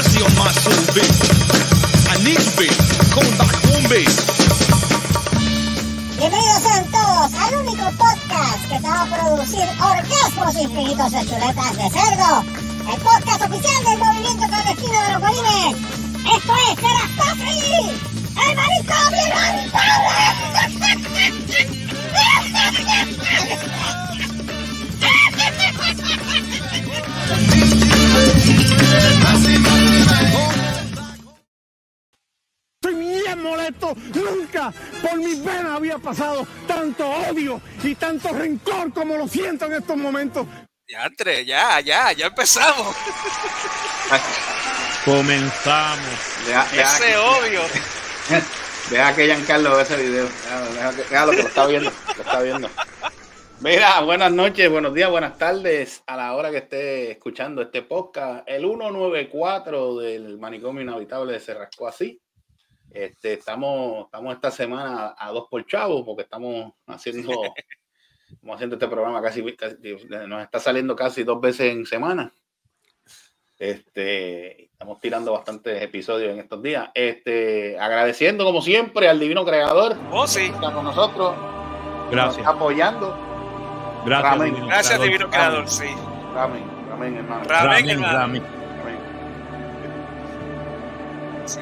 on my. I need. Bienvenidos sean todos al único podcast que te va a producir orgasmos infinitos de chuletas de cerdo. El podcast oficial del movimiento clandestino de los bolines. Esto es Serastofri, el bien molesto. Nunca por mis venas había pasado tanto odio y tanto rencor como lo siento en estos momentos. Ya, Andre, ya, ya, ya empezamos. Comenzamos. Deja, deja Ese que- obvio. deja que Giancarlo vea ese video. Deja, deja que, déjalo que lo está viendo. Lo está viendo. Mira, buenas noches, buenos días, buenas tardes a la hora que esté escuchando este podcast. El 194 del manicomio inhabitable de Cerrasco así. Este, estamos, estamos esta semana a dos por chavo porque estamos haciendo, estamos haciendo este programa casi, casi- nos está saliendo casi dos veces en semana. Este, estamos tirando bastantes episodios en estos días. Este, agradeciendo como siempre al divino creador Oh, sí. que está con nosotros, nos Gracias. está apoyando. Gracias, Ramen. divino Gracias, creador. Divino Creador, sí. Ramen, ramen, hermano. Ramen, Ramen, hermano. ramen, Ramen. Sí.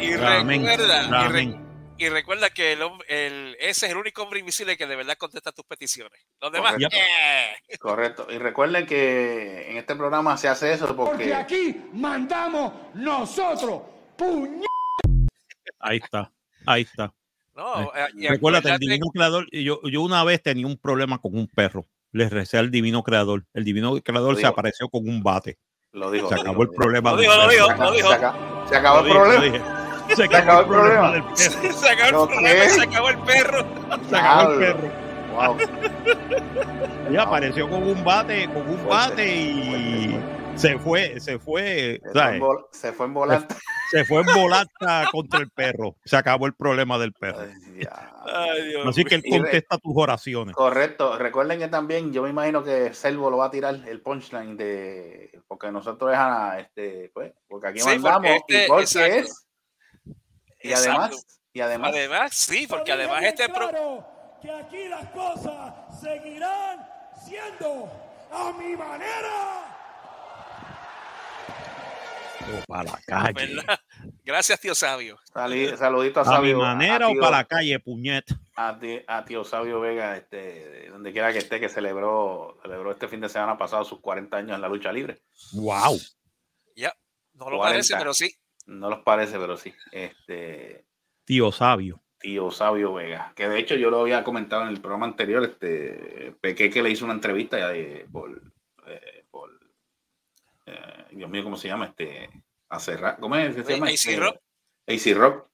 Y ramen, recuerda, y, re- ramen. y recuerda que el, el- ese es el único hombre invisible que de verdad contesta tus peticiones. Los demás, Correcto. eh. Correcto. Y recuerden que en este programa se hace eso Porque porque aquí mandamos nosotros. Puñ. Ahí está, ahí está. No, eh, y Recuérdate, el divino creador, yo, yo una vez tenía un problema con un perro. Le recé al divino creador. El divino creador se apareció con un bate. lo dijo. Se lo acabó el problema. Lo del dijo, lo dijo. Se acabó, dijo. se acabó- se acabó Lo el lo problema. Se acabó el problema del perro. se acabó ¿Lo el problema, se acabó el perro. Se acabó el perro. Wow. Y apareció con un bate, con un bate y se fue, se fue, Se fue ¿sabes? en vol- Se fue en volante. se fue en volata contra el perro. Se acabó el problema del perro. Ay, ya. Ay, Dios Así que él contesta tus oraciones. Correcto. Recuerden que también yo me imagino que Selvo lo va a tirar el punchline de porque nosotros es a, este pues porque aquí Sí, porque mandamos este- y porque exacto. es y Exacto. además y además Además, sí, porque además este pro- Claro que aquí las cosas seguirán siendo a mi manera. Oh, para la calle. ¿verdad? Gracias, tío sabio. saludito a A mi Sabio manera a o tío- para la calle, puñet. a, tío Sabio Vega, este, donde quiera que esté, que celebró, celebró este fin de semana pasado sus 40 años en la lucha libre. Wow. Ya, no lo 40. parece, pero sí. No los parece, pero sí. Este, Tío sabio. tío Sabio Vega, que de hecho yo lo había comentado en el programa anterior, este, Peque le hizo una entrevista ya por eh, Dios mío, ¿cómo se llama? Este, a cerrar, ¿cómo es que se llama? AC Rock. AC Rock.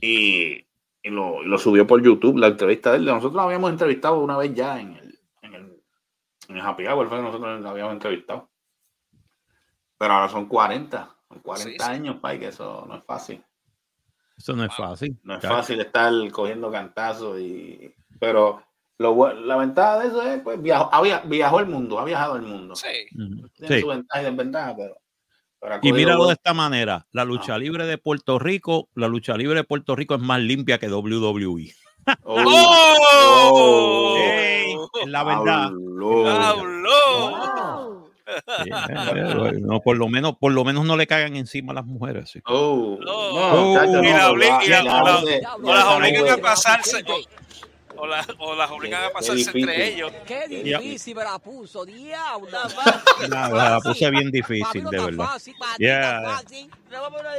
Y, y lo, y lo subió por YouTube, la entrevista de él. Nosotros lo habíamos entrevistado una vez ya en el, en el, en el Happy Hour, fue que nosotros lo habíamos entrevistado. Pero ahora son 40, son 40 Sí, sí. años, pai, que eso no es fácil. Eso no es fácil. No es fácil estar cogiendo cantazos y pero lo, la ventaja de eso es pues viajó, había, viajó el mundo, ha viajado el mundo. Sí. Tiene Sí. su ventaja y desventaja, pero, Y míralo de esta manera. La lucha libre de Puerto Rico, la lucha libre de Puerto Rico es más limpia que WWE. Oh, ¡Oh! Ey, es la verdad. habló. ¡Habló! Sí, eh, no, por lo menos, por lo menos no le cagan encima a las mujeres. sí. Oh, Oh. no, chacho, Y la ya- obli- y la- la- las obligan a pasarse. O, la- o las obligan a pasarse entre ellos. Qué difícil me la puso, diablo. La, la puse bien difícil, de verdad. Fácil,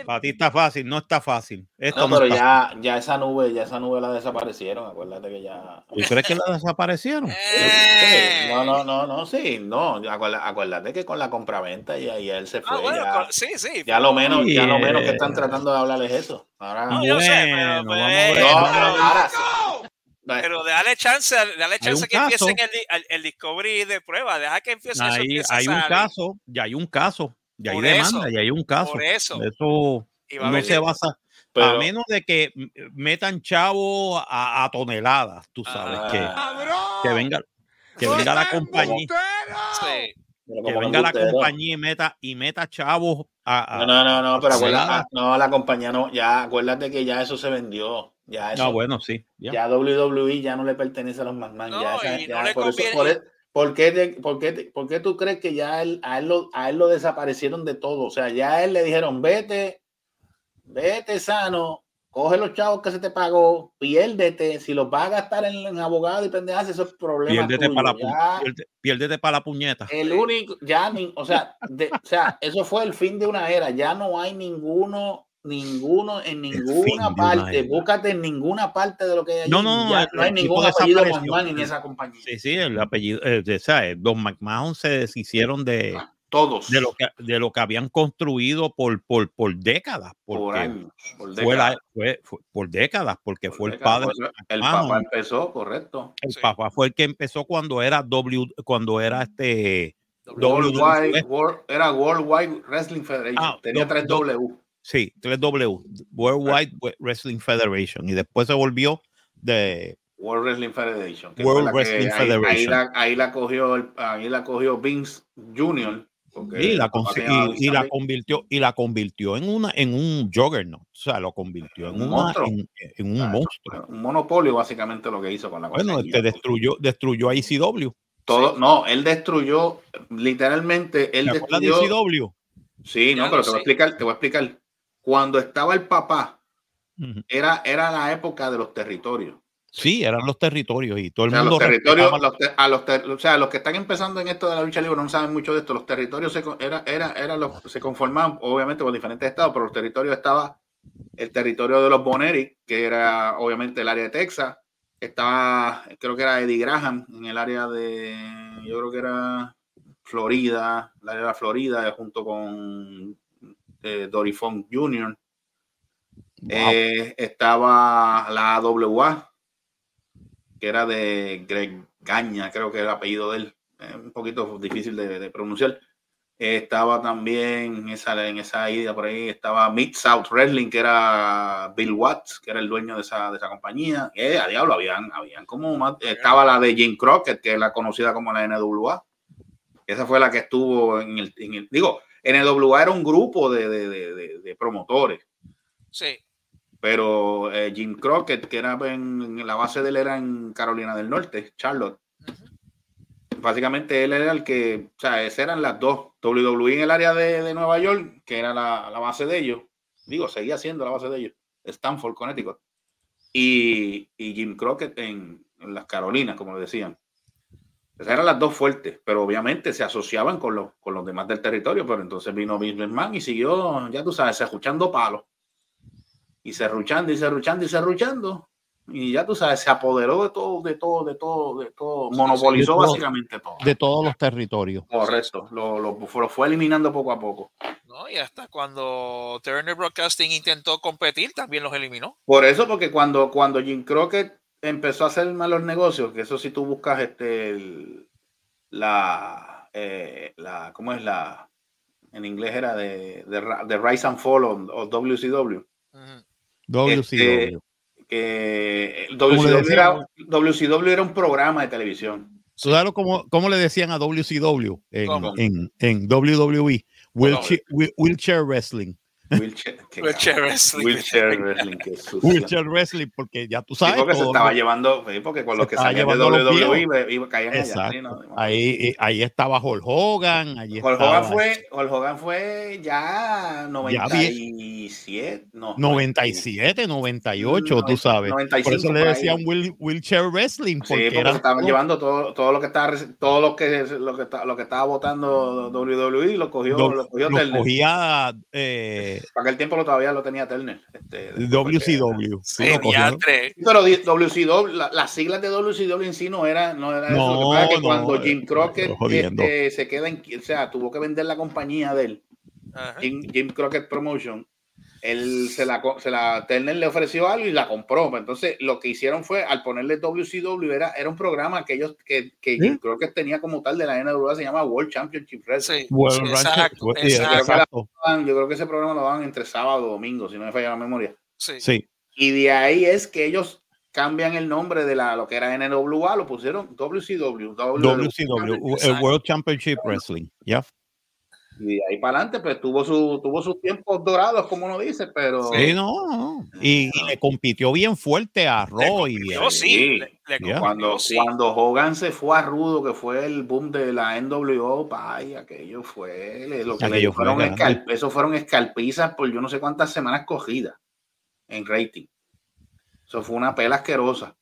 para ti está fácil. No está fácil. Esto No, no, pero ya, ya esa nube, ya esa nube la desaparecieron, acuérdate que ya. ¿Tú crees que la desaparecieron? Sí, Eh. no, no, no, no, sí, no, acuérdate, que con la compraventa ya, ya él se fue, Ah, bueno, ya, con- sí, sí. ya lo menos, ya lo menos que están tratando de hablar es eso. Ahora, No, yo sé, pero, Bueno, vamos a ver. No, pero- pero ahora sí. Pero dale chance, dale chance que caso. empiecen el, el, el discovery de prueba. Deja que empiece eso. Hay, empiece a hay un salir. caso, ya hay un caso, ya hay Por demanda, eso, ya hay un caso. Por eso. Eso a no se basa, a Pero- menos de que metan chavo a, a toneladas, tú sabes, Ah. que, que venga, que venga la compañía. Sí. Que venga la compañía y meta, y meta chavos a, a- No, no, no, no, pero acuérdate, no, la compañía no, ya, acuérdate que ya eso se vendió. Ya eso, No, bueno, sí. ya. ya WWE ya no le pertenece a los McMahon. No, ya, esa- y ya, no le por, eso- por e- ¿por qué, te- por qué te- por qué tú crees que ya él, a, él lo, a él lo desaparecieron de todo? O sea, ya a él le dijeron, vete, vete sano, coge los chavos que se te pagó, piérdete, si los vas a gastar en, en abogado y pendejas, eso es problema Piérdete tuyo. para, la, piérdete para la puñeta. el único, ya, ni- o sea, de- o sea, eso fue el fin de una era. Ya no hay ninguno, ninguno en ninguna parte. Búscate en ninguna parte de lo que hay allí. No, no, no, Ya no hay ningún apellido. McMahon en esa compañía. Sí, sí, el apellido, eh, de- ¿sabes? Los McMahon se deshicieron de, Todos. de, lo que, de lo que habían construido por, por, por décadas. por años. Por fue la- décadas, fue- fue por décadas, porque por fue el padre. El McMahon. papá empezó, correcto. El Sí. papá fue el que empezó cuando era W, cuando era este Worldwide, WWF. World- era Worldwide Wrestling Federation. Ah, Tenía do- tres do- W. Sí, 3W, Worldwide Wrestling Federation. Y después se volvió de World Wrestling Federation. que World fue la que Wrestling ahí- Ahí, Federation. la, ahí la cogió, el- ahí la cogió Vince Jr. y la, y, la convirtió y la convirtió en una en un juggernaut, o sea, lo convirtió en Un una monstruo. en, en un Ah, monstruo. un monopolio básicamente lo que hizo con la Bueno, compañía. este destruyó destruyó a ECW. todo no él destruyó literalmente él ¿Te acuerdas de destruyó ECW? sí no pero te voy a explicar te voy a explicar cuando estaba el papá era era la época de los territorios. Sí, eran los territorios y todo o el sea, mundo los territorios respetaba- los te- a los ter- o sea los que están empezando en esto de la lucha libre no saben mucho de esto. Los territorios se era era era los se conformaban obviamente por diferentes estados pero los territorios estaba el territorio de los Boneri que era obviamente el área de Texas. Estaba creo que era Eddie Graham en el área de yo creo que era Florida el área de la Florida junto con eh, Dory Funk Jr. Wow. Eh, estaba la AWA, que era de Greg Gaña, creo que era el apellido de él, eh, un poquito difícil de, de pronunciar. Eh, estaba también en esa, en esa ida por ahí, estaba Mid South Wrestling, que era Bill Watts, que era el dueño de esa, de esa compañía. Eh, a diablo, habían, habían como más. Estaba la de Jim Crockett, que es la conocida como la NWA. Esa fue la que estuvo en el. en el- digo, NWA era un grupo de, de- de- promotores Sí. pero eh, Jim Crockett, que era en, en la base de él era en Carolina del Norte, Charlotte. Básicamente él era el que, o sea, esas eran las dos. WWE en el área de, de Nueva York, que era la, la base de ellos. Digo, seguía siendo la base de ellos. Stanford, Connecticut. Y, y Jim Crockett en, en las Carolinas, como le decían. Esas eran las dos fuertes, pero obviamente se asociaban con los, con los demás del territorio. Pero entonces vino McMahon y siguió, ya tú sabes, escuchando palos y serruchando y serruchando y serruchando. Y ya tú sabes, se apoderó de todo, de todo, de todo, de todo, monopolizó de todo. básicamente todo. de todos los territorios. Correcto, lo, lo, lo fue eliminando poco a poco. ¿no? Y hasta cuando Turner Broadcasting intentó competir, también los eliminó. Por eso, porque cuando, cuando Jim Crockett empezó a hacer malos negocios, que eso si tú buscas este el- la, eh, la, ¿cómo es la? En inglés era de, de, Rise and Fall o, o WCW. WCW. Que Como le WCW era, WCW era un programa de televisión. ¿Tú sabes cómo, cómo le decían a WCW en, en, en WWE? Wheelchair, wheel- wheelchair Wrestling. Wheelchair, Wheelchair cabrón. Wrestling. Wheelchair Wrestling, qué sucio. Wheelchair Wrestling, porque ya tú Sí, sabes. porque se estaba llevando, sí, porque con los que salían de WWE iba- iba- caían allá. Sí, no, no. Ahí, eh, ahí estaba Hulk Hogan. Allí Hulk estaba Hogan fue, Hulk Hogan fue ya 97, no, 97, 98, tú Noven- sabes. 95 por eso le decían wheel- wheelchair wrestling. Sí, Porque porque eran estaban llevando todo, todo lo que estaba todo lo que lo que, está- lo que estaba votando WWE lo cogió, lo- lo cogió Turner. cogía eh, Para aquel tiempo lo todavía lo tenía Turner. Este, WCW. Sí, Pero WCW, la- las siglas de WCW en sí no eran, no era eso. Lo que pasa es que No, cuando no, Jim Crockett este, se queda en, o sea, tuvo que vender la compañía de él. Ajá. Jim, Jim Crockett Promotion, él se la, se la Turner le ofreció algo y la compró. Entonces, lo que hicieron fue, al ponerle WCW, era, era un programa que ellos, que, que Jim Crockett tenía como tal de la NWA, se llama World Championship Wrestling. Sí, World sí, exacto, sí, exacto. exacto. Yo creo que ese programa lo daban entre sábado y domingo, si no me falla la memoria. Sí. Sí. Y de ahí es que ellos cambian el nombre de la, lo que era NWA, lo pusieron WCW. WCW, el World Championship Wrestling. Ya. Y de ahí para adelante, pues tuvo, su, tuvo sus tiempos dorados, como uno dice, pero. Sí, no, no. Y, y le compitió bien fuerte a Raw y Yo sí. le- le Ya. Cuando, sí. cuando Hogan se fue a Rudo, que fue el boom de la NWO, pay, aquello fue lo que Aquello fue fueron escal- eso fueron escalpizas por yo no sé cuántas semanas cogidas en rating. Eso fue una pela asquerosa.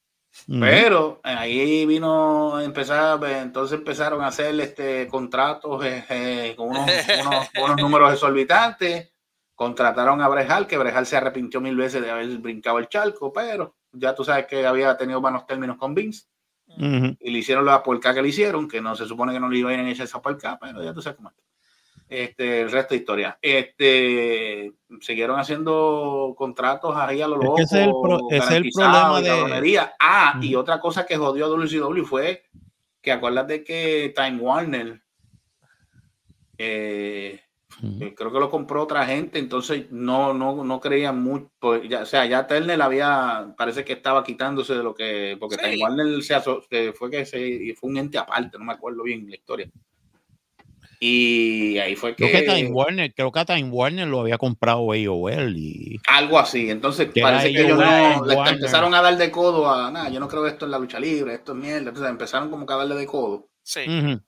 Pero ahí vino empezar, pues, entonces empezaron a hacer este contratos eh, eh, con unos, unos- unos números exorbitantes. Contrataron a Brejal, que Brejal se arrepintió mil veces de haber brincado el charco, pero ya tú sabes que había tenido buenos términos con Vince y le hicieron la puerca que le hicieron, que no se supone que no le iban a echar esa puerca, pero ya tú sabes cómo es. Este, el resto de historia. Este, siguieron haciendo contratos ahí a lo Es que loco. es el pro- ese es el problema de- cabronería. Ah, y otra cosa que jodió a WCW fue que acuérdate que Time Warner eh, eh, creo que lo compró otra gente, entonces no, no, no creían mucho, pues, ya, o sea, ya Turner había, parece que estaba quitándose de lo que, porque Sí. Time Warner se aso- que fue que se, fue un ente aparte, no me acuerdo bien la historia. Y ahí fue que, Creo que Time Warner, creo que a Time Warner lo había comprado AOL y algo así, entonces Que parece que ellos no, le empezaron a dar de codo a, nada, yo no creo que esto es la lucha libre, esto es mierda, entonces empezaron como que a darle de codo, Sí.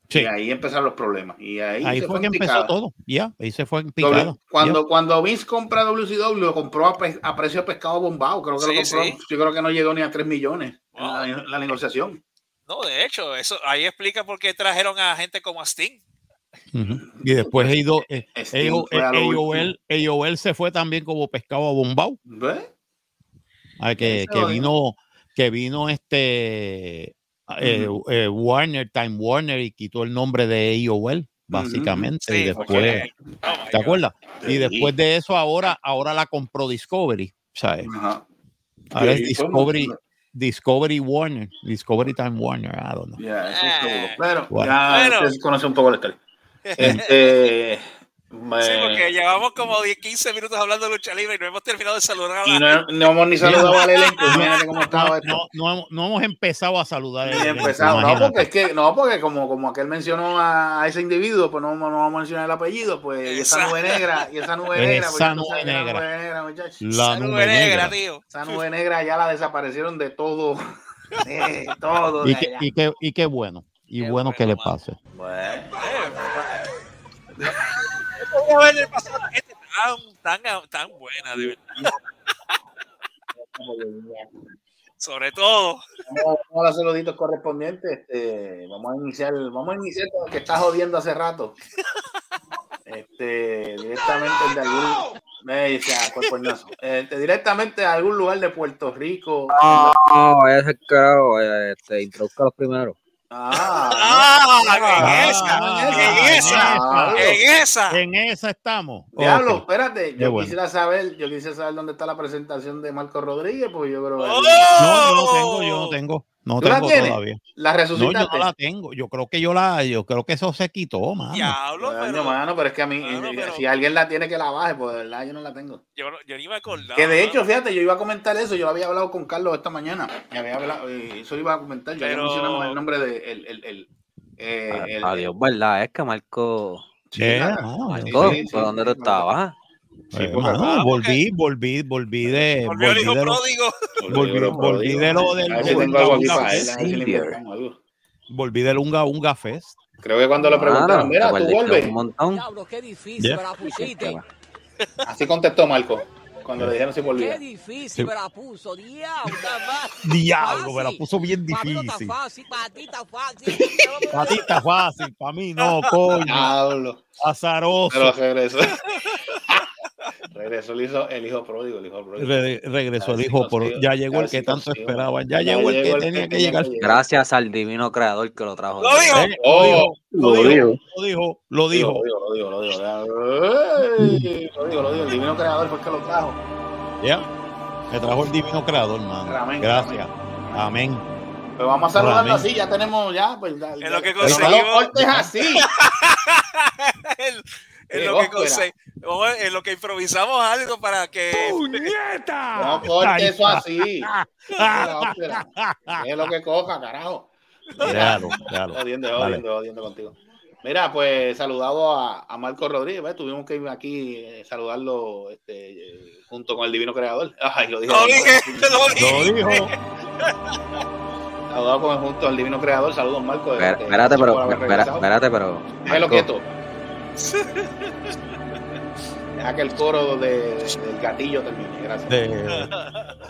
Y ahí empezaron los problemas, y ahí, Ahí se fue que empezó picada. todo. Ya, ahí se fue picado. Cuando, cuando Vince compra WCW, lo compró a, pe- a precio de pescado bombado. Creo que lo compró. sí. Yo creo que no llegó ni a 3 millones en la negociación. No, de hecho, eso ahí explica por qué trajeron a gente como a Sting. Ujú. Y después he ido, eh, Sting AO- fue a lo AOL, AOL se fue también como pescado a bombao. ¿Ves? Ah, que, que vino, que vino este eh, eh, Warner, Time Warner, y quitó el nombre de AOL, básicamente. y Sí, después, porque- oh my ¿te acuerdas? Y después de eso, ahora, ahora la compró Discovery. ¿sabes? Ahora es Discovery. Discovery Warner, Discovery Time Warner, I don't know. Ya, eso es seguro. Eh. Pero Bueno. ya Bueno. ustedes conocen un poco la historia. Este, Sí, porque llevamos como 10, 15 minutos hablando de lucha libre y no hemos terminado de saludar a y la no, no hemos ni saludado al elenco. Imagínate cómo estaba No, esto. no, no hemos, no hemos empezado a saludar. Ni empezado. No, porque es que, no, porque como, como aquel mencionó a ese individuo, pues no, no vamos a mencionar el apellido, pues y esa nube negra, y esa nube negra, pues Esa sabes nube la negra. nube negra, muchachos. La Esa nube negra. tío. Esa nube negra ya la desaparecieron de todo. De todo. Y de y, y qué bueno. Y Qué bueno que le pase. Bueno, Podría haber el pasado a gente tan, tan, tan buena, de verdad. Sobre todo. vamos, vamos a los saluditos correspondientes. Este, vamos a iniciar, vamos a iniciar con el que está jodiendo hace rato. Este, directamente de algún. Eh. Este, directamente a algún lugar de Puerto Rico. No, vaya a ser carajo, vaya, este, introduzca los primeros. Ah, ¡Ah! ¡En esa! ah, ¡En esa! ah, ¡En esa! En esa estamos. Diablo, espérate, Qué yo bueno. quisiera saber, yo quisiera saber dónde está la presentación de Marco Rodríguez, porque yo creo ¡Oh! No, yo no tengo, yo no tengo. No ¿Tú la tengo tienes? todavía. la No, yo resucitaste. no la tengo. Yo creo que yo la, yo creo que eso se quitó, mano. Diablo, Coño, pero mano, pero es que a mí, eh, pero- si alguien la tiene que la baje, pues de verdad yo no la tengo. yo, no- yo ni me acordaba. Que de hecho, fíjate, yo iba a comentar eso, yo había hablado con Carlos esta mañana, y había hablado, eh, eso iba a comentar, ya Pero- mencionamos el nombre de el, el, el, eh, el- Adiós, ¿verdad? Es que Marco. Sí, no, Marco, sí, sí, ¿por dónde sí, tú estabas? Sí, Eh, mano, ah, volví, volví, volví de, Volvió el volví hijo de lo, pródigo. volví- volví de lo del- para volví del Unga Unga Fest. Creo que cuando le preguntaron, mira, tú vuelves. un montón. Diablo, qué difícil Yeah. me la pusiste. Así contestó Marco, cuando le dijeron si Qué volvía. difícil Sí. me la puso. Diablo. Diablo, me la puso bien Para mí no difícil. está fácil, para ti está fácil. Para ti está fácil, para mí no, coño. Diablo. Azaroso. Pero regresó. regresó el hijo, el hijo pródigo, el hijo pródigo. Re- regresó el hijo, pero consigo- ya llegó el que tanto esperaban. Ya, Ya llegó el que tenía que llegar. Gracias al divino creador que lo trajo. Lo dijo. Oh, lo lo dijo, dijo. lo dijo, lo dijo. Lo digo, lo digo, lo digo. Ey, Lo digo, lo digo. El divino creador fue el que lo trajo. Ya. Me trajo el divino creador, hermano. Gracias. Amén. Pero vamos a saludarlo así, ya tenemos ya. Pues, ya, Es lo que Pero no conseguimos. lo cortes así. Qué lo que en lo que improvisamos algo para que. ¡Puñeta! No corte eso así. Es lo que coja, carajo. Déjalo. Jodiendo, Dale. jodiendo, jodiendo contigo. Mira, pues saludado a, a Marco Rodríguez. ¿ves? Tuvimos que ir aquí eh, saludarlo este, eh, junto con el Divino Creador. Ay, lo dije. Lo dije, lo dije. dijo. Saludado con, junto al Divino Creador. Saludos, Marco. Espera- Espérate, pero, espérate, pero. Déjalo Marco, quieto. Deja que el coro de, de- del gatillo termine. Gracias. De-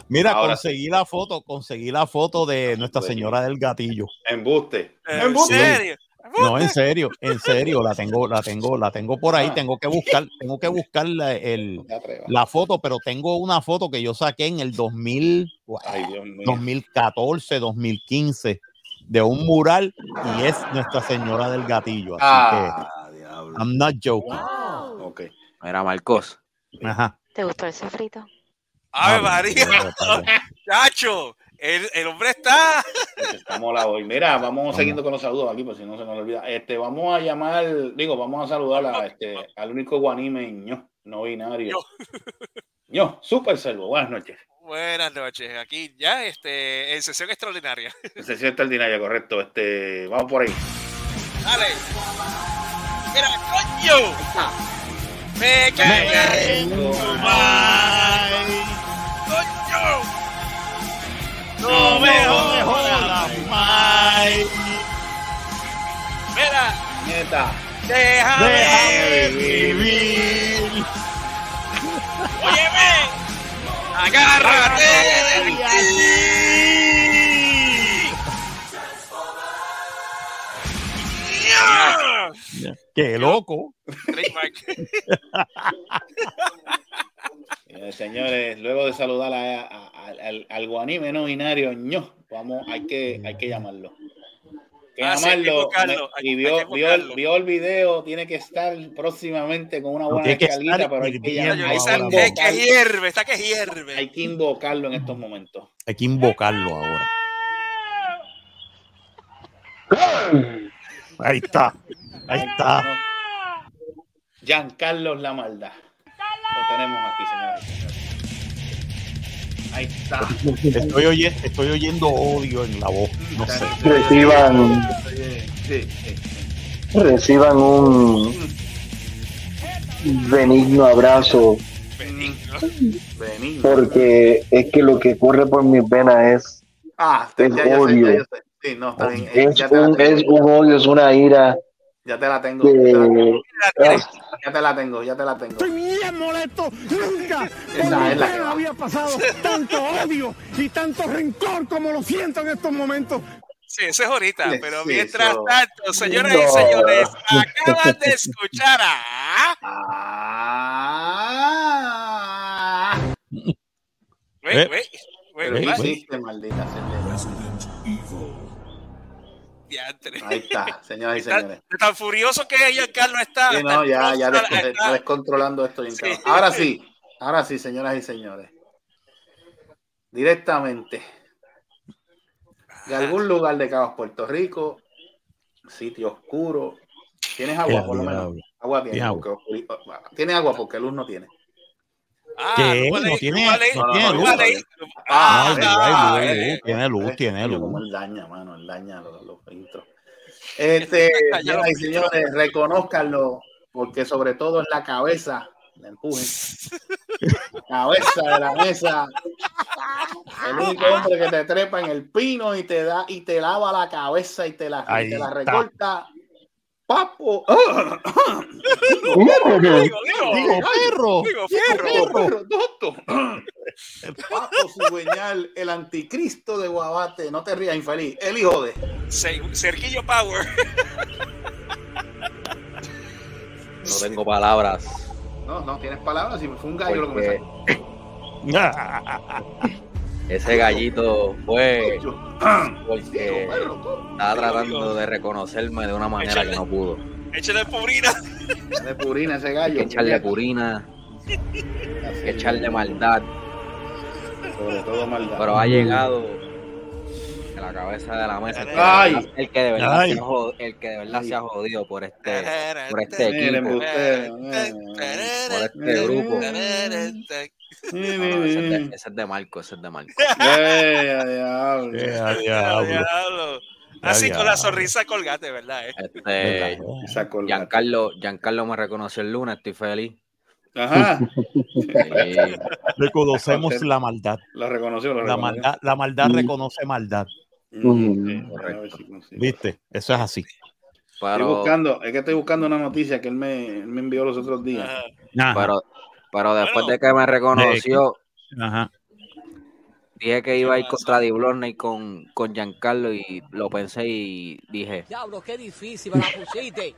Mira, Ahora conseguí la foto, conseguí la foto de Nuestra Señora del Gatillo. Embuste. ¿En Embuste. serio? No, en serio, en serio, la tengo, la tengo, la tengo por ahí. Ah. Tengo que buscar, tengo que buscar la, el, la foto, pero tengo una foto que yo saqué en el 2000, Ay, Dios mío. 2014, 2015 de un mural y es Nuestra Señora del Gatillo. Así Ah, que. I'm not joking. Ok. Mira, Marcos. Ajá. ¿Te gustó el sofrito? ¡Ave Ah, María! ¡Chacho! El, el hombre está. Estamos la hoy. Mira, vamos siguiendo con los saludos aquí, por si no se nos olvida. Este, vamos a llamar, digo, vamos a saludar a, este, al único guanime ño, no binario. Ño, super servo. Buenas noches. Buenas noches. Aquí ya, este, en sesión extraordinaria. Se siente ordinaria, correcto. Este, vamos por ahí. Dale. Mira, coño. Me cagué en tu madre. Coño. No me jodas más. Mira, Nieta. déjame, Déjame vivir. Óyeme. Agárrate de aquí. Qué loco. Eh, señores, luego de saludar a- a- a- al, al guanime no binario ño, vamos, hay que, hay que llamarlo. Hay que Ah, sí, hay que llamarlo. invocarlo, y vio, hay que vio, el, invocarlo. vio el video, tiene que estar próximamente con una buena descarguita, estar pero hay que, hirviendo llamar- hay Está que hierve, está que hierve. hay que invocarlo en estos momentos. Hay que invocarlo ahora. Ahí está. Ahí está. Giancarlos La Maldad. Lo tenemos aquí, señores. Ahí está. Estoy, oye- estoy oyendo odio en la voz. No sé. Reciban, Sí, sí. reciban un benigno abrazo Benigno. Benigno. porque es que lo que corre por mis venas es, Ah, es ya, ya sé, odio. ya yo sé. Sí, no, está bien. eh, es la un, es un odio, es una ira ya te la tengo. Ya te la tengo. ah, Ya te la tengo, ya te la tengo. Estoy bien molesto. Nunca por Esa es la había pasado tanto odio y tanto rencor como lo siento en estos momentos. Sí, eso es ahorita, Sí, pero mientras tanto, señoras y señores, acaban de escuchar a. Ah, Wait, Eh. wait, Diantre. Ahí está, señoras y Está- señores. tan furioso que ella, Carlos, está. Sí, no, ya, ya está- des- está- descontrolando esto. Sí. Ahora sí, ahora sí, señoras y señores. Directamente de algún lugar de Cabos, Puerto Rico, sitio oscuro. ¿Tienes agua, por lo menos? Agua tiene. Tiene porque oscuri- Tiene agua porque luz no tiene. Ah, No tiene- no tiene luz. Ah, tiene luz, tiene luz. Como él daña, mano, él daña los, los intros. Este, señoras y señores, reconozcanlo, porque sobre todo es la cabeza, la empujen. La cabeza de la mesa. El único hombre que te trepa en el pino y te da y te lava la cabeza y te la, y te la está. Papo. Digo, digo, Digo, perro. digo, Perro, perro, toto. Papo cigüeñal, el anticristo de Guabate. No te rías, infeliz. El hijo de. Cerquillo Power. No tengo palabras. No, no tienes palabras. Si fue un gallo lo que me sacó. Ese gallito fue porque estaba tratando de reconocerme de una manera que no pudo. Échale purina. De purina ese Hay gallo. que echarle purina, hay que echarle maldad, Sobre todo maldad. pero ha llegado el la cabeza de la mesa. El que de Ay. verdad- el que de verdad, Ay. se ha jod- el que de verdad Ay. se ha jodido por este, por este equipo. Por este grupo. No, no, ese, es de, ese es de Marco, ese es de Marco. Diablo. Así con la sonrisa colgate, ¿verdad? eh? Este. Giancarlo, Giancarlo me reconoció el lunes, estoy feliz. Ajá. Reconocemos la maldad. Lo reconoció, La reconoció. maldad, la maldad reconoce maldad. Mm, sí, si consigo. ¿Viste? Eso es así. Estoy buscando, es que estoy buscando una noticia que él me, él me envió los otros días. Pero, pero después Bueno. de que me reconoció, ajá. dije que iba a ir contra Diblorney con, con Giancarlo y lo pensé y dije, Diablo, qué difícil me la pusiste.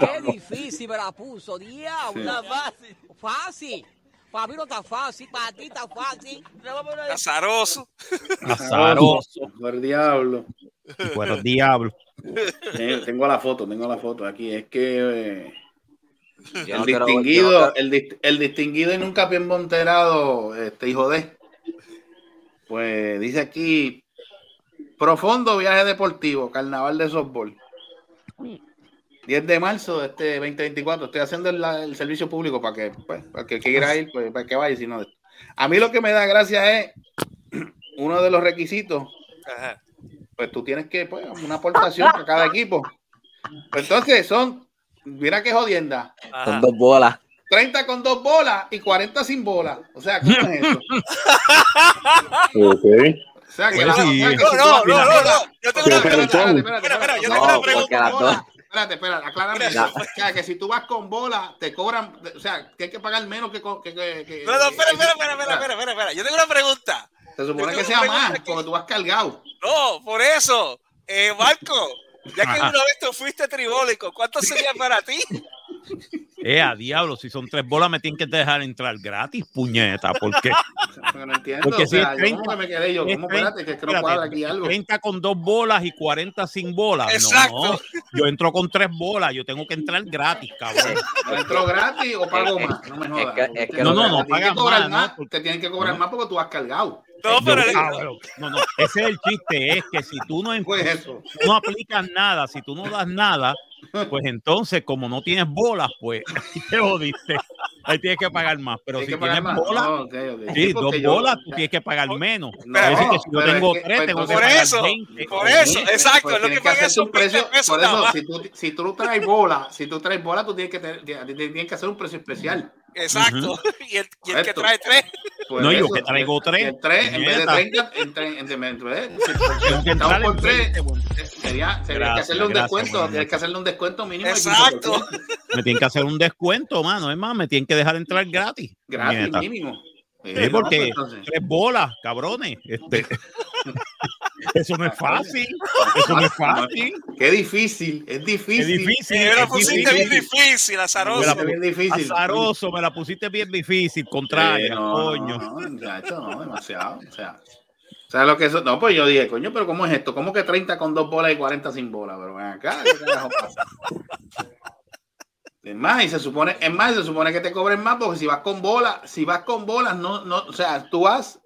qué difícil me la puso, diablo. Está fácil. Fácil. Para mí no está fácil, para ti está fácil. Azaroso. Azaroso. Por diablo. Por diablo. Tengo la foto, tengo la foto aquí. Es que eh, el distinguido, el, el distinguido y nunca bien monterado, este hijo de. Pues dice aquí: profundo viaje deportivo, carnaval de softball. 10 de marzo de este 2024. Estoy haciendo el, el servicio público para que, pues, para que el que quiera ir, pues, para que vaya. Si no, a mí lo que me da gracia es uno de los requisitos Ajá. pues tú tienes que, pues, una aportación para cada equipo. Pues entonces son, mira qué jodienda, Ajá. Son dos bolas. 30 con dos bolas y 40 sin bolas. O sea, ¿cómo es eso? Ok. O sea, que la, sí. o sea, que No, si no, tú no, vas- no, no. Yo tengo una pregunta. Espérate, espérate, yo tengo una pregunta. Espérate, espérate, aclárame. O sea, que si tú vas con bola, te cobran, o sea, que hay que pagar menos que... que, que, que- No, no, espera, espera, espera, espera, espera, espera, espera. Yo tengo una pregunta. Se supone que sea más, porque tú vas cargado. No, por eso. Eh, Marco, ya que Ajá. una vez tú fuiste tribólico, ¿cuánto sería para ti? Eh, a diablo, si son tres bolas me tienen que dejar entrar gratis, puñeta, porque Porque no entiendo. Porque o si sea, es yo 30, como que me quedé yo, es ¿cómo 30, espérate? Que, es que no espérate, cuadra aquí algo. 30 con dos bolas y 40 sin bolas. Exacto. No, yo entro con tres bolas, yo tengo que entrar gratis, cabrón. ¿O ¿Entro gratis o pago Es- más? No me es jodas. que- es que No, no, no, pagas más, ¿no? Porque- Te tienen que cobrar No. más porque tú vas cargado. No, pero Yo- ah, bueno, no, no, ese es el chiste, es que si tú no, Pues eso. no aplicas nada, si tú no das nada, pues entonces, como no tienes bolas, pues ahí te jodiste. Ahí tienes que pagar más. Pero Tienes si tienes más. bolas, No, sí, dos yo- bolas, tú tienes que pagar menos. No, es decir, que si yo pero tengo es que- tres, pues, tengo que entonces- por pagar eso, 20. por eso, exacto, pues es lo tienes que pagas son precio. 20 pesos Por eso, si tú, si tú traes bola, si tú traes bola, tú tienes que, tener- a ti te tienen que hacer un precio especial. Exacto. Y el, y el que trae tres. Por No, yo que traigo tres, el tres, en vez de puñeta. 30, en, tre- en, en, en, en, por en tres, 20, bueno. sería, sería que hacerle un gracias, descuento, tienes que hacerle un descuento mínimo. Exacto. 15%. Me tienen que hacer un descuento, mano. Es más, me tienen que dejar entrar gratis. Gratis, mínimo. Sí, Eh, no, porque pues, tres bolas, cabrones. Este, eso no es fácil. Eso no es fácil. Qué difícil, es difícil. Es difícil. Me la pusiste bien difícil. difícil, Me azaroso. la difícil. Azaroso, me la pusiste bien difícil, contraria, no, coño. No, no, demasiado. O sea, ¿sabes lo que eso? No, pues yo dije, coño, pero ¿cómo es esto? ¿Cómo que 30 con dos bolas y 40 sin bola? Pero ven acá, ¿qué carajo pasa? Es más, y se supone, es más, se supone que te cobren más porque si vas con bolas, si vas con bolas, no, no, o sea, tú vas,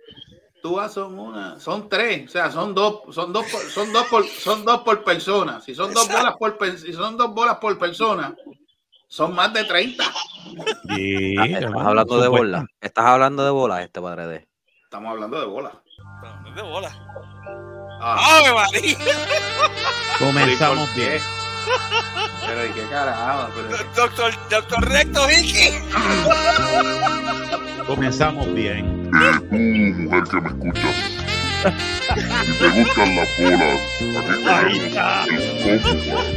tú vas son una, son tres, o sea, son dos, son dos, por- son dos por, son dos por persona. Si son dos bolas por, si son dos bolas por persona, son más de 30. Sí, Ah, Estás hermano, hablando de bolas. Estás hablando de bolas, este padre de. Estamos hablando de bolas. De bola. Ah, ¡Ave María! Comenzamos bien. Pero ¿y qué carajo? Pero, Doctor, doctor Recto Vicky. Comenzamos bien. tú, mujer que me escuchas, si te gustan las bolas, aquí tenemos el combo. man.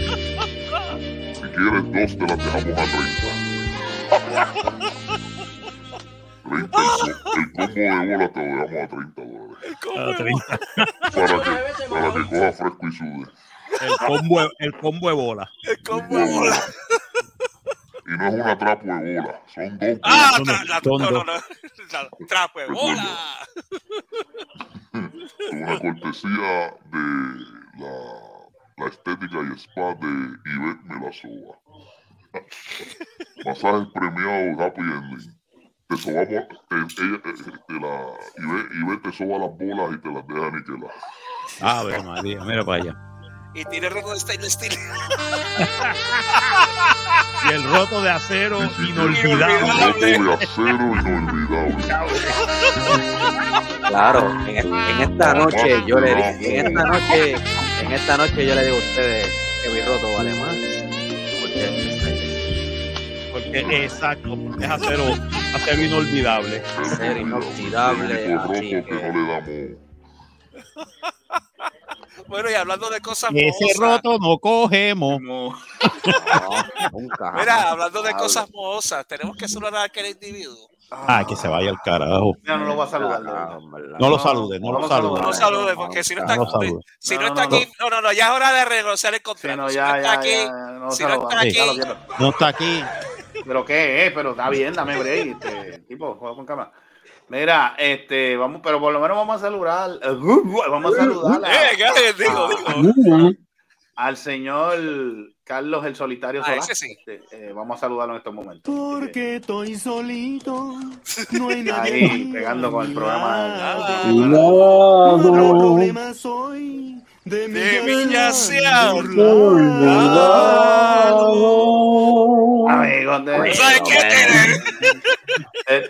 Si quieres dos, te las dejamos a 30. 30 el, co- el combo de bola te lo dejamos a 30 dólares. A 30. Para que, para que coja fresco y sude. El combo, el combo de bola. El combo de bola. Y no es una trapo de bola, son dos Ah, tra- dos, la- no, no, no. La- Trapo de bola. una cortesía de la, la estética y spa de Ivette Melasova. Masajes premiados Happy Ending. te sobamos, te, ella, te, te la, Ivette, Ivette te soba las bolas y te las deja aniquilar. Ave María, mira para allá. Y tiene roto de stainless steel. Y el roto de acero Un roto inolvidable. de acero inolvidable. Claro, en, es- en esta noche yo le di- en esta noche, en esta noche yo le digo a ustedes que mi roto vale más. Porque Porque, exacto, porque es acero, acero inolvidable. El único así roto que no. Bueno, y hablando de cosas Ese mohosas, roto no cogemos. no, nunca. Mira, hablando de cosas mohosas, tenemos que saludar a aquel individuo. Ah, que se vaya al carajo. Ya no lo va a saludar. Ah. No lo salude, no lo salude. No lo salude, porque si no está, No salude. si no No, está no, aquí, no, no, no, ya es hora de renegociar el contrato. no, si no está aquí, no si no está aquí. No está aquí. Pero qué es, pero está bien, dame break, este, tipo, juega con cámara. Mira, este, vamos, pero por lo menos vamos a saludar, vamos a saludar a- eh, a- al señor Carlos el Solitario Ah, Solá. sí. Este, eh, vamos a saludarlo en estos momentos. Porque estoy solito, no hay nadie. Ahí, pegando con el programa. El Cuidado. problema soy de mi De yace yace Amigos de. ¿Sabes qué tiene?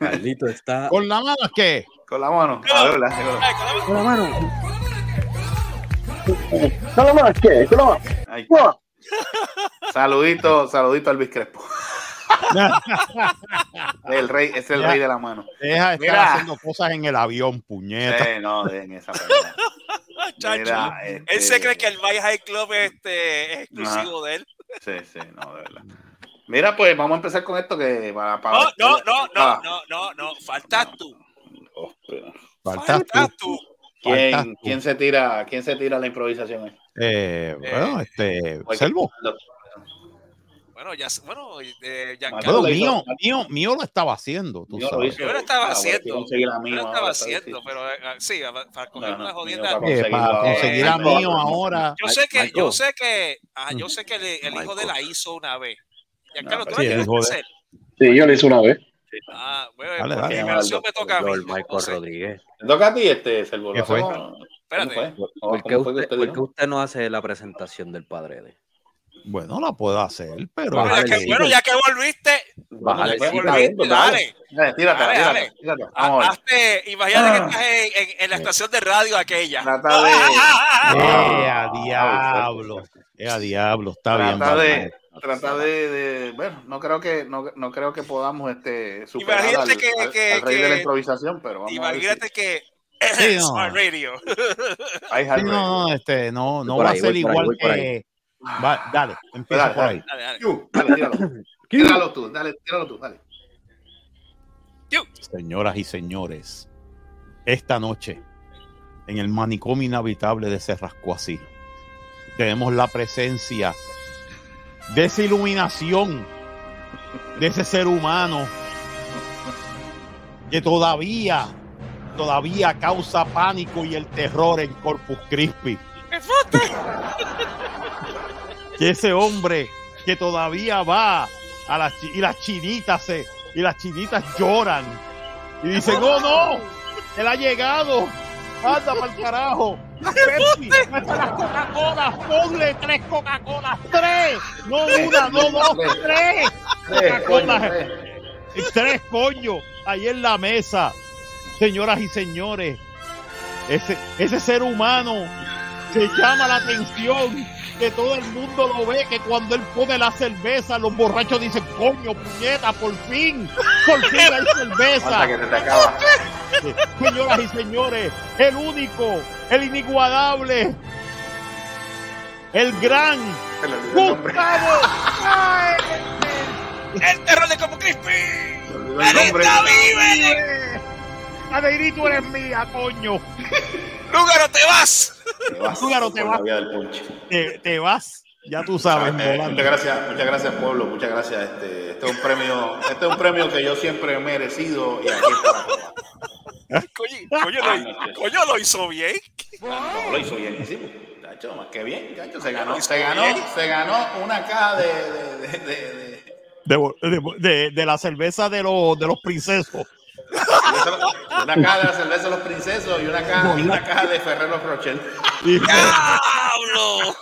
Este, Carlito está. ¿Con la mano qué? con la mano. Ver, la- Ay, con la mano. ¿Solo más qué? ¿Solo más? Ahí. No. Saludito, saludito al Luis Crespo. El rey, es el Ya. rey de la mano. Deja de estar Mira. haciendo cosas en el avión, puñeta. Sí, no, dejen esa Mira, Él este, se cree que el Vice High Club este, es exclusivo de él. Sí, sí, no, de verdad. Mira, pues vamos a empezar con esto que para. para No, no, no, no, Ah, no, no, no. Faltas tú. oh, Faltas tú. ¿Quién, Faltas tú. quién se tira, quién se tira la improvisación? ahí? Eh, bueno, este, Pues, Selvo. Bueno, ya, bueno, eh, Giancarlo, Bueno, lo mío, mío, mío lo estaba haciendo, tú lo sabes. hice. yo lo estaba Ah, haciendo. Yo lo estaba haciendo, pero eh, sí, para coger No, no, una mío jodienda. para Eh, conseguir a mío ahora. Yo sé que, yo sé que, ah, yo sé que el, el hijo de la hizo una vez. Giancarlo, No, tú sí, hacer. Sí, yo lo hice una vez. Ah, bueno, Dale, por dale. mi versión me toca a mí. Michael Rodríguez. ¿Te toca a ti este? ¿Qué ¿Lo fue? Espérate. ¿Cómo fue? ¿Por qué, ¿Cómo fue que usted, por qué dijo? usted no hace la presentación del padre de? Bueno, la puedo hacer, pero. Bueno, ya que, sí. bueno, ya que volviste, Bájale, sí, dale. Dale, tírate, Dale, tírate, dale. hazte, imagínate Ah. que estás en, en- en la estación de radio aquella. Trata de, ¡Eh, a Ah, diablo! ¡Eh, a diablo! Está bien, trata Batman. de, trata de, de- bueno, no creo que, no, no creo que podamos este superar Imagínate al, que- al- que- al rey de la que- improvisación, pero vamos Imagínate que Sí, no. Smart Radio. a Sí, no, no, este, no, no va ahí, a ser igual ahí. que. Va, dale, empieza Dale, por dale. ahí. Dale, dale. Dale, tíralo. Tíralo tú, dale, tíralo tú, dale. Señoras y señores, esta noche, en el manicomio inhabitable de Cerrasco así, tenemos la presencia de esa iluminación, de ese ser humano que todavía, todavía causa pánico y el terror en Corpus Christi. Que ese hombre que todavía va a las y las chinitas se y las chinitas lloran y dicen, oh no, él ha llegado, anda para el carajo. Pepsi, las Coca-Cola, ponle tres Coca-Colas, tres, no una, no dos, tres. Coca-Cola, tres coño, ahí en la mesa. Señoras y señores, ese, ese ser humano se llama la atención que todo el mundo lo ve, que cuando él pone la cerveza, los borrachos dicen, coño, puñeta, por fin, por fin hay cerveza. Que te acaba. Señoras y señores, el único, el inigualable, el gran. Gustavo. El terror de como Crispy. ¡Anita vive! Adeirito eres mía, coño. ¡Lúgaro, te vas! Te vas Tú, Garo, te vas. Te, te vas, ya tú sabes, Eh, muchas gracias, muchas gracias pueblo, muchas gracias. Este, este es un premio, este es un premio que yo siempre he merecido y aquí está. Coño, coño, lo, coño, lo hizo bien. No, lo hizo bienísimo. Chacho, más que bien, chacho, se ganó, se ganó, se ganó una caja de, de, de, de, de- de, de- de- de la cerveza de los, de los princesos. Una caja de la cerveza de los princesos y una caja, una caja de Ferrero Rocher. Y- ¡Diablo!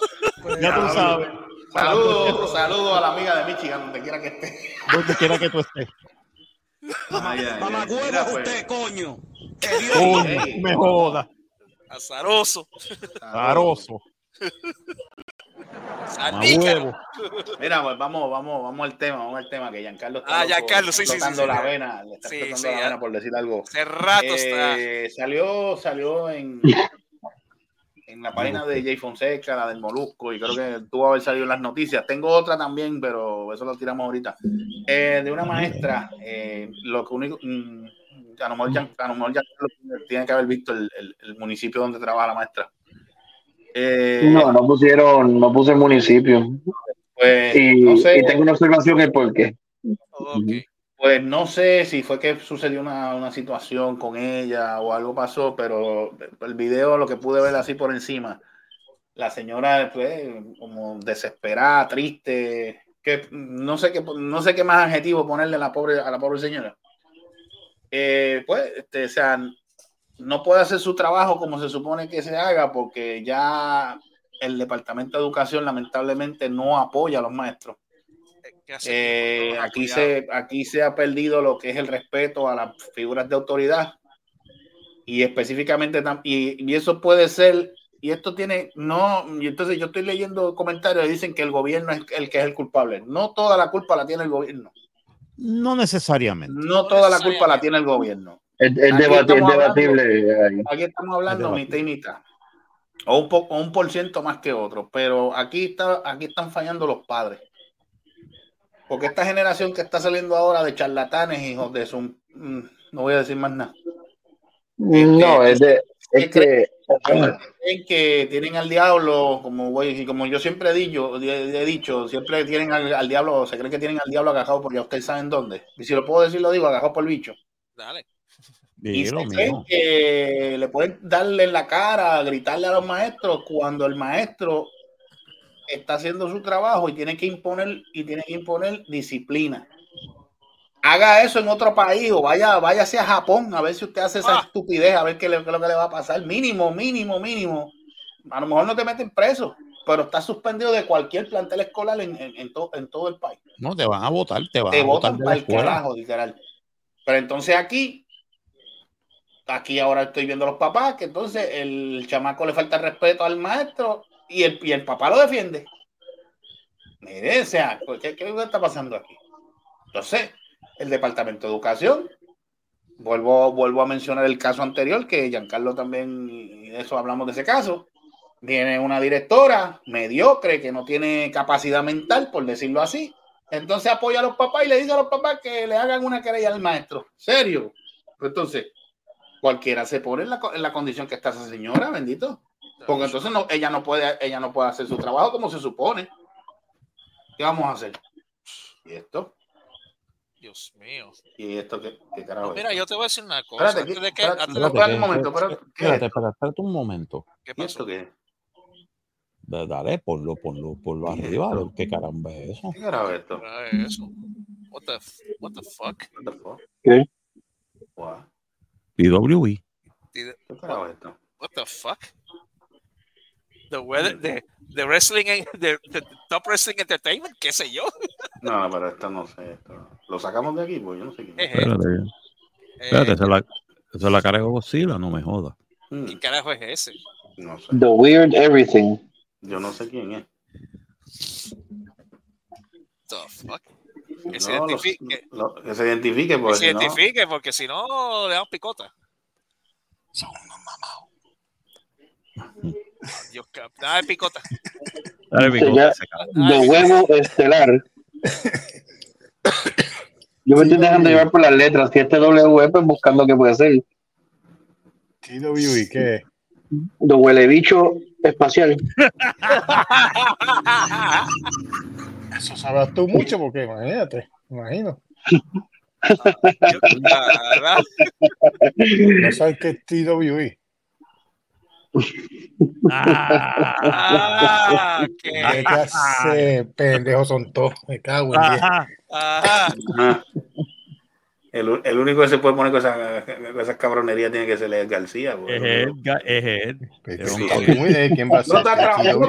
ya tú sabes, Saludos, saludos a la amiga de Michigan, donde quiera que esté. donde quiera que tú estés. Ay, ay, ay. Mamagüevo Mira, es pues, usted, coño. Coño, Ey. me joda. Azaroso. Aroso. Huevo. Mira, pues vamos, vamos, vamos al tema, vamos al tema que Giancarlo está Ah, loco, Giancarlo, sí, sí, sí, explotando sí. la vena, le está Sí, explotando sí, la ya. vena por decir algo. Hace rato está. Eh, salió, salió en, en la página de Jay Fonseca, la del Molusco, y creo que tuvo haber salido en las noticias. Tengo otra también, pero eso lo tiramos ahorita. Eh, de una maestra, eh, lo que único, mm, a lo mejor Gian- a lo mejor Giancarlo tiene que haber visto el, el- el municipio donde trabaja la maestra. Eh, No, no pusieron, no puse municipio. pues, Y, no sé, y tengo una observación el por qué. Pues no sé si fue que sucedió una, una situación con ella o algo pasó, pero el video, lo que pude ver así por encima, la señora pues, como desesperada, triste, que no sé qué, no sé qué más adjetivo ponerle a la pobre, a la pobre señora. Eh, pues, este, o sea, no puede hacer su trabajo como se supone que se haga porque ya el Departamento de Educación lamentablemente no apoya a los maestros. Eh, No, aquí, se, aquí se ha perdido lo que es el respeto a las figuras de autoridad y específicamente y, y eso puede ser y esto tiene no y entonces yo estoy leyendo comentarios que dicen que el gobierno es el que es el culpable. No toda la culpa la tiene el gobierno. No necesariamente. no toda la culpa la tiene el gobierno Es, hablando- debatible. ahí. aquí estamos hablando Es mitad y mitad. O un poco un por ciento más que otro pero aquí está aquí están fallando los padres. Porque esta generación que está saliendo ahora de charlatanes hijos de su mm, no voy a decir más nada. No, es de, es que creen que tienen al diablo como voy y como yo siempre he dicho, he dicho siempre tienen al, al diablo se creen que tienen al diablo agajado porque ya ustedes saben dónde. Y si lo puedo decir lo digo agajado por el bicho. Dale. Y se creen que le pueden darle en la cara, gritarle a los maestros cuando el maestro está haciendo su trabajo y tiene que imponer y tiene que imponer disciplina. Haga eso en otro país o vaya, váyase a Japón a ver si usted hace esa Ah. estupidez, a ver qué, le- qué es lo que le va a pasar. Mínimo, mínimo, mínimo. A lo mejor no te meten preso, pero está suspendido de cualquier plantel escolar en, en- en to- en todo el país No, te van a votar, te van te a votar botan de para el carajo, literal. Pero entonces aquí, aquí ahora estoy viendo a los papás que entonces el chamaco le falta respeto al maestro y el, y el papá lo defiende. Mire, o sea, ¿qué, qué está pasando aquí? Entonces, el Departamento de Educación, vuelvo, vuelvo a mencionar el caso anterior, que Giancarlo también, y eso hablamos de ese caso. Viene una directora mediocre que no tiene capacidad mental, por decirlo así, entonces apoya a los papás y le dice a los papás que le hagan una querella al maestro. ¿Serio? Pues entonces, cualquiera se pone en la, en la condición que está esa señora, bendito. Porque entonces no, ella no puede, ella no puede hacer su trabajo como se supone. ¿Qué vamos a hacer? ¿Y esto? Dios mío. ¿Y esto qué, qué carajo es? Mira, yo te voy a decir una cosa. Espérate, Antes de que, espérate, antes de- espérate un momento, espérate. ¿Qué es Espérate, esto? espérate, espérate un momento. ¿Qué ¿Y pasó? esto qué es? Da- Dale, ponlo, ponlo, ponlo ¿Qué es arriba. esto? ¿Qué caramba es eso? ¿Qué carajo es esto? Ah, Eso. What the, what the fuck? What the fuck? ¿Qué? What? ¿Qué esto? What the fuck? The weather, the, the wrestling, the, the top wrestling entertainment, qué sé yo. No, pero esto no sé. Esto. Lo sacamos de aquí, pues yo no sé quién. es. Eh, Espérate, eh, espérate, esa es la, esa es la cara de Godzilla, no me jodas. Mm, ¿Qué carajo es ese? No sé. The Weird Everything. Yo no sé quién es. The fuck? Que se No, identifique, lo- que se identifique, que porque se si no- identifique, porque si no, le damos picota. Dios, ca- nada de picota. Dale, Se Pico, llama ese cara. The Huevo Estelar. Yo me estoy dejando llevar por las letras. Si este W, pues buscando qué puede ser. TWI, ¿qué? The Huele Bicho Espacial. Eso sabes tú mucho porque imagínate, imagino. No sabes qué es TWI. Ah. ¿Qué clase de pendejos son todos? Me cago en. Ajá. Ajá. El, el único que se puede poner con esa, con esa cabronería tiene que ser Ed García. pues. Es él, es él. Pues, sí, cabrón. muy de quién va a No ser. no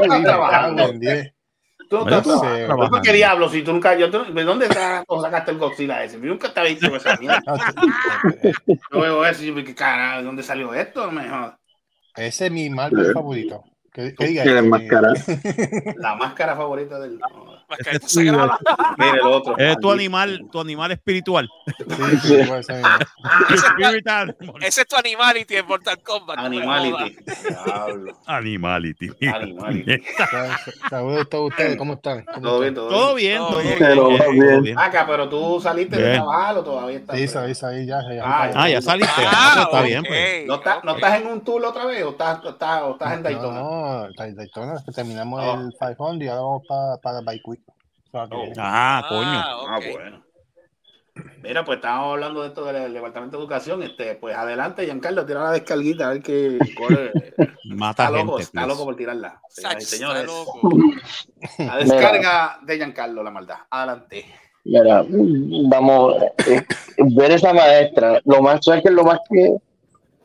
está trabajando. Tú no estás sí, trabajando. trabajando. ¿Tú qué diablo? Si tú nunca, yo, tú- ¿De dónde sacaste el Godzilla ese? Yo nunca te había visto esa mierda. Yo veo eso y yo, ¿qué carajo? ¿De dónde salió esto? No me jodas. Ese es mi Marvel favorito. Diga Tiene este, máscara. La máscara favorita del. no es sagrada. Mira el otro. Es tu animal, tu animal espiritual. Sí, sí, igual, ese es tu animality en Mortal Kombat. Animality. Animality. Animality. Saludos a todos ustedes, ¿cómo están? ¿Cómo Todo bien, todo Todo bien. bien, Todo bien. todo bien. Acá, pero tú saliste de Bien. trabajar o todavía estás. Sí, salí, salí, ya. ya, Ah, Ah, ya saliste. Ah, Ah, pues está bien, pues. ¿No, estás, ¿No ok. estás en un tour otra vez o estás, o estás, o estás en Daytona? Daytona, es que terminamos Oh. el 500 y ahora vamos para, para Bike Week. O sea, que- Oh. Ah, coño. Ah, bueno. Mira, pues estábamos hablando de esto del Departamento de Educación. Este, pues adelante, Giancarlo, tira la descarguita a ver qué. Mata Está loco, gente. está please. loco por tirarla. Señoras y señores, la descarga de Giancarlo, la maldad. Adelante. Mira, vamos eh, ver esa maestra. Lo más es que lo más que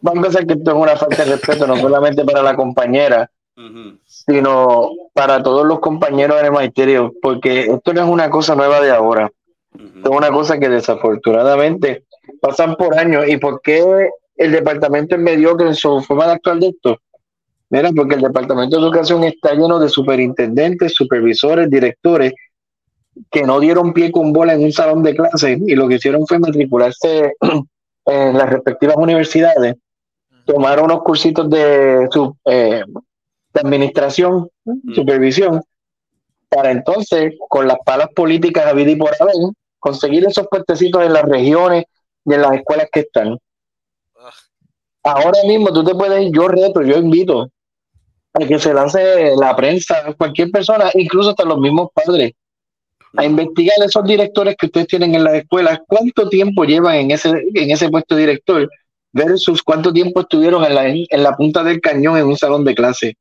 vamos a pensar que esto es una falta de respeto, no solamente para la compañera, Sino para todos los compañeros en el magisterio, porque esto no es una cosa nueva de ahora. Esto es una cosa que desafortunadamente pasan por años. ¿Y por qué el departamento es mediocre en su forma de actuar de esto? Mira, porque el departamento de educación está lleno de superintendentes, supervisores, directores que no dieron pie con bola en un salón de clase y lo que hicieron fue matricularse en las respectivas universidades, tomaron unos cursitos de, eh, de administración, supervisión, para entonces, con las palas políticas a y por haber, conseguir esos puestecitos en las regiones y en las escuelas que están. Ahora mismo tú te puedes, yo reto, yo invito a que se lance la prensa, cualquier persona, incluso hasta los mismos padres, a investigar esos directores que ustedes tienen en las escuelas, cuánto tiempo llevan en ese, en ese puesto de director, versus cuánto tiempo estuvieron en la, en la punta del cañón en un salón de clase.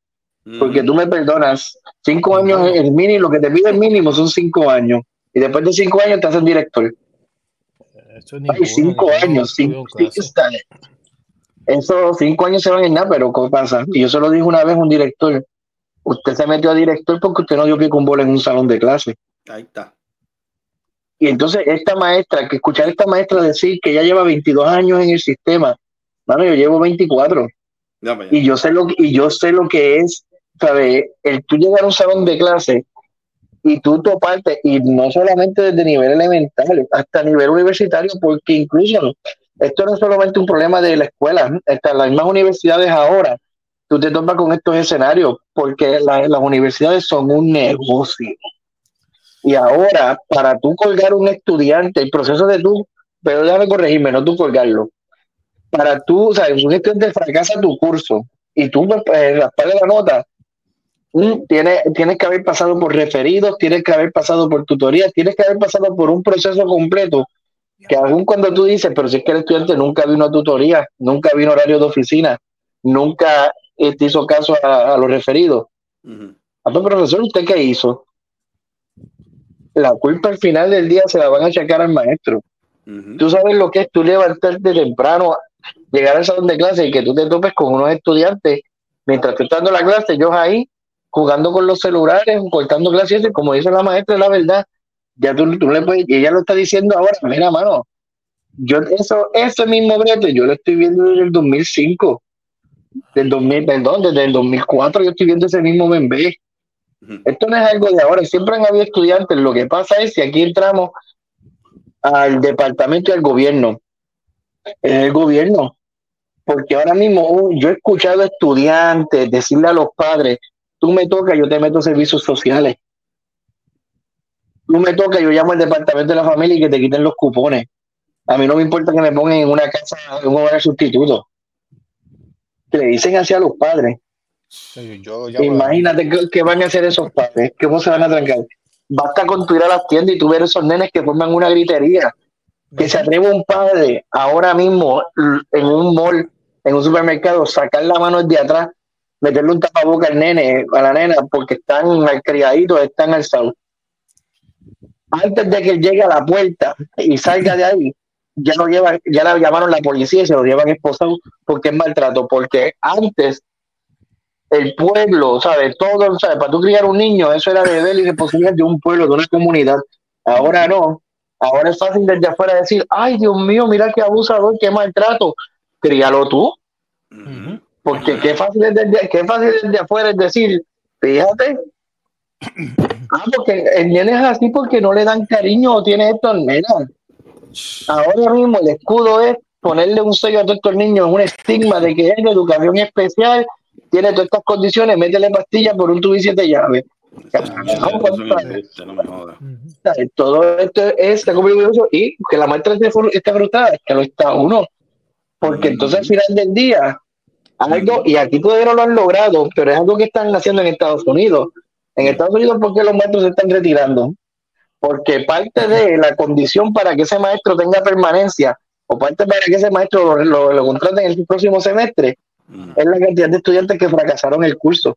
Porque tú me perdonas, cinco años, el mínimo, lo que te pide el mínimo son cinco años. Y después de cinco años te hacen director. Eso es Ay, ninguno, cinco años, cinco, está- esos cinco años se van en nada, pero ¿qué pasa? Y yo se lo dije una vez a un director. Usted se metió a director porque usted no dio pie con bola en un salón de clase. Ahí está. Y entonces esta maestra, que escuchar a esta maestra decir que ya lleva 22 años en el sistema, mano, yo llevo 24 Ya, pues, ya. y yo sé lo que, y yo sé lo que es, ¿sabes? El tú llegar a un salón de clase y tú toparte, y no solamente desde nivel elemental, hasta nivel universitario, porque incluso esto no es solamente un problema de la escuela, hasta las mismas universidades ahora, tú te topas con estos escenarios, porque la- las universidades son un negocio. Y ahora, para tú colgar un estudiante, el proceso de tú, pero déjame corregirme, no tú colgarlo. Para tú, o sea, un estudiante fracasa tu curso y tú, pues, raspar la nota, tienes, tienes que haber pasado por referidos, tienes que haber pasado por tutorías, tienes que haber pasado por un proceso completo. Que aún cuando tú dices, pero si es que el estudiante nunca vino a tutoría, nunca vino horario de oficina, nunca eh, te hizo caso a, a los referidos. Ujú. A ver, profesor, ¿usted qué hizo? La culpa al final del día se la van a achacar al maestro. Ujú. Tú sabes lo que es tú levantarte temprano, llegar al salón de clase y que tú te topes con unos estudiantes mientras tú estás dando la clase, ellos ahí jugando con los celulares, cortando clases, como dice la maestra, la verdad, ya tú, tú le puedes, y ella lo está diciendo ahora, mira, mano, yo eso, ese mismo brete, yo lo estoy viendo desde el 2005, del 2000, perdón, desde el 2004 yo estoy viendo ese mismo bebé. Esto no es algo de ahora, siempre han habido estudiantes, lo que pasa es que aquí entramos al departamento y al gobierno. Es el gobierno. Porque ahora mismo uh, yo he escuchado estudiantes decirle a los padres, tú me tocas, yo te meto servicios sociales. Tú me tocas, yo llamo al departamento de la familia y que te quiten los cupones. A mí no me importa que me pongan en una casa, en un hogar sustituto. Que le dicen así a los padres. Sí, yo llamo a- Imagínate qué, qué van a hacer esos padres, cómo se van a trancar. Basta con tu ir a las tiendas y tú ver esos nenes que forman una gritería. Que se atreve un padre ahora mismo en un mall, en un supermercado, sacar la mano de atrás meterle un tapaboca al nene, a la nena, porque están al criadito, están alzados. Antes de que llegue a la puerta y salga de ahí, ya lo llevan, ya le llamaron la policía y se lo llevan esposado porque es maltrato, porque antes el pueblo, ¿sabes? Todo, ¿sabes? Para tú criar un niño, eso era deber y responsabilidad de un pueblo, de una comunidad. Ahora no. Ahora es fácil desde afuera decir, ay, Dios mío, mira qué abusador, qué maltrato. Críalo tú. Porque qué fácil, es desde, qué fácil es desde afuera es decir, fíjate. Ah, porque el nene es así porque no le dan cariño o tiene esto al nena. Ahora mismo el escudo es ponerle un sello a todos estos niños, un estigma de que es de educación especial, tiene todas estas condiciones, métele pastillas por un tubo y siete llaves. Todo esto es y que la maestra esté frustrada, que lo está uno. Porque entonces al final del día, algo, y aquí todavía no lo han logrado, pero es algo que están haciendo en Estados Unidos. En Estados Unidos, ¿por qué los maestros se están retirando? Porque parte de la condición para que ese maestro tenga permanencia, o parte para que ese maestro lo, lo, lo contraten en el próximo semestre, es la cantidad de estudiantes que fracasaron el curso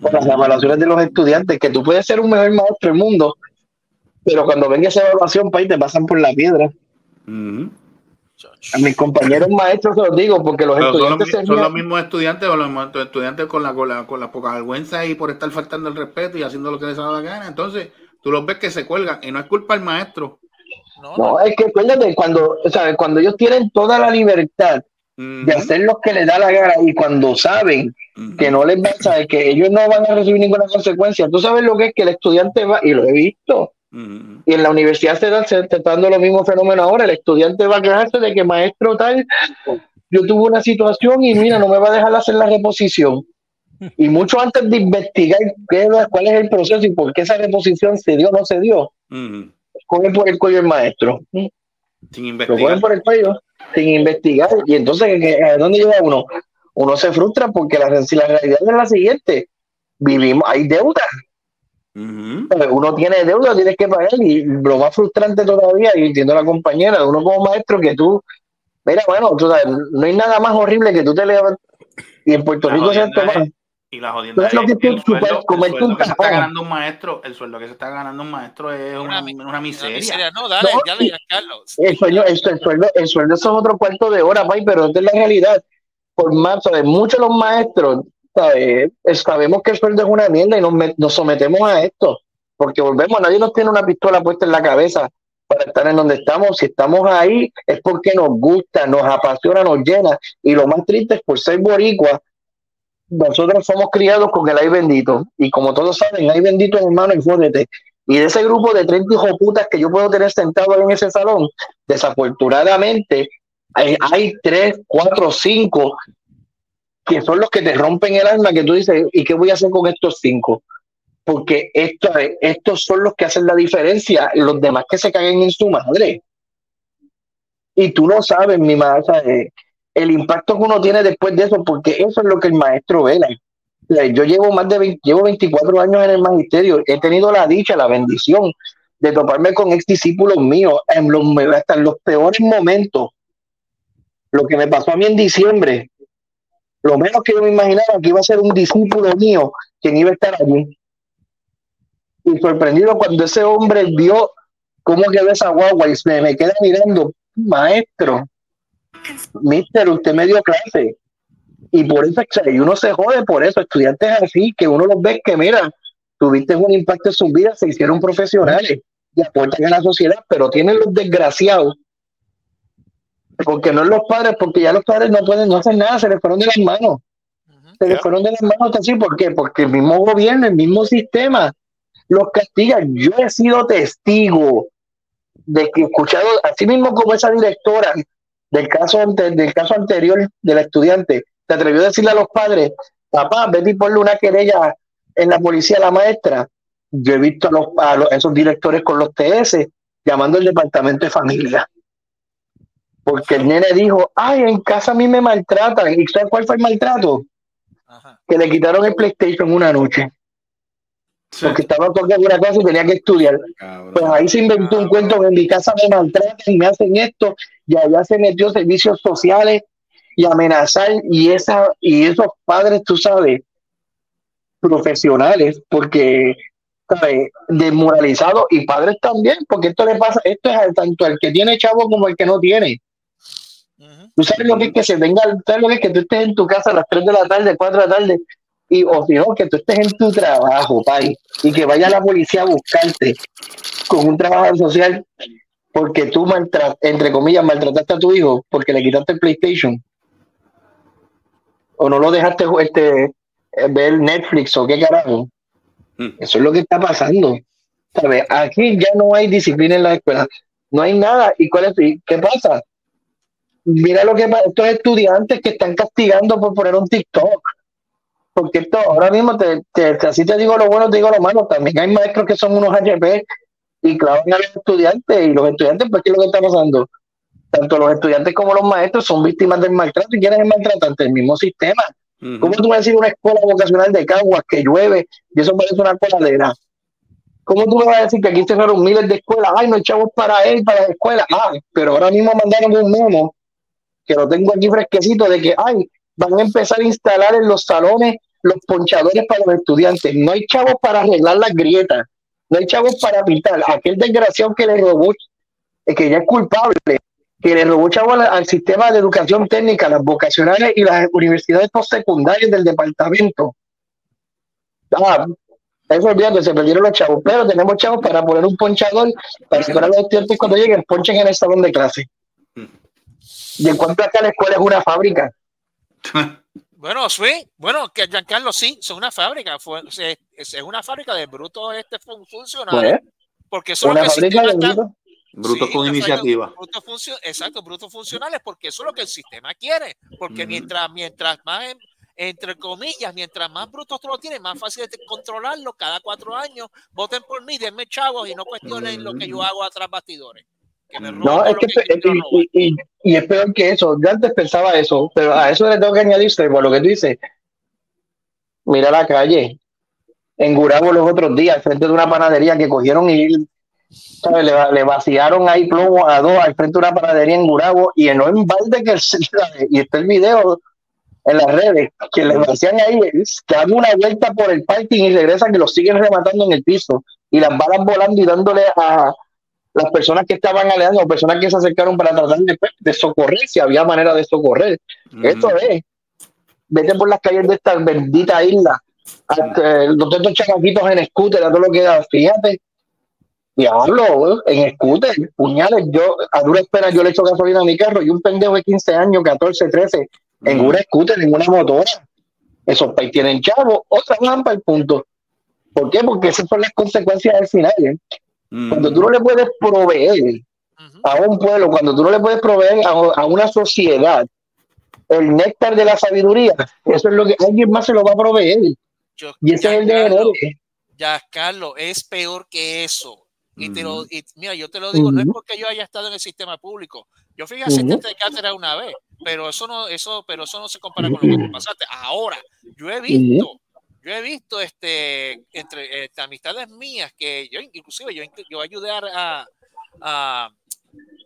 por las evaluaciones de los estudiantes, que tú puedes ser un mejor maestro del mundo, pero cuando venga esa evaluación, país, te pasan por la piedra. A mis compañeros maestros se los digo, porque los Pero son, estudiantes los, son los mismos estudiantes o los mismos estudiantes con la, con, la, con la poca vergüenza y por estar faltando el respeto y haciendo lo que les da la gana. Entonces, tú los ves que se cuelgan y no es culpa del maestro. No, es que acuérdate, cuando, ¿sabes? cuando ellos tienen toda la libertad de hacer lo que les da la gana y cuando saben que no les va a saber que ellos no van a recibir ninguna consecuencia, tú sabes lo que es que el estudiante va, y lo he visto, y en la universidad se, está dando los mismos fenómenos ahora, el estudiante va a quejarse de que maestro tal, yo tuve una situación y mira, no me va a dejar hacer la reposición. Y mucho antes de investigar qué, cuál es el proceso y por qué esa reposición se dio o no se dio, cogen por el cuello el maestro. Sin Lo investigar. cogen por el cuello sin investigar. Y entonces, ¿qué- ¿a dónde lleva uno? Uno se frustra porque la, si la realidad es la siguiente. Vivimos, hay deuda. ¿Sabes? Uno tiene deuda, tienes que pagar. Y lo más frustrante todavía, y entiendo a la compañera, de uno como maestro, que tú, mira, bueno, tú sabes, no hay nada más horrible que tú te levantas. Y en Puerto La Rico se toma. Y la jodienda ¿Tú es lo que el sueldo, el sueldo un que se está ganando un maestro, el sueldo que se está ganando un maestro es una, una miseria. miseria. No, dale, No, dale, Carlos. El sueldo, el, el sueldo, el sueldo es otro cuarto de hora, Pai, pero esta es la realidad. Por más, ¿sabes? muchos de los maestros, Es- sabemos que el sueldo es una mierda y nos, met- nos sometemos a esto, porque volvemos, nadie nos tiene una pistola puesta en la cabeza para estar en donde estamos. Si estamos ahí es porque nos gusta, nos apasiona, nos llena. Y lo más triste es por ser boricua, nosotros somos criados con el ay bendito. Y como todos saben, ay bendito hermano jódete. Y de ese grupo de 30 hijos putas que yo puedo tener sentado en ese salón, desafortunadamente hay, hay tres, cuatro, cinco que son los que te rompen el alma, que tú dices, ¿y qué voy a hacer con estos cinco? Porque esto, estos son los que hacen la diferencia, los demás que se caguen en su madre. Y tú no sabes, mi madre, el impacto que uno tiene después de eso, porque eso es lo que el maestro vela. Yo llevo más de 20 llevo 24 años en el magisterio, he tenido la dicha, la bendición de toparme con ex discípulos míos hasta en los peores momentos. Lo que me pasó a mí en diciembre, lo menos que yo me imaginaba que iba a ser un discípulo mío quien iba a estar allí. Y sorprendido cuando ese hombre vio cómo quedó esa guagua y se me queda mirando, maestro, mister, usted me dio clase. Y por eso, y uno se jode por eso, estudiantes así, que uno los ve que, mira, tuviste un impacto en sus vidas, se hicieron profesionales y aportan a la sociedad, pero tienen los desgraciados, porque no es los padres, porque ya los padres no pueden, no hacen nada, se les fueron de las manos. Se les fueron de las manos así, ¿por qué? Porque el mismo gobierno, el mismo sistema los castiga. Yo he sido testigo de que he escuchado, así mismo como esa directora del caso, ante- del caso anterior de la estudiante, se atrevió a decirle a los padres, papá, vete y ponle una querella en la policía a la maestra. Yo he visto a, los, a los- esos directores con los TS llamando al departamento de familia. Porque el nene dijo, ay, en casa a mí me maltratan. ¿Y sabes cuál fue el maltrato? Que le quitaron el PlayStation una noche. Porque estaba tocando una cosa y tenía que estudiar. Pues ahí se inventó un cuento que en mi casa me maltratan y me hacen esto, y allá se metió servicios sociales y amenazar y esa y esos padres, tú sabes, profesionales, porque ¿sabes? desmoralizados y padres también, porque esto le pasa, esto es al- tanto al que tiene chavo como al que no tiene. Tú sabes lo que es que se venga, sabes lo que es que tú estés en tu casa a las 3 de la tarde, 4 de la tarde, y o si no, que tú estés en tu trabajo, pai, y que vaya la policía a buscarte con un trabajo social porque tú maltra- entre comillas maltrataste a tu hijo porque le quitaste el PlayStation o no lo dejaste este, eh, ver Netflix o qué carajo. Eso es lo que está pasando. ¿Sabes? Aquí ya no hay disciplina en la escuela. No hay nada. ¿Y cuál es? ¿Qué pasa? Mira lo que pasa. Estos estudiantes que están castigando por poner un TikTok. Porque esto, ahora mismo, te, te- así te digo lo bueno, te digo lo malo. También hay maestros que son unos HP y clavan a los estudiantes. Y los estudiantes, pues, ¿qué es lo que está pasando? Tanto los estudiantes como los maestros son víctimas del maltrato. ¿Y quién es el maltratante? El mismo sistema. ¿Cómo tú vas a decir una escuela vocacional de Caguas que llueve y eso parece una coladera? ¿Cómo tú me vas a decir que aquí cerraron miles de escuelas? Ay, no hay chavos para él, para la escuela. Ah, pero ahora mismo mandaron un memo que lo tengo aquí fresquecito de que, ay, van a empezar a instalar en los salones los ponchadores para los estudiantes. No hay chavos para arreglar las grietas. No hay chavos para pintar. Aquel desgraciado que le robó, eh, que ya es culpable, que le robó chavo al, sistema de educación técnica, las vocacionales y las universidades postsecundarias del departamento. Ah, eso olvídate, se perdieron los chavos, pero tenemos chavos para poner un ponchador para que los estudiantes cuando lleguen ponchen en el salón de clase. Y en cuanto acá la escuela es una fábrica. Bueno, sí, bueno, que Giancarlo sí, es una fábrica, fue, es, es una fábrica de brutos este fun- funcionarios, Pues, porque eso es lo que el sistema de está- brutos. Brutos Sí, con iniciativa. brutos funcio- exacto, brutos funcionales, porque eso es lo que el sistema quiere, porque mientras, mientras más, en- entre comillas, mientras más brutos tú lo tienes, más fácil es controlarlo cada cuatro años, voten por mí, denme chavos y no cuestionen lo que yo hago atrás bastidores. Que me robo No, es que, y, y- y es peor que eso. Yo antes pensaba eso, pero a eso le tengo que añadir, por lo que tú dices. Mira la calle. En Gurabo los otros días, al frente de una panadería que cogieron y ¿sabes? Le, va- le vaciaron ahí plomo a dos al frente de una panadería en Gurabo y en un balde que se- y está el video en las redes que le vacían ahí, que dan una vuelta por el parking y regresan que los siguen rematando en el piso y las balas volando y dándole a las personas que estaban aleando, o personas que se acercaron para tratar de, de socorrer, si había manera de socorrer. Esto es, vete por las calles de esta bendita isla, hasta, eh, todos estos chamaquitos en scooter, a todo lo que da, fíjate, diablo, en scooter, puñales, yo a dura espera yo le echo gasolina a mi carro y un pendejo de 15 años, 14, 13, en una scooter, en una motora, esos países tienen chavos, otra para el punto. ¿Por qué? Porque esas son las consecuencias al final. ¿eh? Cuando tú no le puedes proveer a un pueblo, cuando tú no le puedes proveer a, a una sociedad el néctar de la sabiduría, eso es lo que alguien más se lo va a proveer. Yo- Y ese es el deber. Ya, Carlos, es peor que eso. Y te lo, y mira, yo te lo digo, no es porque yo haya estado en el sistema público. Yo fui asistente Ujú. de cátedra una vez, pero eso no, eso, pero eso no se compara con lo que tú pasaste. Ahora, yo he visto, yo he visto este entre este, amistades mías que yo inclusive yo, yo ayudé a, a, a-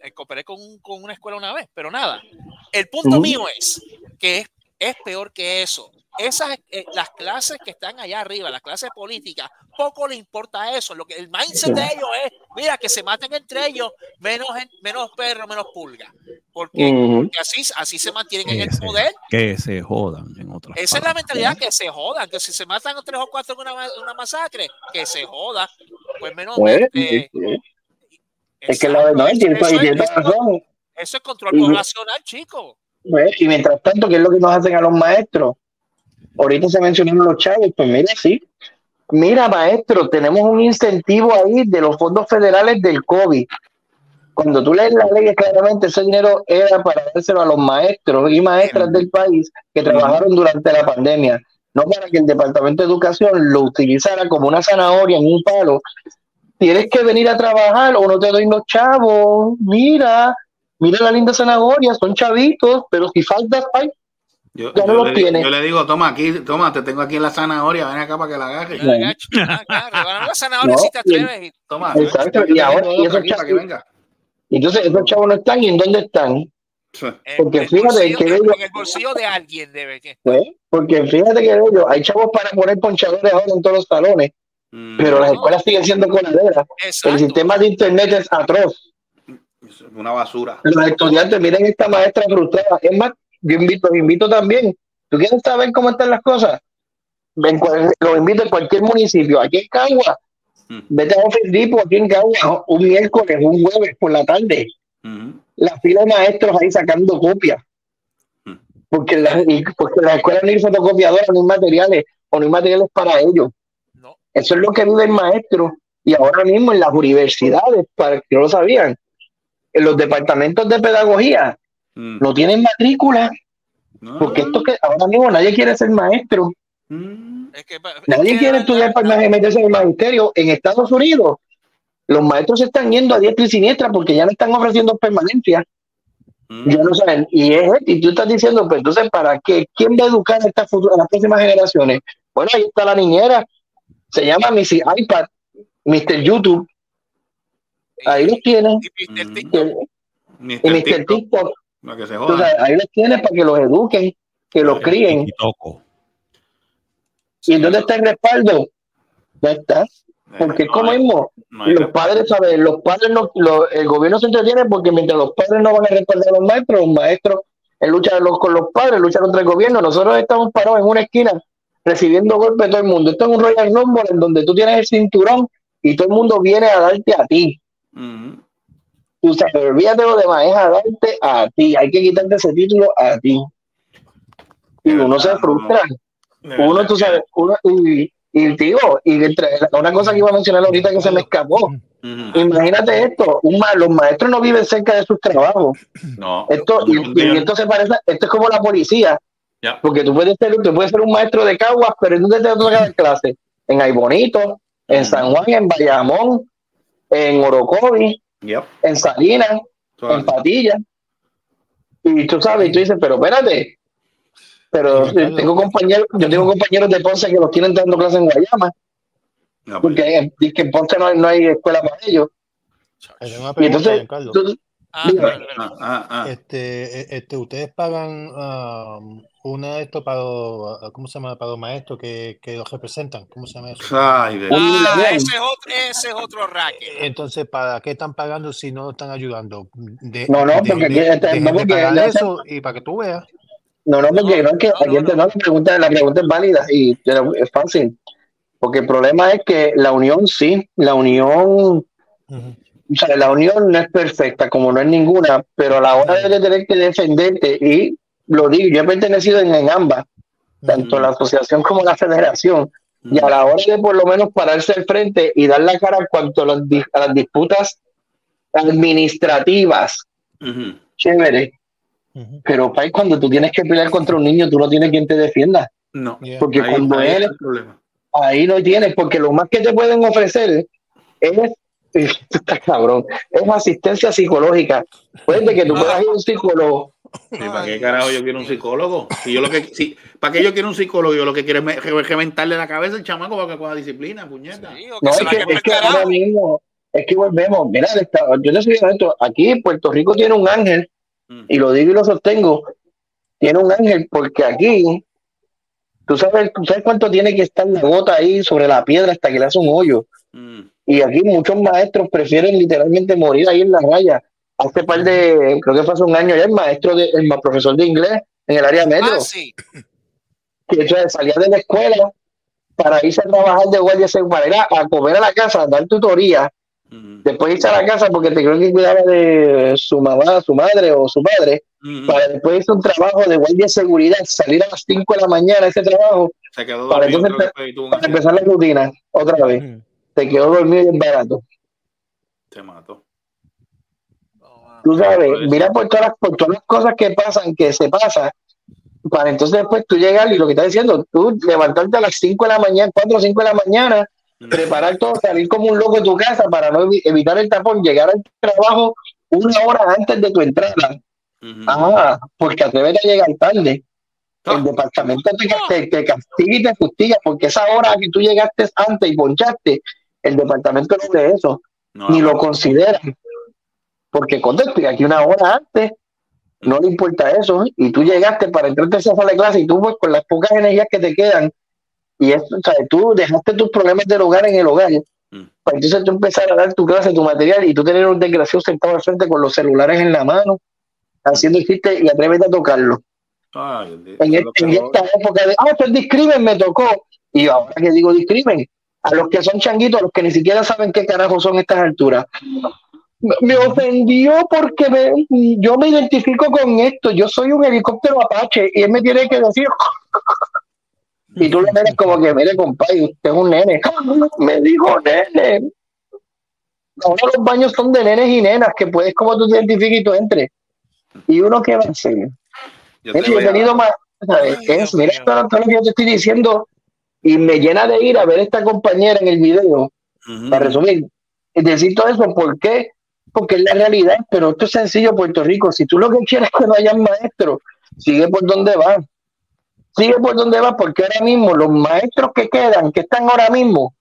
eh, cooperé con, un- con una escuela una vez, pero nada. El punto mío es que es, es peor que eso. Esas, eh, las clases que están allá arriba, las clases políticas, poco le importa eso. Lo que el mindset de ellos es, mira, que se maten entre ellos, menos, menos perro, menos pulga. Porque, así, así se mantienen en el se, poder. que se jodan en otras Esa es la mentalidad que se jodan, que si se matan a tres o cuatro en una, una masacre, que se joda. Pues menos Pues, sí, sí. Es que la verdad, eso- tiene eso es- eso- razón. eso es control poblacional, chico. Pues, Y mientras tanto, ¿qué es lo que nos hacen a los maestros? Ahorita se mencionaron los chavos, pues mira, sí. Mira, maestro, tenemos un incentivo ahí de los fondos federales del COVID. Cuando tú lees la ley, claramente ese dinero era para dárselo a los maestros y maestras del país que trabajaron durante la pandemia, no para que el Departamento de Educación lo utilizara como una zanahoria en un palo. Tienes que venir a trabajar o no te doy los chavos. Mira, mira la linda zanahoria, son chavitos, pero si faltas, ay, Yo, Ya no yo los le, di- tiene. yo le digo, toma aquí, toma, te tengo aquí en la zanahoria, ven acá para que la agarres. la zanahoria No, si te y el- atreves. y- Toma, Exacto, te y ahora y esos para que chavos, venga. entonces esos chavos no están, ¿y en dónde están? Porque el fíjate que de- ellos, en el bolsillo de alguien debe que. ¿eh? porque fíjate que ellos, hay chavos para poner ponchadores ahora en todos los salones, pero las escuelas siguen siendo coladeras. El sistema de internet es atroz. Es una basura. Los estudiantes, miren esta maestra frustrada. Es más, yo invito, los invito también. ¿Tú quieres saber cómo están las cosas? Ven, los invito en cualquier municipio. Aquí en Cagua, vete a Office Depot aquí en Cagua un miércoles, un jueves por la tarde. La fila de maestros ahí sacando copias. Porque, la- porque las escuelas no hay fotocopiadoras, no hay materiales, o no hay materiales para ellos. Eso es lo que vive el maestro. Y ahora mismo en las universidades, para que no lo sabían, en los departamentos de pedagogía no tienen matrícula. Porque esto que ahora mismo nadie quiere ser maestro. Nadie quiere estudiar para meterse en el magisterio. En Estados Unidos, los maestros se están yendo a diestra y siniestra porque ya no están ofreciendo permanencia. Ya no saben. Y es y tú estás diciendo, pues entonces, ¿para qué? ¿Quién va a educar a, estas futuras, a las próximas generaciones? Bueno, ahí está la niñera. Se llama Missy iPad, Mr. YouTube. Ahí los tienes. Y Mr. TikTok. Que se ahí los tienes para que los eduquen, que los críen. ¿Y dónde está el respaldo? No está. Porque es como mismo. los padres, ¿sabes? Los padres no, lo- el gobierno se entretiene porque mientras los padres no van a respaldar a los maestros, los maestros en lucha los- con los padres, luchan contra el gobierno. Nosotros estamos parados en una esquina recibiendo golpes de todo el mundo. Esto es un Royal Rumble en donde tú tienes el cinturón y todo el mundo viene a darte a ti. Tú sabes, olvídate lo demás, es a darte a ti. Hay que quitarte ese título a ti. Y uno se frustra. Uno, tú sabes, uno, y, y digo, y entre- una cosa que iba a mencionar ahorita que se me escapó. Imagínate esto, un ma- los maestros no viven cerca de sus trabajos. No. Esto, y, y esto se parece, esto es como la policía. Porque tú puedes ser, tú puedes ser un maestro de Caguas, pero ¿en dónde te toca dar clase? En Aybonito, en San Juan, en Bayamón, en Orocovi, Yep. en Salinas, en Patilla. Y tú sabes, y tú dices, pero espérate. Pero eh, tengo compañeros, yo tengo compañeros de Ponce que los tienen dando clases en Guayama. Porque en, dice que en Ponce no hay, no hay escuela para ellos. Y entonces, tú- dígame. Ah, Este, eh, este, ustedes pagan ah, una de esto para los, ah, ¿cómo se llama? Para los maestros que, que los representan. ¿Cómo se llama eso? Ay, de- Ah, ese es otro, ese es otro racket. Entonces, ¿para qué están pagando si no están ayudando? De- No, no, de- porque aquí de- este- no, porque pagar eso y para que tú veas. No, no, porque no, es que aquí no, la, pregunta, la pregunta es válida y es fácil. Porque el problema es que la unión sí, la unión, o sea, la unión no es perfecta, como no es ninguna, pero a la hora de tener que defenderte, y lo digo, yo he pertenecido en, en ambas, tanto la asociación como la federación, y a la hora de por lo menos pararse al frente y dar la cara en cuanto a las, dis- a las disputas administrativas, chévere. Pero Pai, cuando tú tienes que pelear contra un niño, tú no tienes quien te defienda. No. Porque Ahí- cuando ahí él, está el problema. ahí no tienes, porque lo más que te pueden ofrecer es, cabrón, es asistencia psicológica. Puede que tú puedas ir a un psicólogo. ¿Para qué carajo yo quiero un psicólogo? Si yo lo que, si, ¿Para qué yo quiero un psicólogo? Yo lo que quiero es reventarle la cabeza al chamaco para que coja disciplina, puñeta. No, es que, es que ahora mismo, es que volvemos, mira, el estado- yo te soy honesto, aquí Puerto Rico tiene un ángel, y lo digo y lo sostengo, tiene un ángel porque aquí, tú sabes, tú sabes cuánto tiene que estar la gota ahí sobre la piedra hasta que le hace un hoyo. Y aquí muchos maestros prefieren literalmente morir ahí en la raya. Hace par de, creo que fue hace un año ya, el maestro, de, el profesor de inglés en el área metro, Ah, sí. que o sea, salía de la escuela para irse a trabajar de guardia para ir a, comer a la casa, a dar tutoría, después irse a la casa porque te creo que cuidaba de su mamá, su madre o su padre, para después irse a un trabajo de guardia de seguridad, salir a las 5 de la mañana a ese trabajo, Se quedó para dormido, entonces que para empezar la rutina otra vez. Te quedó dormido y es barato. Se mató. Tú sabes, mira por todas, las, por todas las cosas que pasan, que se pasa, para entonces después tú llegar y lo que estás diciendo, tú levantarte a las 5 de la mañana, 4 o 5 de la mañana, preparar todo, salir como un loco de tu casa para no evi- evitar el tapón, llegar al trabajo una hora antes de tu entrada. Ah, porque atrévete a llegar tarde. El departamento te, te, te castiga y te fustiga porque esa hora que tú llegaste antes y ponchaste, el departamento no ve eso, ni lo considera. Porque cuando estoy aquí una hora antes, no le importa eso. Y tú llegaste para entrarte a esa sala de clase y tú pues, con las pocas energías que te quedan, y eso, o sea, tú dejaste tus problemas del hogar en el hogar, para entonces tú empezar a dar tu clase, tu material, y tú tener un desgraciado sentado al frente con los celulares en la mano, haciendo el chiste y atrévete a tocarlo. Ay, En, eso es e- lo en peor. esta época de, ah, pues discrimen me tocó. Y ahora que digo discrimen, a los que son changuitos, a los que ni siquiera saben qué carajo son estas alturas. Me- ofendió porque me- yo me identifico con esto. Yo soy un helicóptero Apache y él me tiene que decir. Y tú le eres como que, mire, compadre, usted es un nene. Me dijo nene. Ahora los baños son de nenes y nenas, que puedes como tú te identifiques y tú entres. Y uno que va a hacer. Yo Mira, he a- tenido más, ¿sabes? Es, mira todo, todo lo que yo te estoy diciendo y me llena de ir a ver a esta compañera en el video, para resumir, decir todo eso, ¿por qué? Porque es la realidad, pero esto es sencillo, Puerto Rico, si tú lo que quieres es que no haya maestros, sigue por donde va, sigue por donde va, porque ahora mismo los maestros que quedan, que están ahora mismo,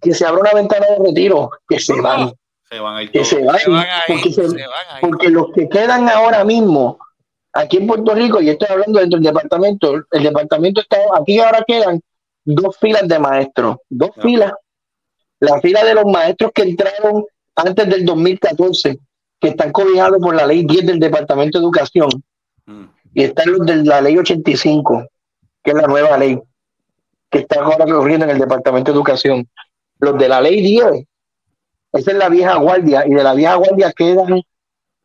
que se abra una ventana de retiro, que se van, Se van a ir que se vayan, porque, se- porque los que quedan ahora mismo aquí en Puerto Rico, y estoy hablando dentro del departamento, el departamento está aquí ahora quedan dos filas de maestros, dos filas, la fila de los maestros que entraron antes del 2014, que están cobijados por la ley 10 del Departamento de Educación, y están los de la ley 85, que es la nueva ley, que está ahora corriendo en el Departamento de Educación. Los de la ley 10 esa es la vieja guardia y de la vieja guardia quedan,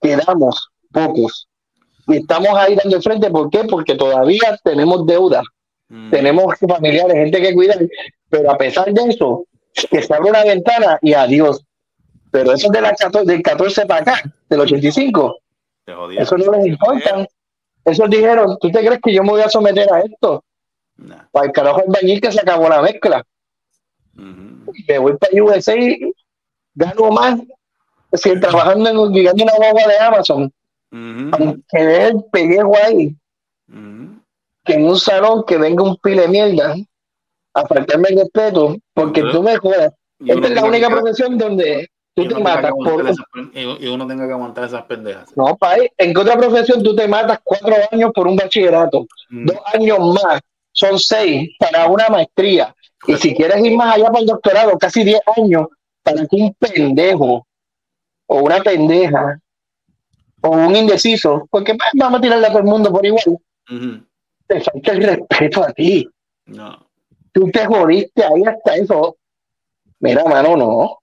quedamos pocos. Y estamos ahí dando frente, ¿por qué? Porque todavía tenemos deuda, tenemos familiares, gente que cuidar, pero a pesar de eso, que se abre una ventana y adiós. Pero eso de la 14, del 14 para acá, del 85, Te jodieron. eso no les importa. Esos dijeron, ¿tú te crees que yo me voy a someter a esto? Para el carajo albañil que se acabó la mezcla. Me voy para USA y gano más si trabajando en guiando una guagua de Amazon. Aunque dé el pellejo ahí, que en un salón que venga un pile de mierda a faltarme el respeto, porque tú me jodas. Esta es la única profesión donde tú te matas por, esas y- uno tenga que aguantar esas pendejas. no, país. ¿En qué otra profesión tú te matas cuatro años por un bachillerato? Dos años más, son seis para una maestría. Y si quieres ir más allá para el doctorado, casi diez años para que un pendejo o una pendeja o un indeciso, porque pues, vamos a tirarle a todo el mundo por igual, te falta el respeto a ti. No. Tú te jodiste ahí hasta eso. Mira, mano, no.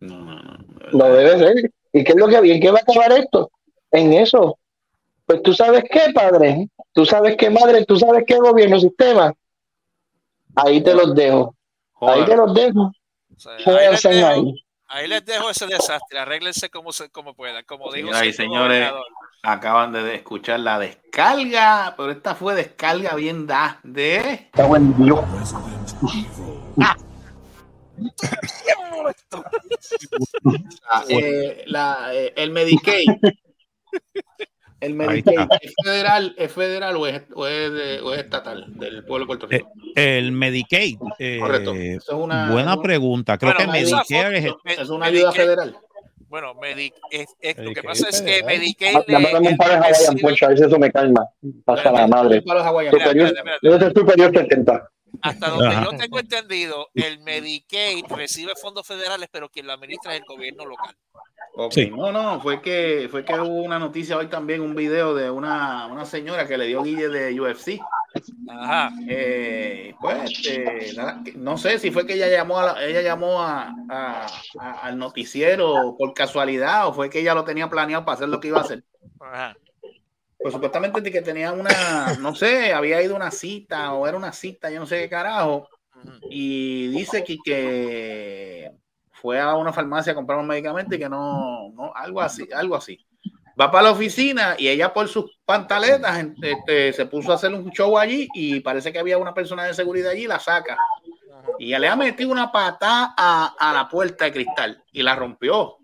No debe ser. ¿Y qué es lo que bien? ¿Qué va a acabar esto? En eso. Pues tú sabes qué, padre. Tú sabes qué, madre. Tú sabes qué, gobierno, sistema. Ahí te los dejo. Ahí te los dejo. Ahí les, dejo, ahí. ahí les dejo ese desastre. Arréglense como, se- como puedan. Como cierto señores, gobernador. acaban de escuchar la descarga, pero esta fue descarga bien da de. Está buen Dios. Ah, eh, la, eh, el Medicaid. El Medicaid es federal, es federal o es, o es de- o es estatal del pueblo de Puerto Rico. El Medicaid. eh, Correcto. Es una- buena pregunta. Creo Bueno, que Medicare es, Es una ayuda Medicaid- federal. Bueno, Medi- es- es- lo que Medicaid pasa es que. Medicaid Dame un par de Hawaiian Punch, a ver si eso me calma. Pasa la madre. Para los hawaianos. Superior, yo soy superior 70. Hasta donde Ajá. yo tengo entendido, el Medicaid recibe fondos federales, pero quien lo administra es el gobierno local. Sí. No, no, fue que fue que hubo una noticia hoy también, un video de una, una señora que le dio guille de UFC. Ajá. Eh, pues, este, nada, no sé si fue que ella llamó a la- ella llamó a, a- a- al noticiero por casualidad o fue que ella lo tenía planeado para hacer lo que iba a hacer. Ajá. Pues supuestamente que tenía una, no sé, había ido a una cita o era una cita, yo no sé qué carajo. Y dice que, que fue a una farmacia a comprar un medicamento y que no, no, algo así, algo así. Va para la oficina y ella por sus pantaletas este, se puso a hacer un show allí y parece que había una persona de seguridad allí y la saca. Y ella le ha metido una patada a, a la puerta de cristal y la rompió.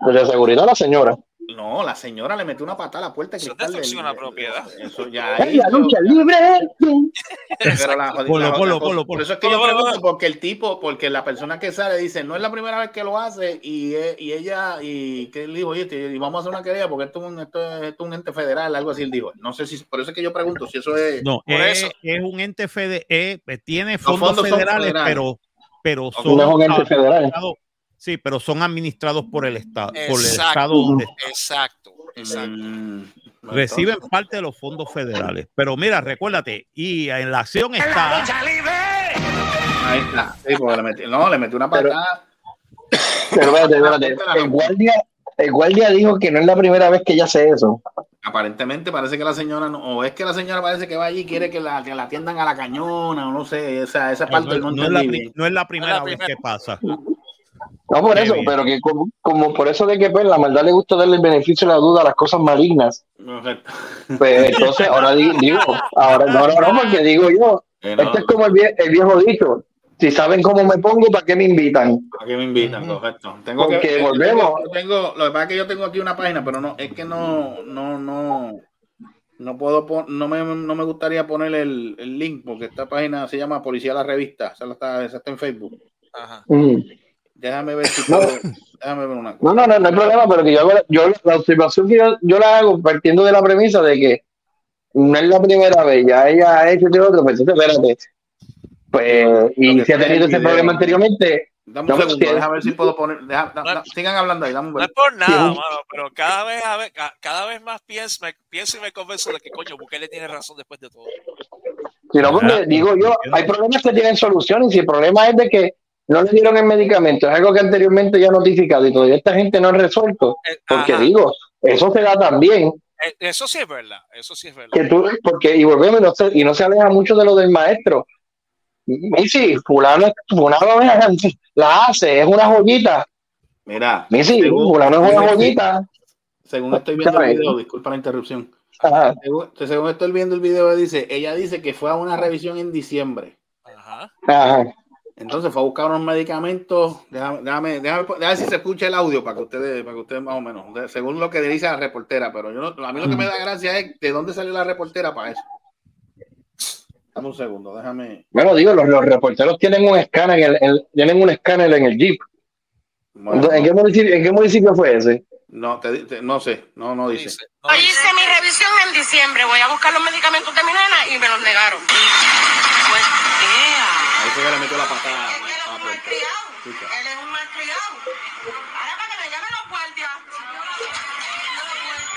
Pues de seguridad la señora. No, la señora le metió una patada a la puerta Eso destrucción a la propiedad. Eso ya ¡Ay, es. la lucha libre! Por eso es que yo pregunto, porque el tipo, porque la persona que sale dice, no es la primera vez que lo hace, y, e- y ella, y que él dijo, oye, y vamos a hacer una querella porque esto es un, esto es, esto es un ente federal, algo así él dijo. No sé si, por eso es que yo pregunto si eso es. No, Por es, eso. es un ente federal, tiene fondos, federales, federales. pero, pero No son es un ente federal. Sí, pero son administrados por el estado, por el Exacto. estado donde Exacto, exacto. Mm, reciben parte de los fondos federales. Pero mira, recuérdate, y en la acción está Ahí está. Sí, porque le metí, no, le metí una Pero- patada. Pero espérate, espérate. El guardia, el guardia dijo que no es la primera vez que ella hace eso. Aparentemente parece que la señora, no, o es que la señora parece que va allí y quiere que la, que la atiendan a la cañona, o no sé, esa, esa parte no, no, no es la, no es la primera vez primera. que pasa. No por Qué eso, bien. pero que como, como por eso de que pues, la maldad le gusta darle el beneficio de la duda a las cosas malignas. Correcto. Pues entonces ahora di- digo, ahora no, no, no, porque digo yo, Eh, no, esto es como el, vie- el viejo dicho, si saben cómo me pongo, ¿para qué me invitan? ¿A qué me invitan? Correcto. Tengo Porque que, yo volvemos. Tengo, yo tengo- lo que pasa es que yo tengo aquí una página, pero no, es que no, no, no, no puedo, no me, no me gustaría poner el, el link, porque esta página se llama Policía la Revista, esa, la está, está en Facebook. Ajá. Déjame ver si No. puedo, déjame ver una No, cosa. no, no, no hay problema, pero que yo, hago la- yo la observación que yo, yo la hago partiendo de la premisa de que no es la primera vez, ya ella ha hecho este otro, pues espérate. Pues, y si ha tenido ese problema anteriormente, Dame No, un segundo, déjame ver si puedo poner, deja- da- da- sigan hablando ahí, dame un No es por nada, mano, pero cada vez, a ver, ca- cada vez más pienso, me, pienso y me convenzo de que coño, Bukele tiene razón después de todo. si no, porque digo yo, hay problemas que tienen solución y si el problema es de que no le dieron el medicamento, es algo que anteriormente ya notificado y todavía esta gente no ha resuelto, Eh, porque ajá. digo, eso se da también, Eh, Eso sí es verdad, eso sí es verdad. que tú, porque, y volvemos, y no se, y no se aleja mucho de lo del maestro. Missy, fulano, fulano la hace, es una joyita. Mira, Missy, según- fulano es una joyita. según estoy viendo el video, disculpa la interrupción. Ajá. Según, según estoy viendo el video, dice, ella dice que fue a una revisión en diciembre. Ajá. Ajá. Entonces fue a buscar unos medicamentos. Déjame, déjame, déjame, déjame ver si se escucha el audio para que ustedes, para que ustedes más o menos, de- según lo que dice la reportera, pero yo no, a mí lo que me da gracia es de dónde salió la reportera para eso. Dame un segundo, déjame. Bueno, digo, los, los reporteros tienen un escáner, en el, en- tienen un escáner en el Jeep. Bueno, ¿En, qué municipio, ¿En qué municipio fue ese? no, te- te- no sé, no, no dice. Dice. hice mi revisión en diciembre. Voy a buscar los medicamentos de mi nena y me los negaron. Pues, yeah. Ahí fue que le metió la patada Él es un malcriado. Él es un malcriado. Ahora para que me llamen los guardias.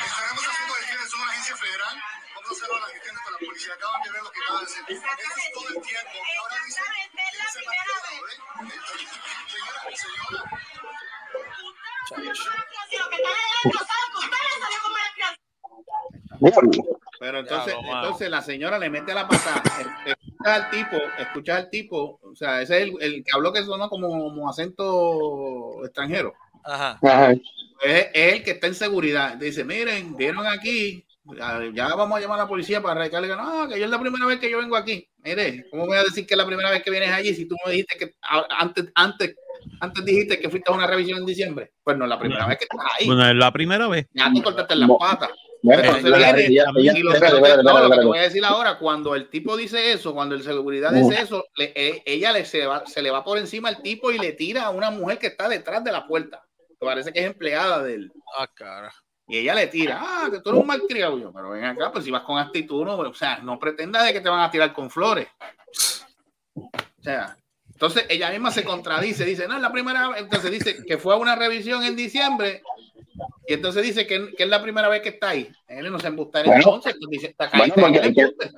Estaremos haciendo gestiones, una agencia federal. Vamos a hacer las gestiones con la policía. Acaban de ver lo que acaban de hacer. Eso es todo el tiempo. Y ahora dicen Exactamente, es la primera ¿eh? Señora. Pero entonces, entonces la señora le mete la patada. Es- Escucha al tipo, escucha al tipo, o sea, ese es el, el que habló que sonó como, como acento extranjero. Ajá. Ajá. Es, es el que está en seguridad. Dice, miren, vieron aquí, ya vamos a llamar a la policía para que no, que yo es la primera vez que yo vengo aquí. Mire, ¿cómo voy a decir que es la primera vez que vienes allí si tú me dijiste que antes, antes, antes dijiste que fuiste a una revisión en diciembre? Pues no es la primera vez que estás ahí. Bueno, es la primera vez. Ya tú cortaste las patas. Bueno, Pero viene, y lo, espérate, que- espérate, no, lo que espérate, te voy a decir ahora, cuando el tipo dice eso, cuando el seguridad Uh. dice eso, le- e- ella le, se, va, se le va por encima al tipo y le tira a una mujer que está detrás de la puerta. Que parece que es empleada de él. Ah, cara. Y ella le tira, ah, que tú eres un malcriado. Yo, pero ven acá, pues si vas con actitud, no, o sea, no pretendas de que te van a tirar con flores. O sea, entonces ella misma se contradice, dice, no, es la primera vez, entonces dice que fue a una revisión en diciembre, y entonces dice que, que es la primera vez que está ahí. Él no se embustar Bueno. entonces, pues dice, está Bueno, porque- embuste.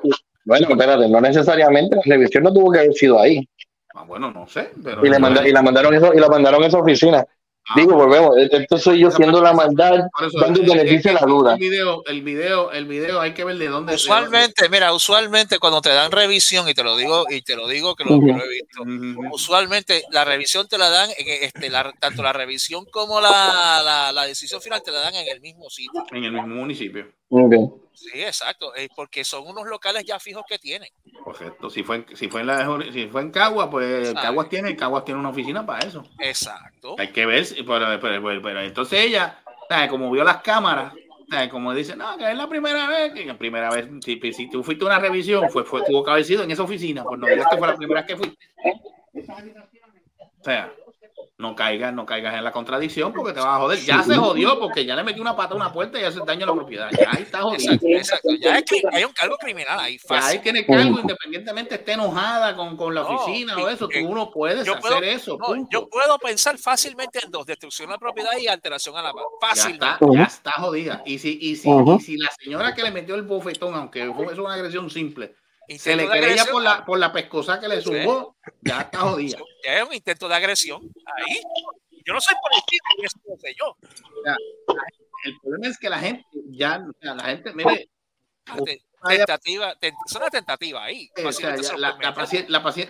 Bueno, espérate, no necesariamente, la revisión no tuvo que haber sido ahí. Ah, bueno, no sé, pero Y le, manda- y la mandaron eso, y la mandaron a esa oficina. Ah, Digo, volvemos, esto soy yo siendo la maldad, eso, dando el- beneficio a la duda. El video, el video, el video, hay que ver de dónde. de Usualmente, mira, usualmente cuando te dan revisión, y te lo digo, y te lo digo que lo, que lo he visto, usualmente la revisión te la dan, en, este, la- tanto la revisión como la, la, la decisión final te la dan en el mismo sitio. En el mismo municipio. Ok. Sí, exacto, es porque son unos locales ya fijos que tienen. Correcto. Si fue, en- si fue en la, si fue en Cagua, pues Sabe. Caguas tiene, Caguas tiene una oficina para eso. Exacto. Hay que ver, si- pero, pero- pero- pero entonces ella sea, como vio las cámaras, sea, como dice, no, que es la primera vez, que la primera vez, si, si tú fuiste a una revisión, fue, fue, tuvo que haber sido en esa oficina, pues no digas que fue la primera vez que fuiste. O sea, no caigas, no caigas en la contradicción porque te vas a joder. Ya se jodió porque ya le metió una pata a una puerta y hace daño a la propiedad. Ya ahí está jodido. Exacto, exacto. Ya es que hay un cargo criminal ahí. Ya ahí Fácil. tiene cargo, independientemente esté enojada con, con la oficina o eso, tú no puedes yo hacer puedo- eso. no, yo puedo pensar fácilmente en dos: destrucción de la propiedad y alteración a la paz. Ya Fácil. está, ya está jodida. Y si, y, si, y si la señora que le metió el bofetón, aunque fue es una agresión simple, se le agresión. por la, por la pescosa que le zumbó, ya está jodida. Es un intento de agresión. Ahí. Yo no soy policía, eso lo sé yo. El problema es que la gente, ya, o sea, la gente, mire, Te- Tentativa, tent- es una tentativa ahí. Eh, o sea, ya la,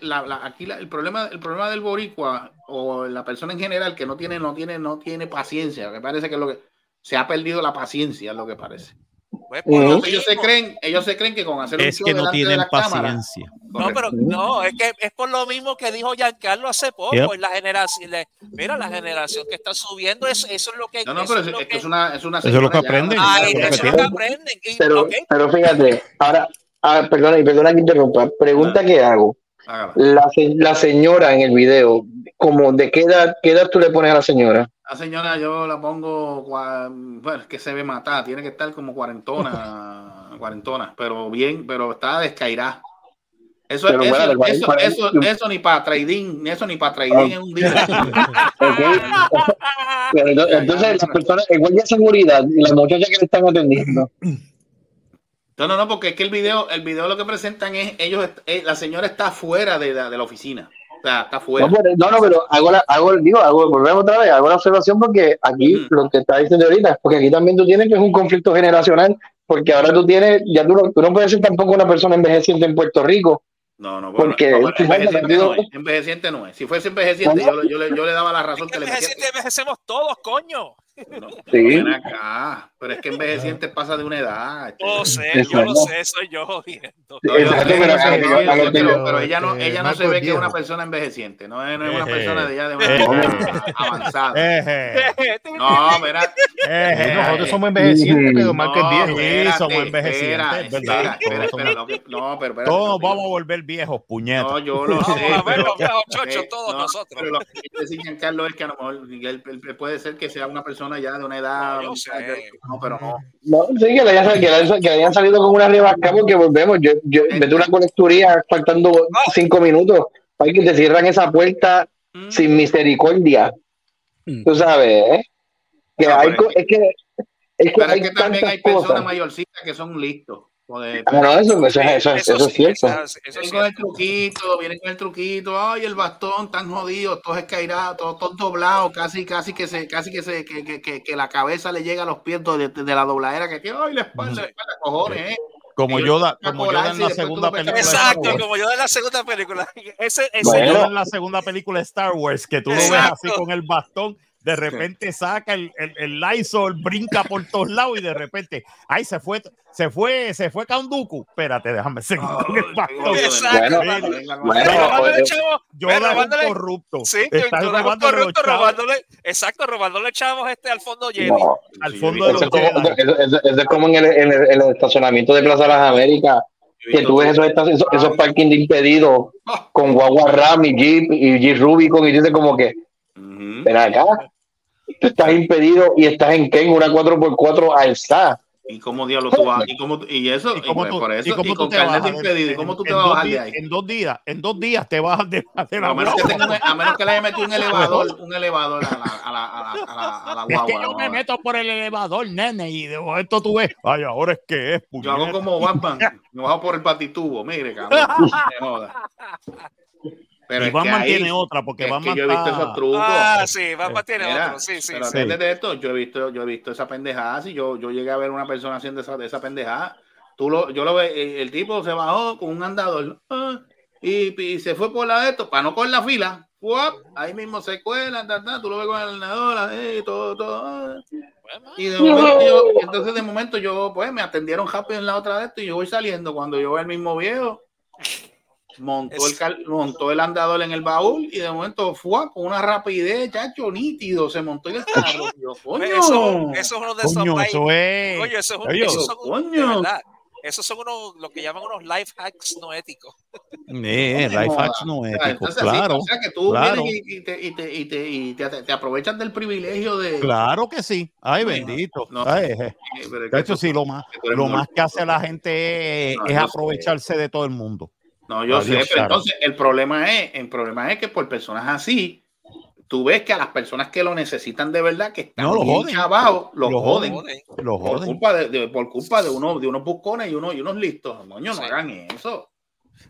la la aquí el problema el problema del boricua o la persona en general que no tiene no tiene no tiene paciencia me parece que lo que se ha perdido la paciencia es lo que parece Pues por ellos se creen ellos se creen que con hacer un Es show que no tienen cámara paciencia. No, pero no, es que es por lo mismo que dijo Giancarlo hace poco. Yep. la generación, mira, la generación que está subiendo, eso, eso es lo que. no no eso pero es es, lo es que es una es una Eso es lo que ya, aprenden. una Ay, señora Eso eso ya. es lo que aprenden. Y, Pero, fíjate, ahora, ah, perdona, y perdona que interrumpa. Pregunta que hago. La, la señora en el video, como de qué edad, qué edad tú le pones a la señora? la señora yo la pongo bueno es que se ve matada tiene que estar como cuarentona cuarentona pero bien pero está descairada. Eso, eso, bueno, eso, eso, eso ni para trading, eso ni para trading es un día. Pero entonces, las personas, guardia de seguridad y la muchacha que le están atendiendo, No, no, no, porque es que el video, el video lo que presentan es ellos, eh, la señora está fuera de la, de la oficina. O sea, está fuera. No, pero, no, no, pero hago la, hago, digo, hago, volvemos otra vez, hago la observación porque aquí, lo que está diciendo ahorita, porque aquí también tú tienes que es un conflicto generacional, porque ahora tú tienes, ya tú no, tú no puedes ser tampoco una persona envejeciente en Puerto Rico, No, no, porque no, envejeciente no es, envejeciente no es. Si fuese envejeciente, yo, le- yo, le, yo le daba la razón que le metía. envejeciente envejecemos todos, coño. Sí. Ven acá, pero es que envejeciente pasa de una edad. Yo sé, yo lo sé, soy yo jodiendo. Pero- ella no, este, ella no se ve que es una persona envejeciente, no es, no es una Eje. persona de ya de edad avanzada. Eje, No, mira. Nosotros somos envejecientes, pero es no, viejo. Somos envejecientes, espera, ¿verdad? espera, espera, Todos lo que- no, pero vamos a volver viejos, puñetas. No, yo lo Vamos sé. a ver los viejos chochos eh, todos no, nosotros. Pero lo que decir Giancarlo es que a lo mejor puede ser que sea una persona ya de una edad. No, yo sé. No, pero no. No, sí, que le hayan, que le hayan- que le hayan salido con una rebasca porque volvemos. Yo, yo meto una colecturía faltando cinco minutos. Hay que te cierran esa puerta Mm. sin misericordia. Tú sabes, ¿eh? Que hay, es es que, es que Pero hay es que también hay personas cosas. mayorcitas que son listos. Joder, Ah, no, eso, eso, eso, eso, es cierto. Vienen con el truquito, vienen con el truquito, ay, el bastón tan jodido, todos escairados, todos, todos doblados, casi, casi que se, casi que se, que, que, que, que la cabeza le llega a los pies de, de la dobladera, que, ay, la espalda, la espalda, cojones, eh. Como Yoda, como Yoda en la segunda película. de Exacto, como yo de la segunda película. Ese, ese Como Bueno. Yoda en la segunda película de Star Wars, que tú lo ves así con el bastón, de repente saca el, el, el Lysol, brinca por todos lados y de repente, ay, se fue, se fue, se fue Kanduku. Espérate, déjame seguir con el bastón. Exacto. Bueno, bueno, chavo, es un robándole- corrupto. Sí, yo, Estás yo era un robándole los corrupto, robándole, exacto, robándole chavos este al fondo Jedi. no. al Sí, fondo yo de los es, como, es como en el, en, el, en el estacionamiento de Plaza de las Américas, que tú ves esos, esos, esos parking de impedidos con guagua Ram y Jeep y Jeep Rubicon y dices como que, Ujú. ven acá, tú estás impedido y estás en Ken, una 4x4 alzada. ¿Y cómo diablos tú vas? ¿Y, cómo, y eso? ¿Y Y, cómo tú- por y eso, cómo y con te carnet impedido, ¿y en- cómo tú te vas a bajar de ahí? En dos días, en dos días te bajas de, de la A menos, que tenga a menos que le haya metido un elevador, un elevador a la, a la, a la, a la, a la Es guagua. que yo ¿no? me meto por el elevador, nene, y de momento tú ves, ay, ahora es que es, Yo hago como Batman, me bajo por el patitubo, mire, cabrón. me joda. Pero y Batman ahí- tiene otra, porque es que Batman yo he visto está- esos trucos. Ah, sí, Batman tiene Mira, otro, sí, sí. pero sí. antes de esto, yo he visto, yo he visto esa pendejada. Si yo, yo llegué a ver una persona haciendo esa, esa pendejada, tú lo, yo lo ve, el, el tipo se bajó con un andador ah, y, y se fue por la de esto para no coger la fila. ¡guap! Ahí mismo se cuela, ta, ta, tú lo ves con el andador, ahí, todo, todo. ah. Y de momento yo, entonces de momento yo, pues me atendieron rápido en la otra de esto y yo voy saliendo cuando yo veo el mismo viejo. Montó el, cal- montó el andador en el baúl y de momento fue con una rapidez, chacho, nítido, se montó en el carro. Yo, coño, Eso, eso es uno de esos Coño, life- eso es. Coño, eso es un- Oye, esos son, coño. de verdad, esos son unos, lo que llaman unos life hacks no éticos. Eh, life hacks no O sea, éticos, entonces, sí, claro. o sea que tú claro. vienes y, te, y te, y te, y te, te aprovechas del privilegio de. Claro que sí. Ay, No, bendito. no. Ay, eh. Eh, De hecho, tú- sí, lo más, lo más que hace la gente es, No, es aprovecharse de todo el mundo. No, yo Adiós, sé, pero Sharon. entonces el problema es, el problema es que por personas así, tú ves que a las personas que lo necesitan de verdad, que están No, lo bien joden. chavados, lo, Lo joden. joden. Por culpa de, de- por culpa de uno, de unos buscones y unos, y unos listos. No Sí. hagan eso.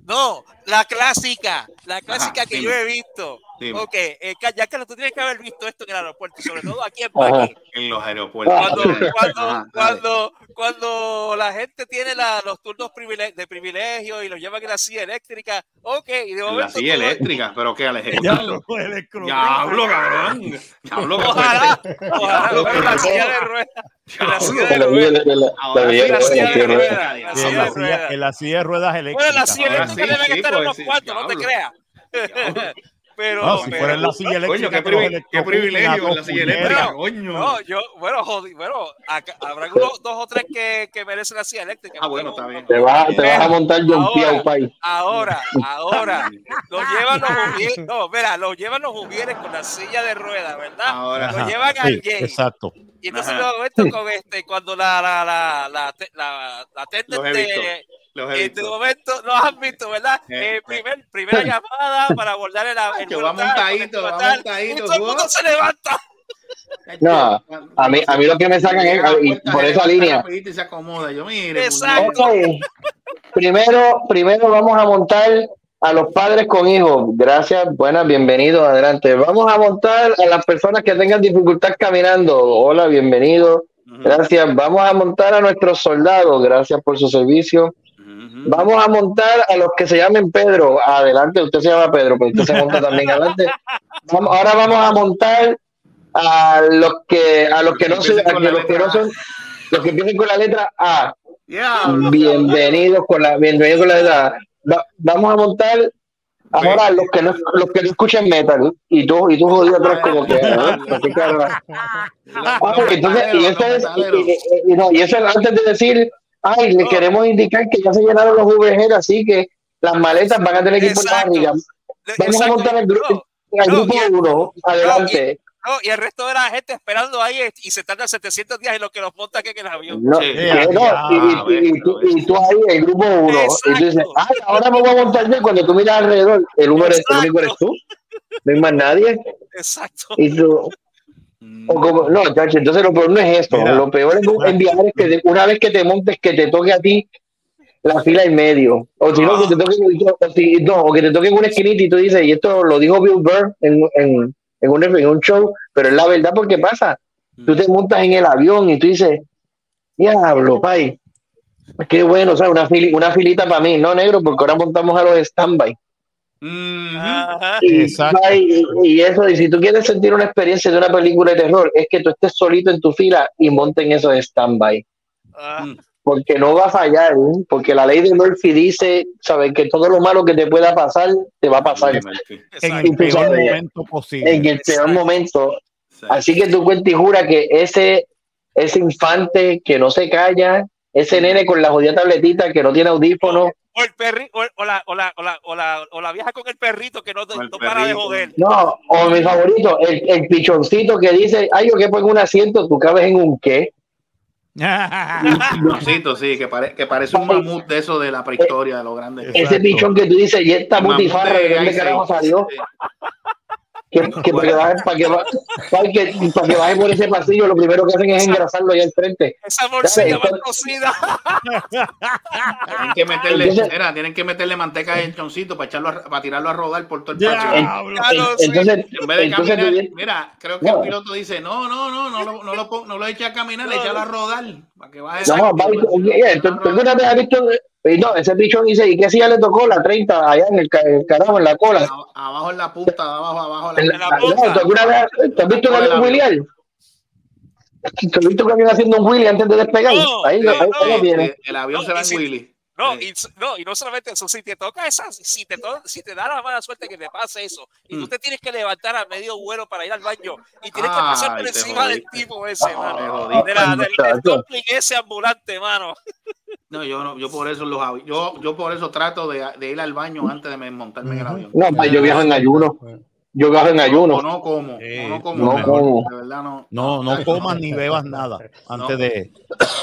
No, la clásica, la clásica que yo he visto. Dime. Ok, eh, ya que tú tienes que haber visto esto en el aeropuerto, sobre todo aquí en. Paqui. En los aeropuertos. Cuando, cuando, Ajá, dale. cuando, cuando la gente tiene la- los turnos de privilegio y los llevan en la silla eléctrica, ok, y de En la momento silla todo- eléctrica, pero que al electro- Diablo, cabrón. Diablo, Ojalá, ojalá, pero en la silla de ruedas, en la silla de ruedas. la- silla de en, silla la de silla, ruedas. en la silla de ruedas Bueno, eléctricas. la silla eléctrica debe sí, estar en pues, cuartos, no te creas. Pero, No, si pero- fuera en la silla Coño, qué, privilegio en la silla eléctrica, coño. No, yo, bueno, jodi, bueno, acá, habrá unos dos o tres que, que merecen la silla eléctrica. Ah, bueno, está bien. Te vas, te vas a montar John Ahora. Piao, pai. Ahora, ahora, los llevan los juvieres, no, mira, los llevan los juvieres con la silla de ruedas, ¿verdad? Ahora. Ajá, llevan sí, al exacto. Y entonces de momento con este, cuando la, la, la, la, te- la, la attendant Los he visto, de- Los he eh, de visto. momento lo has visto, ¿verdad? Eh, Eh, primer, primera llamada para abordar el, el Que va portal, montadito, con el va portal, montadito, Y todo el mundo se levanta. No, a mí, a mí lo que me sacan es, y por esa línea, se acomoda. Yo, mire, Exacto. Primero, primero vamos a montar a los padres con hijos. Gracias, buenas, bienvenidos, adelante. Vamos a montar a las personas que tengan dificultad caminando. Hola, bienvenido. Gracias. Vamos a montar a nuestros soldados. Gracias por su servicio. Vamos a montar a los que se llamen Pedro. Adelante, usted se llama Pedro, pero usted se monta también adelante. Vamos, ahora vamos a montar a los que a los que no se, a los que no son los que empiecen con la letra A. Bienvenidos con la bienvenidos con la letra A. Va- vamos a montar ahora a los que no los que no escuchen metal y tú y tú jodido atrás como que ¿eh? Así que ahora- Ah, entonces, y eso es, y, y- y no, y eso es antes de decir, ay, le queremos indicar que ya se llenaron los VGR, así que las maletas van a tener que ir por barriga. Vamos a montar el, grupo no, grupo uno, adelante. No, y el resto de la gente esperando ahí y se tardan 700 días en lo que los montan aquí en el avión. No, que no, y, y- y tú, y tú ahí, el grupo uno, y tú dices, ay, ahora me voy a montar yo, y cuando tú miras alrededor, el uno eres, el único eres tú, no hay más nadie, Exacto. y tú, o como, no, chacho, entonces lo peor no es esto, Mira. lo peor es enviar es que una vez que te montes, que te toque a ti la fila en medio, o si no, que te toque, o si- no, o que te toque en una esquinita y tú dices, y esto lo dijo Bill Burr en, en, en, un, en un show, pero es la verdad porque pasa, tú te montas en el avión y tú dices, diablo, pay, qué bueno, o sea, una, fili- una filita para mí, no negro, porque ahora montamos a los stand-by. Ajá. Y, Exacto. y, y eso, y si tú quieres sentir una experiencia de una película de terror, es que tú estés solito en tu fila y monten eso de stand-by. Ah, Porque no va a fallar, ¿eh? porque la ley de Murphy dice, ¿sabes? Que todo lo malo que te pueda pasar, te va a pasar En exacto. el peor momento posible. en el peor Exacto. momento. Así que tú cuenta y jura que ese, ese infante que no se calla, ese nene con la jodida tabletita que no tiene audífono, O el perri, o, o la, o, la, o, la, o, la, o la vieja con el perrito que no, no para de joder. no, o mi favorito, el, el pichoncito que dice, ay, yo que pongo un asiento, tú cabes en un qué. Pichoncito, sí, que, pare- que parece un mamut de eso de la prehistoria, de lo grande. Ese pichón que tú dices, y esta butifarra, ¿de dónde carajo salió? Que, que para, que baje, para, que, para, que, para que baje por ese pasillo, lo primero que hacen es engrasarlo allá al frente. Esa bolsilla Dale, mal cocida. Tienen que meterle, Entonces- mira, tienen que meterle manteca de choncito para echarlo a- para tirarlo a rodar por todo el patio. En- lo en- entonces, En vez de entonces caminar, mira, creo que No. el piloto dice, no, no, no, no lo, no lo, pon- no lo eche a caminar, le échalo a rodar. Para que baje No, rápido. va, oye, ¿tú, tú alguna vez has visto? y no, ese pichón dice, ¿y qué silla le tocó? La 30, allá en el, el carajo, en la cola. Abajo en la punta, abajo, abajo. En la- la, no, ¿tú alguna vez tú has visto un del avión William? ¿Tú has visto un avión haciendo un Willy antes de despegar? No, ahí, no, ahí, ahí no. lo tiene. el, el avión No, se va en si- Willy. No, y, no, y no solamente eso, si te toca esa, si te, to- si te da la mala suerte que te pase eso, y tú te tienes que levantar a medio vuelo para ir al baño, y tienes que pasar por encima del tipo ese, mano. De la, del, del dumpling ese ambulante, mano. No, yo no, yo por eso los yo, yo por eso trato de, de ir al baño antes de me- montarme en el avión. No, pa, yo viajo en ayuno. Yo viajo en ayuno. no como, o no como, no como. de verdad no. No, no comas ni bebas nada antes de,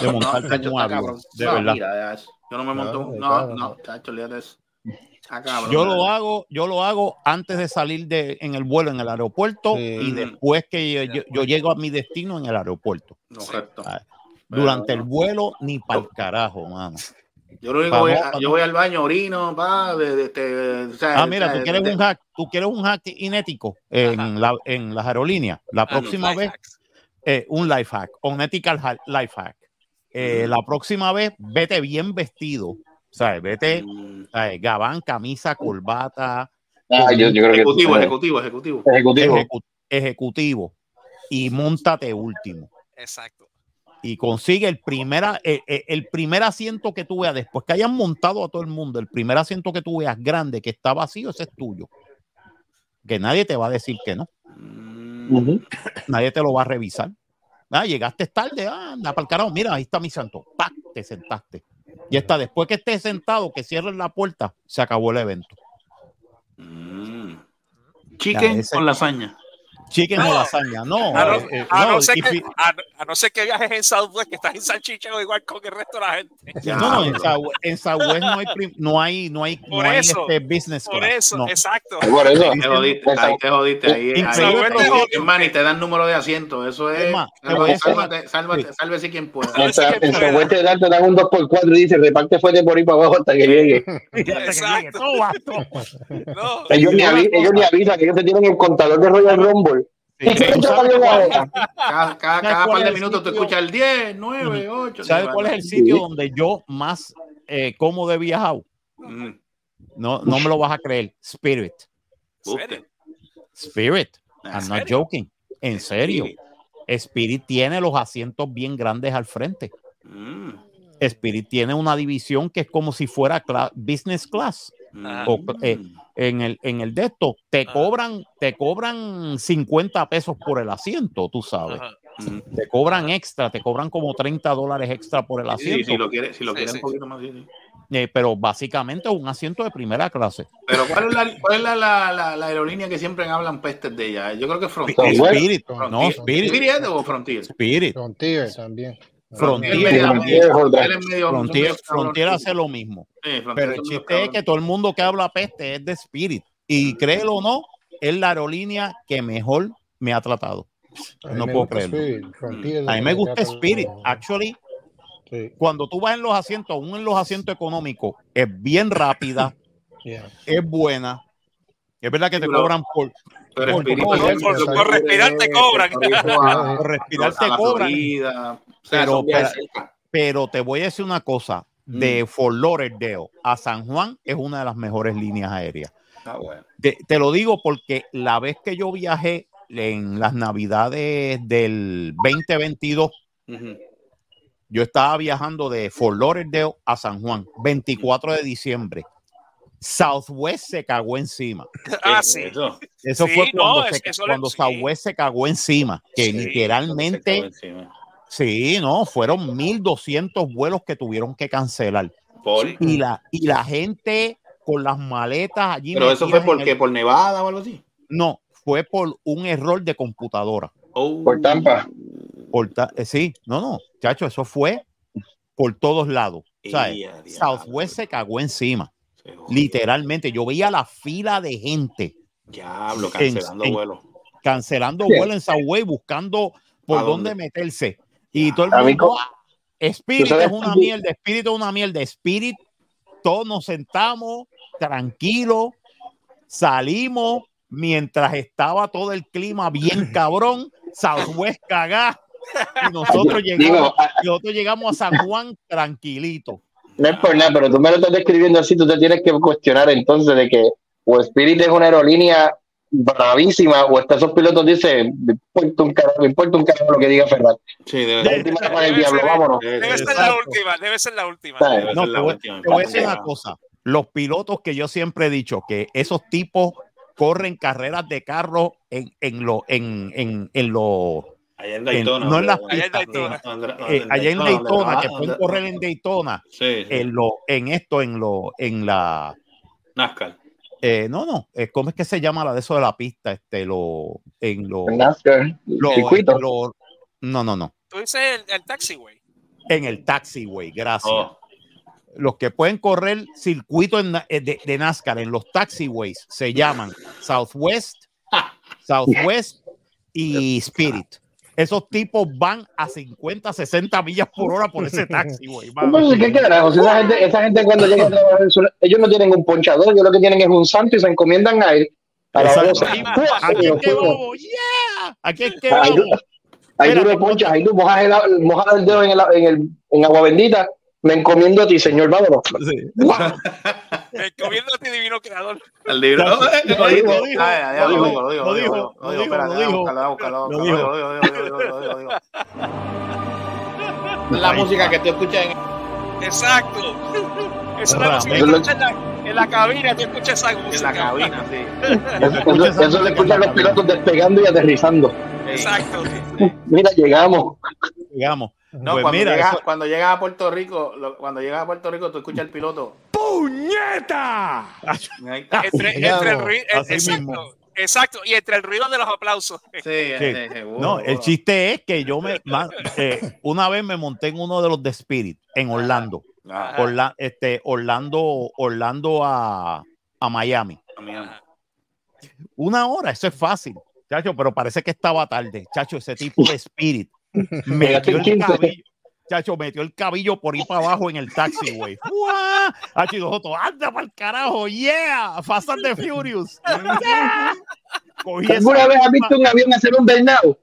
de montarte en un avión. De No, verdad. mira, yo no me monto, Claro, no, claro. no, chacho, de eso. Está cabrón, Yo lo hago, yo lo hago antes de salir de, en el vuelo en el aeropuerto y después que yo, yo- yo llego a mi destino en el aeropuerto. Correcto. Ah, Durante el vuelo ni para el carajo, mano. Yo lo único voy no- a- yo no- voy al baño, orino, pa, de, de- de- o sea, Ah, mira, o sea, tú quieres de- un hack, tú quieres un hack inético en, la, en las aerolíneas. La próxima vez, eh, un life hack, un ethical life hack. Eh, La próxima vez, vete bien vestido. ¿Sabes? Vete, ¿sabes? gabán, camisa, corbata. Ah, yo- yo creo que- Ejecutivo, ejecutivo, ejecutivo. Ejecutivo. Ejecu- ejecutivo. Y montate último. Exacto. y consigue el primer, eh, eh, el primer asiento que tú veas, después que hayan montado a todo el mundo, el primer asiento que tú veas grande, que está vacío, ese es tuyo. Que nadie te va a decir que no. Nadie te lo va a revisar. Ah, llegaste tarde, ah, anda para el carajo, mira, ahí está mi santo. ¡Pac! Te sentaste. Y está, después que estés sentado, que cierres la puerta, se acabó el evento. Chicken Ya, ese- con lasaña. Chicken o lasaña, no. A no, eh, eh, a no no, ser que, fi- a, a no ser que viajes en Southwest, que estás en salchicha igual con el resto de la gente. No, no, en Southwest, en Southwest no hay, prim- no hay, no hay, Por no hay eso, este business por class, eso, no. exacto. Por eso. Te jodiste, ahí te jodiste. Ahí, ahí, ahí- hermano, y te dan número de asiento. Eso es. Es más, te voy a decir una- sálvate, sálvate, sálvese quien pueda. En Southwest te dan, te dan un 2x4 y dice reparte fuerte por ahí para abajo hasta que llegue. Exacto. No, Ellos ni, avi- ellos ni avisan que ellos te tienen el contador de Royal Rumble. ¿Y qué ¿Tú te sabes salió cuál- ahora? Cada, cada, ¿Sabes cada cuál par de minutos tú escuchas el 10, 9, 8. ¿Sabes cuál es el sitio donde yo más eh, cómodo he viajado? No, no me lo vas a creer. Spirit. Spirit. I'm not joking. En serio. Spirit tiene los asientos bien grandes al frente. Mm. Spirit tiene una división que es como si fuera business class. O, eh, en el en el de esto te cobran te cobran 50 pesos por el asiento, tú sabes. Te cobran extra, te cobran como 30 dólares extra por el Sí, asiento. si lo quieres, si lo Sí, quieres sí. un poquito más. sí, sí. Eh, pero básicamente es un asiento de primera clase. Pero ¿cuál es, la, cuál es la, la, la, la aerolínea que siempre hablan pestes de ella? Yo creo que es Frontier. Spirit, Frontier. no, Spirit. ¿Spirit o Frontier? Spirit. Frontier también. Frontier, Frontier, Frontier, hace lo mismo. Sí, Pero el chiste es que todo el mundo que habla peste es de Spirit. Y créelo o no, es la aerolínea que mejor me ha tratado. No puedo creerlo. Spirit, A mí me gusta Spirit. Actually, cuando tú vas en los asientos, aún en los asientos económicos, es bien rápida, Yeah. es buena. Es verdad que te Pero- cobran por, Pero por, Spirit, por- por- por- por- por respirar te cobran. por respirar te cobran. Pero, pero- te voy a decir una cosa. De Fort Lauderdale a San Juan es una de las mejores líneas aéreas. Ah, bueno. Te, te lo digo porque la vez que yo viajé en las navidades del 2022, Ujú. yo estaba viajando de Fort Lauderdale a San Juan, 24 de diciembre. Southwest se cagó encima. Ah, sí. Eso. Eso Sí, fue cuando, no, se- es que eso le- cuando sí. Southwest se cagó encima, que Sí, literalmente, Encima. Sí, no, fueron 1200 vuelos que tuvieron que cancelar. Por- Y la, y la gente con las maletas allí. Pero eso fue porque el- por Nevada o algo así. No, fue por un error de computadora. Oh. Por Tampa. Por ta- eh, sí, no, no, chacho, eso fue por todos lados. Southwest se cagó encima. Se. Literalmente, yo veía la fila de gente Diablo, cancelando en- vuelos. cancelando Sí. vuelo en Southwest, buscando por ¿A dónde dónde? meterse. Y todo el mundo, co- "Ah, Spirit ¿Tú sabes es una mierda, Spirit es una mierda, Spirit, todos nos sentamos tranquilos, salimos mientras estaba todo el clima bien cabrón, Southwest cagá, y nosotros Digo, llegamos, ah, nosotros llegamos a San Juan tranquilito. No es por nada, pero tú me lo estás describiendo así, tú te tienes que cuestionar entonces de que o Spirit es una aerolínea bravísima, o hasta esos pilotos dicen, me importa un carajo, me importa un carajo lo que diga Ferrari. Sí, debe La última para el Debe diablo, ser- vámonos. Debe ser la última, debe ser la última. ¿Sabes? No, la te voy, última. te voy a decir una cosa. Los pilotos que yo siempre he dicho que esos tipos corren carreras de carro en, en lo, en, en, en lo, Allá en en- Daytona. no en las Allá en pistas, Daytona. en- eh, allá en Daytona, que pueden correr en Daytona, Sí, sí. en lo, en esto, en lo, en la, NASCAR. Eh, no, no, eh, ¿cómo es que se llama la de eso de la pista? Este, lo, en lo, En NASCAR, lo- circuito. lo- no, no, no, Tú dices el, el taxiway. en el taxiway, gracias. Oh, los que pueden correr circuito en eh, de, de NASCAR en los taxiways se llaman Southwest, Southwest y Spirit. Esos tipos van a 50, 60 millas por hora por ese mano. Entonces, ¿qué carajo? Si esa gente, esa gente cuando llega a trabajar, ellos no tienen un ponchador, ellos lo que tienen es un santo y se encomiendan a él. A la Exacto. bolsa. Ahí, Aquí es que vamos, yeah, aquí es que vamos. ahí tú lo ponchas, ahí tú mojas el, mojas el dedo en, el, en, el, en agua bendita, me encomiendo a ti, señor, vámonos. Encomiendo a ti, divino creador. El libro. Lo dijo, lo dijo, lo dijo, lo dijo, lo dijo, lo. La música que tú escuchas en, Exacto. Esa es la música que Ramón. escuchas en la, cabina, tú escuchas esa música. en la cabina, sí. Eso, le escuchan los pilotos despegando y aterrizando. Exacto. Mira, llegamos. Digamos. No, Pues cuando, mira, llegas, eso- cuando llegas a Puerto Rico, lo- cuando llegas a Puerto Rico, tú escuchas el piloto. ¡Puñeta! Entre, el ruido, así exacto, mismo. exacto, y entre el ruido de los aplausos. Sí, Sí. eh, seguro, No, el chiste es que yo me eh, una vez me monté en uno de los de Spirit en Orlando. Ah, Orla- este, Orlando, Orlando a, a Miami. Una hora, eso es fácil, chacho, pero parece que estaba tarde. Chacho, ese tipo de Spirit metió el 15. cabillo. Chacho, metió el cabillo por ir para abajo en el taxi, güey. ¡Guau! Chacho, y nosotros, anda para el carajo, yeah, Fast and the Furious. Yeah. ¿Alguna vez has visto un avión hacer un bernado?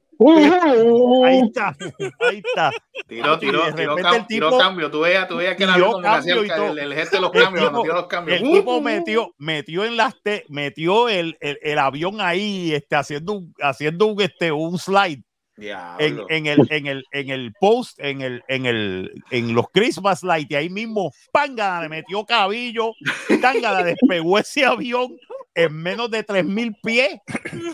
Ahí está, ahí está. Tiró, tiró, tiró, el tiró tipo- cambio. Tú veías, tú veías que el tiró avión como hacía el, el, el gesto de los cambios, tipo- tiró los cambios. El Uh, tipo metió, metió en las te- metió el, el, el avión ahí, este, haciendo un, haciendo un, este, un slide en, el, en el, en el post, en el, en el, en los Christmas light, y ahí mismo, panga, le metió cabillo, tanga, despegó ese avión en menos de 3000 pies.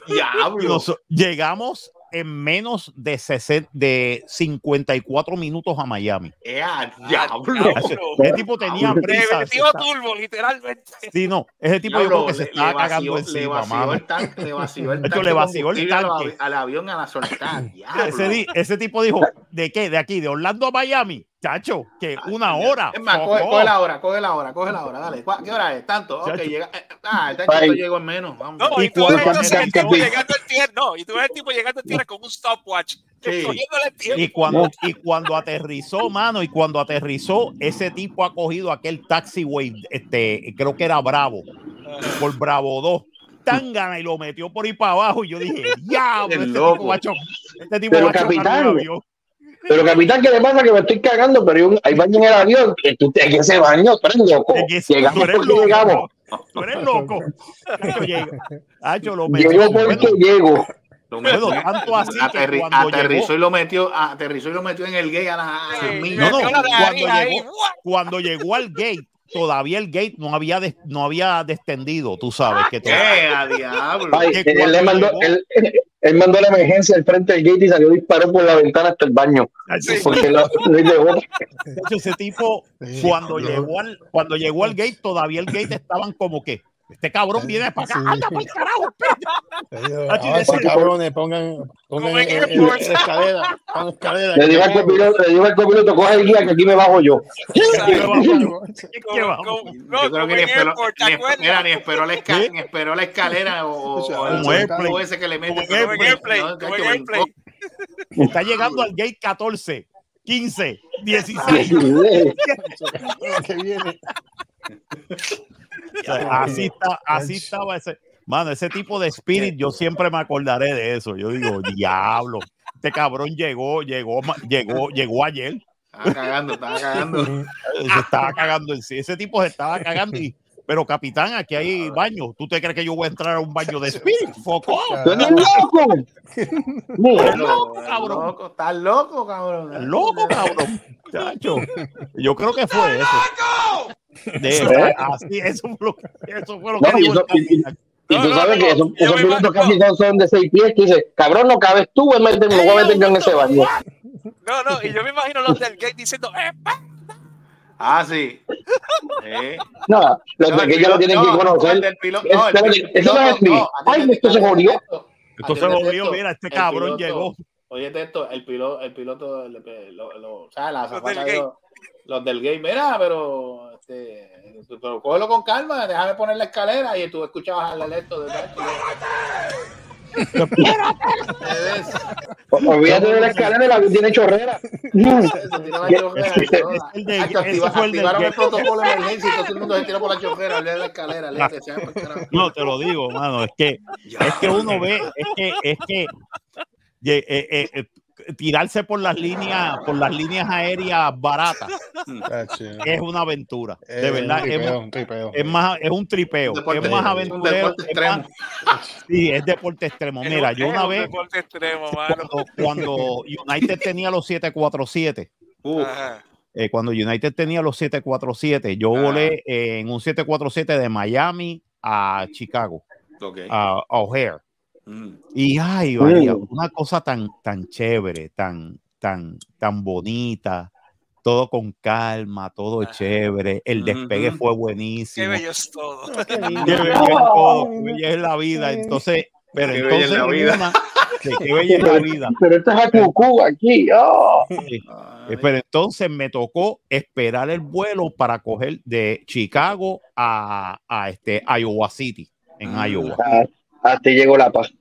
Y Diablo. nos- llegamos en menos de, 60 de 54 minutos a Miami. Eh, ah, diablo. Ese, ese tipo tenía Le prisa. se metió está- turbo, literalmente. Sí, no, ese tipo yo Diablo, creo que se estaba cagando Le encima, vació mano. el tanque, le vació el De hecho, tanque. le vació el combustible al tanque. avi- Al avión a la soltar. Ese, di- ese tipo dijo, ¿de qué? De aquí, de Orlando a Miami. Chacho, que una hora. Es más, coge, coge la hora, coge la hora, coge la hora, dale. ¿Cuá- ¿Qué hora es? Tanto. Ok, Chacho. llega. eh, Ah, este chico llegó en menos. Vamos. No, Y y tú ves entonces el tipo llegando al tierra, no, y tú ves el tipo llegando al tierra con un stopwatch, Sí. el. Y cuando, y cuando aterrizó, mano, y cuando aterrizó, ese tipo ha cogido aquel taxiway, este, creo que era Bravo, por Bravo 2. Tangana y lo metió por ahí para abajo. Y yo dije, ya, El este loco. tipo va a cho- este tipo Pero, va a chocar un capitán, avión". Pero capitán, ¿qué le pasa? Que me estoy cagando, pero hay, un, hay baño en el avión. Que tú te, que ese baño, tú eres loco. Es que tú Llegamos eres porque loco, llegamos. Tú eres loco. Lo metió. Llego porque bueno, llego. Lo Bueno, tanto así que aterri- aterrizó llegó- y lo metió, aterrizó y lo metió en el gay a Sí, las. No, no, cuando llegó, cuando llegó al gate, todavía el gate no había, des- no había descendido, tú sabes que ¿Qué? todavía- A diablo. Ay, que él, le mandó, llegó- él, él mandó la emergencia al frente del gate y salió disparó por la ventana hasta el baño. Sí. Porque lo, lo llegó. Chacho, ese tipo, cuando llegó al, cuando llegó al gate, todavía el gate estaban como que este cabrón viene para acá, Sí. anda para el carajo, espérate. Cabrones, pongan, pongan en Airports. la escalera, pongan escalera. Le dijo al copiloto, le dijo al copiloto, coge el guía que aquí me bajo yo. Yo. ¿Qué creo que ni en mira, ni esperó la escalera, ni esperó la escalera o, o, ese que le mete. En en. Está llegando al gate 14, 15, 16. que viene. Así está, así estaba ese. Mano, ese tipo de spirit, yo siempre me acordaré de eso. Yo digo, diablo, este cabrón llegó, llegó, llegó, llegó ayer. Estaba cagando, estaba cagando. Se estaba cagando en sí. Ese tipo se estaba cagando y pero capitán, aquí hay baño. ¿Tú te crees que yo voy a entrar a un baño de Spirit? Foco. ¡Tú eres loco! Estás loco, cabrón. Estás loco, cabrón. Estás loco, cabrón. Chacho. Yo creo que fue eso. De, ¿Eh? así, eso fue lo que, eso fue lo No, que y, dijo eso- el y- y- y tú sabes que esos, esos pilotos casi son- son de seis pies que dice, cabrón, no cabes tú, voy a meter- me voy a meter yo en ese baño. No, no, y yo me imagino los del gate diciendo, ¡eh, pa! Ah, sí. Sí. No, los No, de que ya lo tienen no, que no, conocer. el del piloto- no, el Espérate, piloto- eso no es no, Ay, esto se jodió. Esto se jodió, mira, este cabrón llegó. Oye, esto, el piloto, el piloto, el- lo- lo- o sea, la Los del de gate. los, los del game, mira, pero, este, pero cógelo con calma, déjame poner la escalera y tú escuchabas al electo de Olvídate de la escalera, la tiene chorrera. Activaron el protocolo de emergencia y todo el mundo se tiró por la chorrera, olvídate de la escalera. No, te lo digo, mano, es que, es que uno ve, es que, es que eh, eh, eh, tirarse por las líneas, por las líneas aéreas baratas es una aventura. De Eh, verdad, es, un tripeo. es más, es un tripeo, deporte- es más aventurero. deporte es más- sí, es deporte extremo. Mira, yo una vez, deporte extremo, mano. cuando, cuando United tenía los 747, Ajá. eh, cuando United tenía los 747, yo volé eh, en un 747 de Miami a Chicago, a O'Hare. Mm. Y ay, María, Mm. una cosa tan, tan chévere, tan, tan, tan bonita, todo con calma, todo chévere. El despegue fue Qué buenísimo. bello es todo. Qué bella es todo, qué bella es la vida. Entonces, pero Qué bella es entonces la en vida. una- sí, qué bella es la vida. Pero esto es a cucú aquí. oh. Sí. Eh, Pero entonces me tocó esperar el vuelo para coger de Chicago a, a este Iowa City, en Mm. Iowa. Ah, Hasta ahí llegó la paz.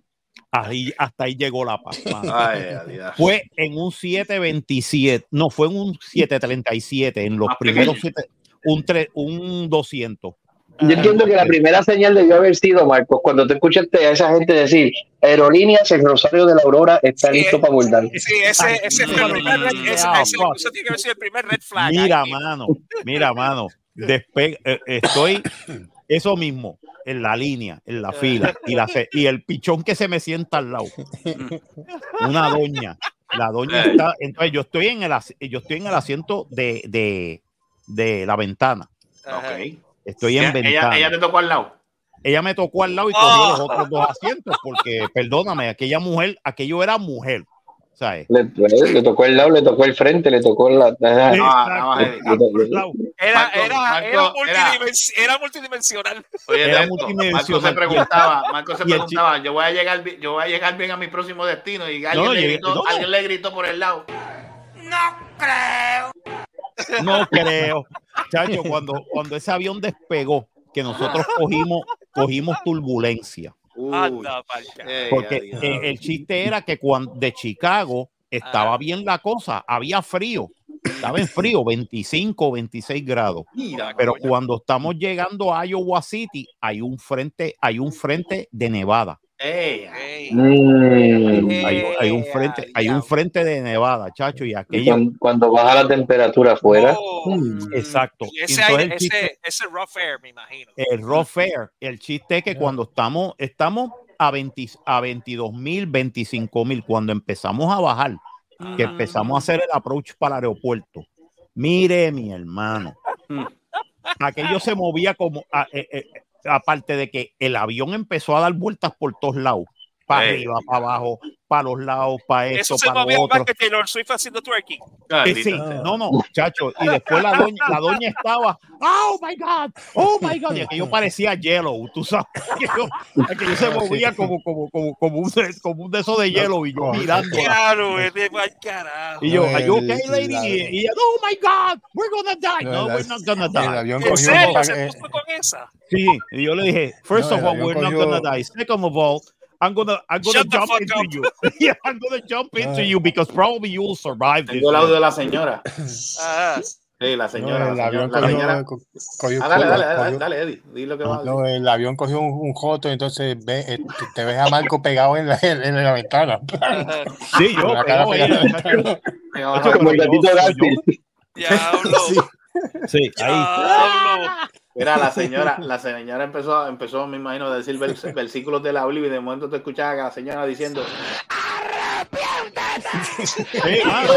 Ahí, hasta ahí llegó la paz. Ay. Fue en un 727, no, fue en un 737, en los Más primeros siete, un, tre- un 200. Yo entiendo que la primera señal debió haber sido, Marcos, cuando tú escuchaste a esa gente decir, Aerolíneas, el Rosario de la Aurora está Sí, listo para abordar. Sí, ese, ese fue el primer red, ese, Ah, ese, fuck. eso tiene que haber sido el primer red flag. Mira, ahí. mano, mira, mano, despe- eh, estoy eso mismo, en la línea, en la fila, y, la, se- y el pichón que se me sienta al lado, una doña, la doña está, entonces yo estoy en el, as- yo estoy en el asiento de, de, de la ventana, Ajá. Ok. estoy en Ella, ventana. ella, ella te tocó al lado. ella me tocó al lado y cogió los otros dos asientos, porque perdóname, aquella mujer, aquello era mujer, ¿sabes? Le, le tocó el lado, le tocó el frente, le tocó la. no. Era, Marco, era, Marco, era, era- multidimensi- era multidimensional. Oye, Era Marco se preguntaba, Marco se preguntaba, yo voy a llegar, yo voy a llegar bien a mi próximo destino y alguien, No, le, gritó, no, no. alguien le gritó por el lado. No creo. Chacho, cuando, cuando ese avión despegó, que nosotros cogimos, cogimos turbulencia. Uy. Anda, Porque el chiste era que cuando de Chicago estaba bien la cosa, había frío, estaba en frío, 25, 26 grados. Mira, Pero cuando estamos llegando a Iowa City, hay un frente, hay un frente de nevada. Mm. Hay, hay un frente, hay un frente de nevada, chacho, y aquello, cuando, cuando baja la temperatura afuera. Oh. mm, exacto. Ese, aire- el chiste- ese, ese rough air, me imagino. el raw fare, el chiste es que cuando estamos, estamos a, 20 a 22 mil, 25 mil, cuando empezamos a bajar, que empezamos a hacer el approach para el aeropuerto, mire mi hermano, Mm. aquello se movía como, a- eh, eh, aparte de que el avión empezó a dar vueltas por todos lados, para Ey. arriba, para abajo, para los lados, para Eso se para lo otro. más que Taylor Swift haciendo twerking. Eh, sí, no, no, chacho. Y después la doña, la doña estaba, oh my God, oh my God. Y aquello parecía Yellow, tú sabes. Aquello, aquello se movía como, como, como, como, un, como un de esos de Yellow y yo mirando. Claro, vete pa'l carajo. Y yo, are you okay, lady? la- Y ella, oh my God, we're gonna die. No, we're not gonna El die. avión ¿En serio? ¿Se eh, puso con esa? Sí, y yo le dije, first No, of all, we're not gonna die. Second of all, I'm gonna, I'm gonna Shut jump into up. you. yeah, I'm gonna jump into you because probably you will survive this. Tengo el audio de la señora. Ajá. Sí, la señora. no, el avión la cogió, señora- co- cogió- Ah, dale, dale, cogió- dale, dale, Eddie. Di lo que va a decir. no, el avión cogió un, un joto, entonces ve, eh, te- te ves a Marco pegado en la, en la ventana. Sí, yo, la cara pegada en la ventana. Como el gatito. Sí, ahí. Diablo. Mira, la señora, la señora empezó, empezó, me imagino, a decir vers- versículos de la Biblia y de momento te escuchaba a la señora diciendo, Sí, mano.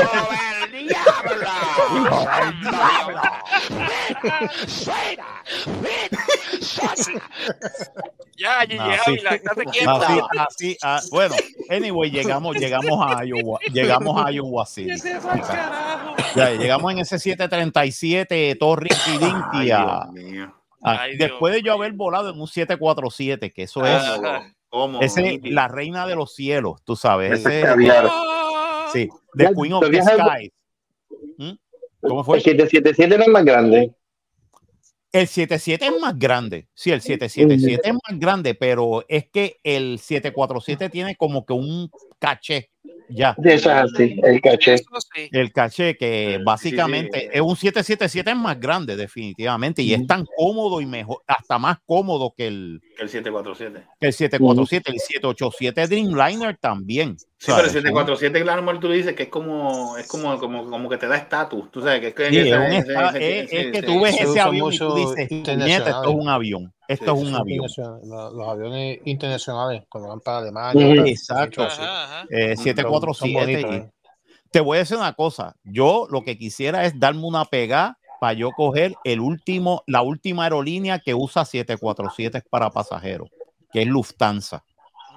Ya, Gigi Así, Ávila, estate quieto. así, así, ah, bueno, anyway, llegamos, llegamos a Iowa, llegamos a Iowa City. Ese fue el carajo. Ya, llegamos en ese 737 Torre Ay, a- Dios mío. a- Ay, Dios después de yo haber volado en un 747, que eso es Ajá. ¿Cómo? ese, la reina de los cielos, tú sabes, Ese caviar. sí, The Ya, Queen of the es Skies. ¿Mm? ¿Cómo fue? El 777 no es más grande. El 77 es más grande. Sí, el 777 es más grande, pero es que el 747 tiene como que un caché ya. Eso es así, el caché. Sí. El caché que básicamente es un 777 es más grande definitivamente y es tan cómodo y mejor, hasta más cómodo que el, El 747. que el 747, el 787 Dreamliner también. Sí, pero el ¿sabes? 747, claro, amor, tú dices que es como, es como, como, como que te da estatus. Tú sabes que es que Sí, es, que tú ves se ese avión y tú dices, internacional. "Nieta, esto es un avión, esto es un avión. Los aviones internacionales, cuando van para Alemania. Para- Exacto. sí. Ajá, ajá. Eh, Son- 747 son bonitos, ¿eh? Te voy a decir una cosa. Yo lo que quisiera es darme una pegada para yo coger el último, la última aerolínea que usa 747 para pasajeros, que es Lufthansa.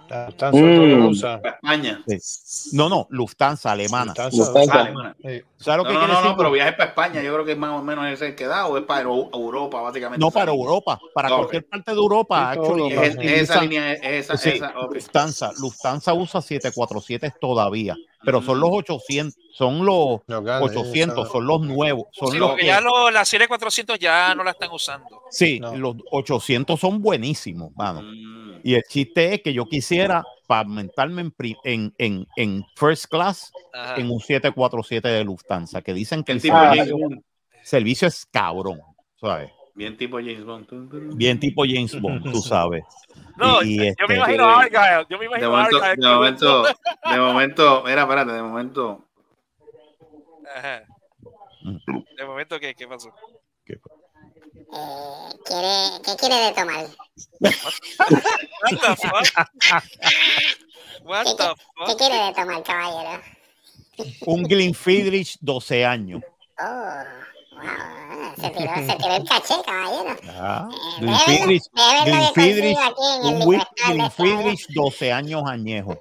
Lufthansa Mm. España. Sí. No, no, Lufthansa alemana. Lufthansa, Lufthansa. Alemana. sí. ¿Sabes lo No, que no, no, no, pero viajes para España, yo creo que es más o menos ese que da, o es para Euro- Europa, básicamente. No para Europa, para cualquier parte de Europa. Sí, actually, Es, sí. es esa línea, es esa, Sí, esa, ok. Lufthansa, Lufthansa usa 747 todavía, pero son Mm. los 800, son los Los grandes, 800, esa- son los nuevos, son Sí, los porque que- ya lo- la serie 400 ya no la están usando. Sí, No. los 800 son buenísimos, mano. Mm. Y el chiste es que yo quisiera para aumentarme en, en, en, en first class Ajá. en un 747 de Lufthansa, que dicen que el tipo James servicio, Bond. servicio es cabrón, ¿sabes? Bien tipo James Bond. Bien tipo James Bond, tú sabes. No, Y- y yo este- me imagino a Argyle. Yo me De imagino a momento, Argyle. de momento, de momento, mira, espérate, de momento. Ajá. De momento, ¿qué, qué pasó? Eh, ¿quiere, ¿Qué quiere de tomar? What the fuck? What ¿Qué, the qué, qué fuck? quiere de tomar, caballero? Un Glenfiddich 12 años. Oh. Se tiró, se tiró el caché, caballero. Ah, Eh, Glenfiddich, déjeme ver lo que Glenfiddich, consigo aquí en un el whi- licuador de Glenfiddich 12 años añejo.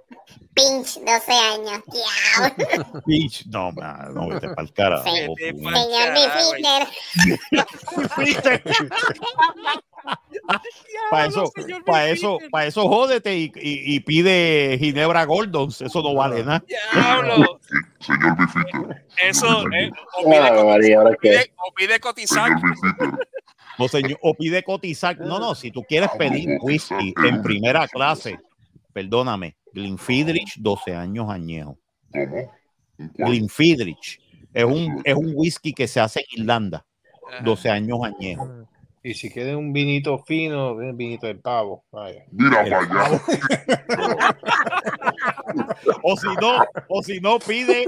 Pinch, 12 años. Diablo. Bitch, no, man, no, vete para el. Sí. Pa'l Señor carajo, Bifitter. Para eso, para eso, para eso jódete y, y- y pide Ginebra Gordons, eso no vale nada. Diablo. Señor Bifito. Eso, eh, o pide, Ah, María, ahora o pide, qué. o pide cotizar. Señor Bifito. O, señor- o pide cotizar. No, no, si tú quieres pedir whisky en primera clase, perdóname, Glenfiddich 12 años añejo. Glenfiddich es un, es un whisky que se hace en Irlanda, Ajá. 12 años añejo. Y si quieren un vinito fino, un vinito de pavo. Vaya. Mira para allá. O si no, o si no pide,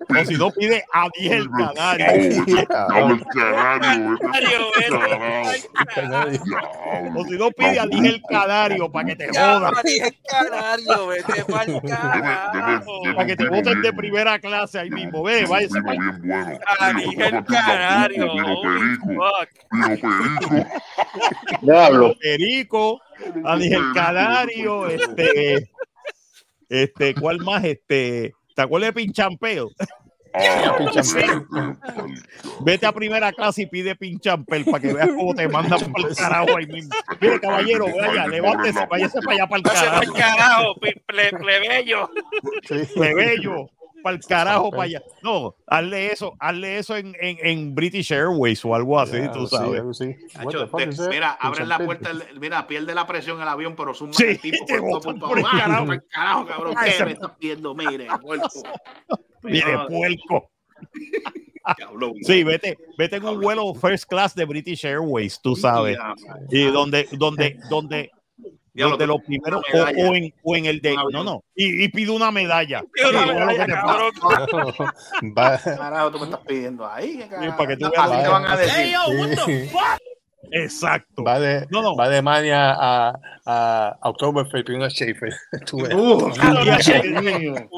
o si no pide Adiel Oh, Canario. vete- Dame el canario, Canario. O si no pide Adiel Canario para que te jodan. dije canario, vete Para que te voten de primera clase ahí mismo. Ve, para bien bueno. Dije el canario. perico, perico. Perico, Adiel Canario, este, este, ¿cuál más? Este, ¿te acuerdas de Pinchampeo? Ah, Vete a primera clase y pide pinchampel para que veas cómo te mandan para el carajo ahí mismo. Mire, caballero, vaya, levántese, váyase para allá para el carajo. carajo, ple- plebeyo. Plebeyo, para el carajo, para allá. No, hazle eso, hazle eso en, en, en British Airways o algo así, Ya, tú sí, sabes. the fuck te- mira, abren la puerta, el- mira, pierde la presión el avión, pero zumba Sí, el tipo por todo por por el. Ah, carajo. por el carajo, cabrón. Ay, ¿Qué se- me estás pidiendo? Mire, muerto. Mire, puerco. Sí, vete, vete en un vuelo first class de British Airways, tú sabes. Y donde, donde, donde, Diablo, tú- los primeros, o, en, o en el de, no, no, y, y pide una medalla. Pide una Sí, bueno, medalla, que te cabrón. Va- ¿Qué carajo tú me estás pidiendo ahí? ¿Qué carajo? para que tú Así veas. te van a decir. Sí. Exacto. Va de, va de Mania a, a Oktoberfest y una Schaefer. Ves. Uh,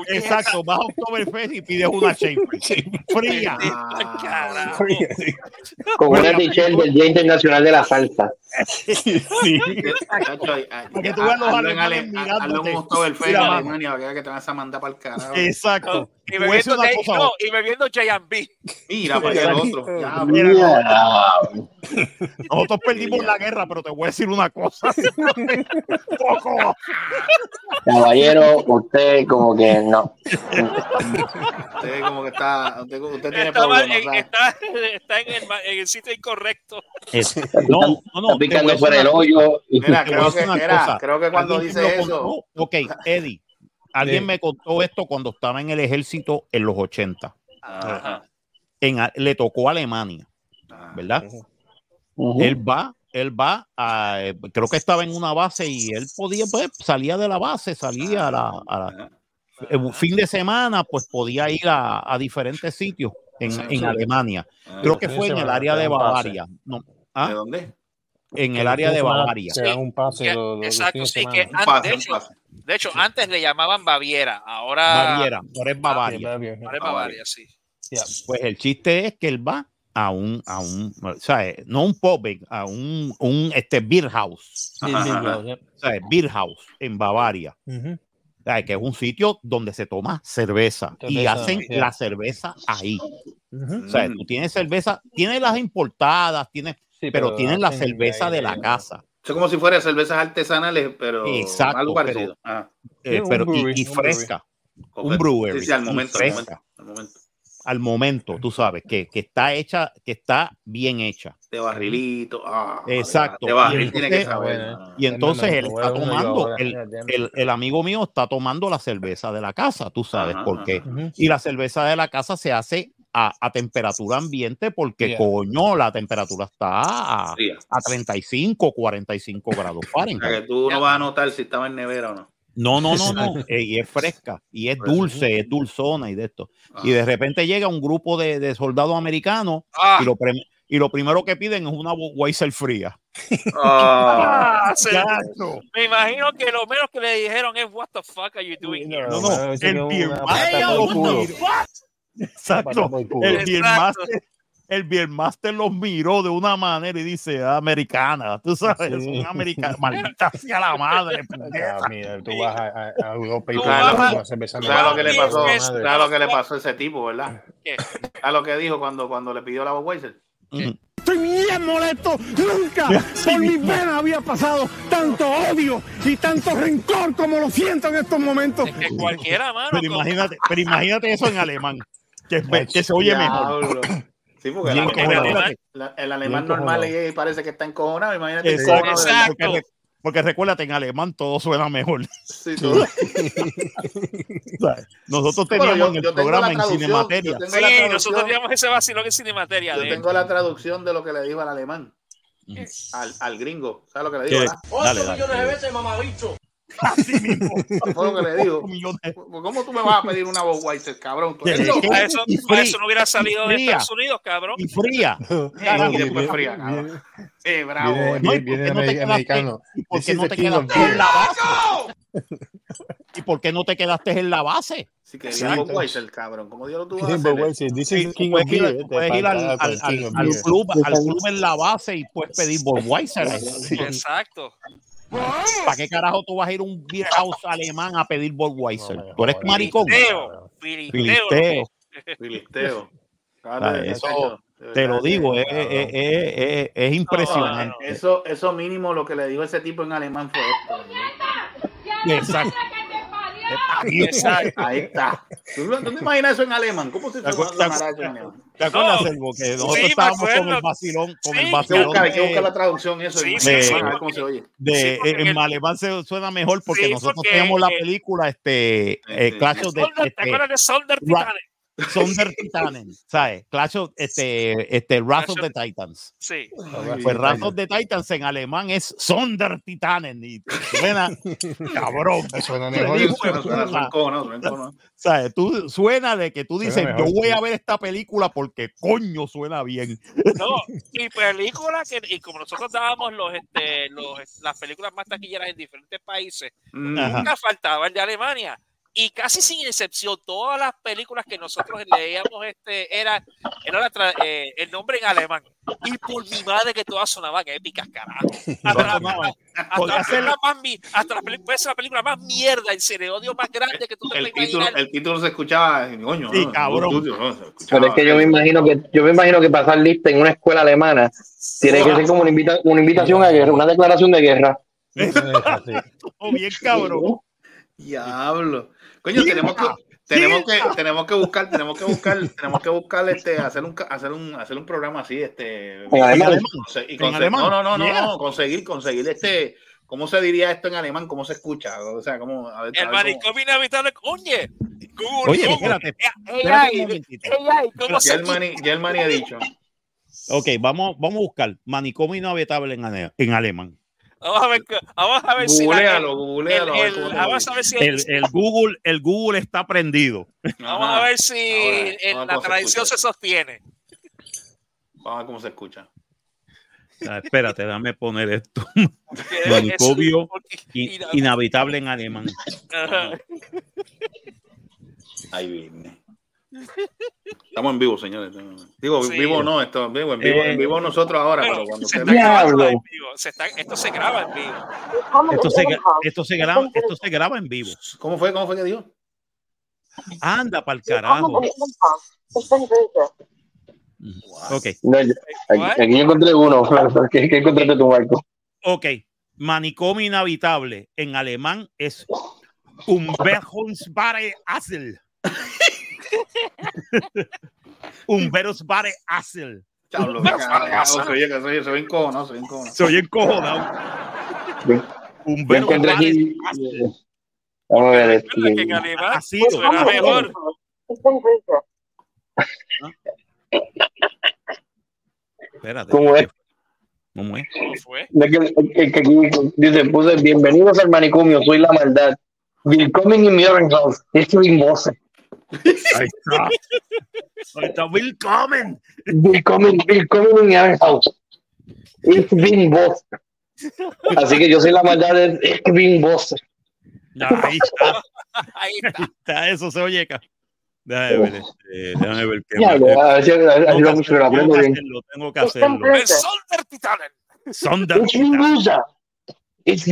Exacto, vas a Oktoberfest y pides una Schaefer. Fría. Con una t-shirt del Día Internacional de la Salsa. Para que tú veas los alemanes mirándote. en Mira, Alemania, para que te vas a mandar para el carajo. Exacto. Y bebiendo, no, y bebiendo J&B. Mira, para el otro. Ya, Nosotros perdimos la guerra, pero te voy a decir una cosa. Poco. Caballero, usted como que no. Usted como que está, usted, usted tiene Está, problemas. en- está, está en, el, ma- en el sitio incorrecto. No, no, no. Está picando por el hoyo. Mira, creo que, una era, cosa. creo que cuando dice eso, contó. Ok, Eddie. Alguien Sí. me contó esto cuando estaba en el ejército en los 80. Ajá. En, le tocó a Alemania, ¿verdad? Él va, él va a, creo que estaba en una base y él podía, pues, salía de la base, salía a la, a la- eh, un fin de semana, pues podía ir a, a diferentes sitios en, en Alemania. Ah. Creo que fue en el área de. Bavaria. No, ¿ah? ¿de dónde? En el área de Bavaria. Dan un pase Que- los, los exacto, sí, que pase, de, hecho, pase. de hecho, antes le llamaban Baviera, ahora, Baviera, ahora es Bavaria. Bavaria. ahora es Bavaria, sí. Yeah. Pues el chiste es que él va a un, a un, o sea, eh, no un pub, eh, a un, un este beer house, Sí, sea, beer house en Bavaria, sea, que es un sitio donde se toma cerveza, y hacen yeah. la cerveza ahí. O sea, tú tienes cerveza, tienes las importadas, tienes, Sí, pero, tienen la cerveza de la casa, es como si fuera cervezas artesanales, pero Exacto, algo pero- parecido. Ah, eh, pero y- brewery, y, fresca, un brewery, Sí, sí, al momento, al fresca. momento, al momento. Al momento, tú sabes, que, que está hecha, que está bien hecha. De barrilito. Ah, Exacto. De barril Y tiene que entonces- saber. ah. Y entonces él está tomando, el, el, el amigo mío está tomando la cerveza de la casa, tú sabes Ajá, por qué. Y la cerveza de la casa se hace a, a temperatura ambiente porque, Yeah. coño, la temperatura está a, a 35, 45 grados O sea, Fahrenheit. que tú no vas a notar si estaba en nevera o no. No, no, no, no. eh, y es fresca, y es dulce, es dulzona y de esto. Y de repente llega un grupo de, de soldados americanos Ah, y, lo pre- y lo primero que piden es una Weiser fría. Ah, ah, me imagino que lo menos que le dijeron es What the fuck are you doing here? No, No, no, no, ese el Beer. Exacto. El Beer. Master, el Beer Master los miró de una manera y dice, "Ah, americana, tú sabes, Sí. son americanas, maldita sea la madre. puñeta". Ah, mira, tú vas a, Europa y Tú vas das a- una cerveza ¿Sabes lo que le pasó? ¿Sabes lo que le pasó a ese tipo, verdad? ¿Sabes lo que dijo cuando, cuando le pidió la Budweiser? Ujú. Estoy bien molesto. Nunca por mis venas había pasado tanto odio y tanto rencor como lo siento en estos momentos. Es que cualquiera, mano. Pero imagínate, pero imagínate eso en alemán, que, que se oye mejor. Sí, porque la- el, la- el alemán normal y parece que está encojonado. Imagínate Exacto, encojonado de verdad. porque, porque recuérdate, en alemán todo suena mejor. Sí, todo. Nosotros Bueno, teníamos yo- en el programa en Cinemateria. Sí, nosotros teníamos ese vacilón en Cinemateria. Yo de tengo la traducción de lo que le dijo al alemán. Al, al gringo. ¿Sabes lo que le dijo? ¿Qué? verdad? Dale, dale. veces, mamabicho. ¿Cómo tú me vas a pedir una Budweiser, cabrón? Eso, para eso no hubiera salido de. Estados Unidos, cabrón. Y fría. Y después fría, cabrón. Sí, bravo. Viene, No, ¿y viene, por qué no te viene quedaste- americano. ¿Y por qué no te quedaste en la base? ¿Y por qué no te quedaste en la base? Si quería Exacto. Budweiser, cabrón. ¿Cómo Dios lo tú the king of puedes ir, beer. tú te puedes ir al, club, al club en la base y puedes pedir Budweiser. Exacto. ¿Para qué carajo tú vas a ir a un beer house alemán a pedir Budweiser? No Tú eres maricón. Filisteo. Filisteo. Filisteo. Filisteo. Eso Te lo digo, es, es- es- es- es impresionante. Eso, eso mínimo lo que le dijo ese tipo en alemán fue esto. Exacto. Exacto. Ahí está. ¿Tú, no- tú te imaginas eso en alemán? ¿Cómo se ¿Te eso en alemán? ¿Te acuerdas, No. Servo? Que nosotros Sí, estábamos con el vacilón, con Sí. el Hay que vacilón buscar, hay que de- buscar la traducción eso. Sí, en- sí, cómo se oye. de en el- alemán se suena mejor porque Sí, nosotros porque, teníamos la eh, película este eh. Clash of the ¿Te este, acuerdas de Soldier Titanic? Sondertitanen, ¿sabes? Clash of, este, este, Wrath of the Titans. Sí. Pues Wrath of the Titans en alemán es Sondertitanen y suena cabrón. Suena mejor. De. ¿Sabes? Tú suena de que tú Suena dices, mejor, yo voy a ver esta película porque coño suena bien. No, y películas que, y como nosotros dábamos los, este, los, las películas más taquilleras en diferentes países, Mm. nunca faltaba el de Alemania. Y casi sin excepción, todas las películas que nosotros leíamos este, era, era la tra- eh, el nombre en alemán. Y por mi madre que todas sonaban épicas, carajo. Hasta, la- hasta la más, hasta la película, puede ser la película más mierda, el cereodio más grande que tú te El puedes título, imaginar. el título se escuchaba, coño, Sí, ¿no? cabrón. Pero es que yo me imagino que yo me imagino que pasar lista en una escuela alemana tiene que ser como una, invita- una invitación a guerra, una declaración de guerra. O bien cabrón. Diablo. Coño, tenemos que, tenemos que, tenemos que buscar, tenemos que buscar, tenemos que buscar este, hacer un, hacer un, hacer un programa así, este. ¿En alemán? y ¿En alemán? No, no, no, no, Yeah. conseguir, conseguir este, ¿cómo se diría esto en alemán? ¿Cómo se escucha? O sea, ¿cómo? A ver, El ver cómo- manicomio inhabitable. Oye, Google, Oye, Google, espérate, eh, espérate AI, un momentito. AI, ¿cómo se Germany, Germany ha dicho. Ok, vamos, vamos a buscar manicomio inhabitable en, ale- en alemán. Vamos a ver, vamos a ver si. Googlealo, el- el- vamos a ver si. El, el Google, el Google está prendido. Vamos a ver si Ahora, a la se tradición se sostiene. Vamos a ver cómo se escucha. Ah, espérate, déjame poner esto. Porque- in- inhabitable en alemán. Ajá. Ahí viene. Estamos en vivo, señores. Digo, Sí. vivo no, esto, en vivo, en vivo, Eh, en vivo nosotros ahora, Bueno, pero cuando se se está grabando en vivo. Se está- esto se graba en vivo. Esto se, esto, se graba, esto se graba en vivo. ¿Cómo fue? ¿Cómo fue que dijo? Anda para el carajo. Ok, No, yo- aquí, aquí yo encontré uno. ¿Qué, qué encontraste tú, Marco? ok. Manicomio inhabitable en alemán es Umberhungsbare Assel. Umberhungsbare Assel. Chablo, carajo, se oye que soy, soy encojonado, soy encojonado. Soy encojonado. Encontré aquí. Vamos a ver esto. Que en alemán Ha sido. suena mejor. Espérate. ¿Cómo es? ¿Cómo es? ¿Cómo fue? Es que, aquí dice, puse, bienvenidos al manicomio, soy la maldad. Willkommen in Mirren House. Esto es voz. Ahí está. Ahí está. Willkommen. Willkommen, willkommen in Mirren House. Ich bin voz. Así que yo soy la maldad de Ich bin voz. Ahí está. Ahí está. Ahí está. Eso se oye acá. Déjame ver, este, déjame ver qué Ya, más. lo- aprendo tengo que bien. hacerlo, tengo que hacerlo. El Sondertitanen. Sonder- Ich bin Busa. Ich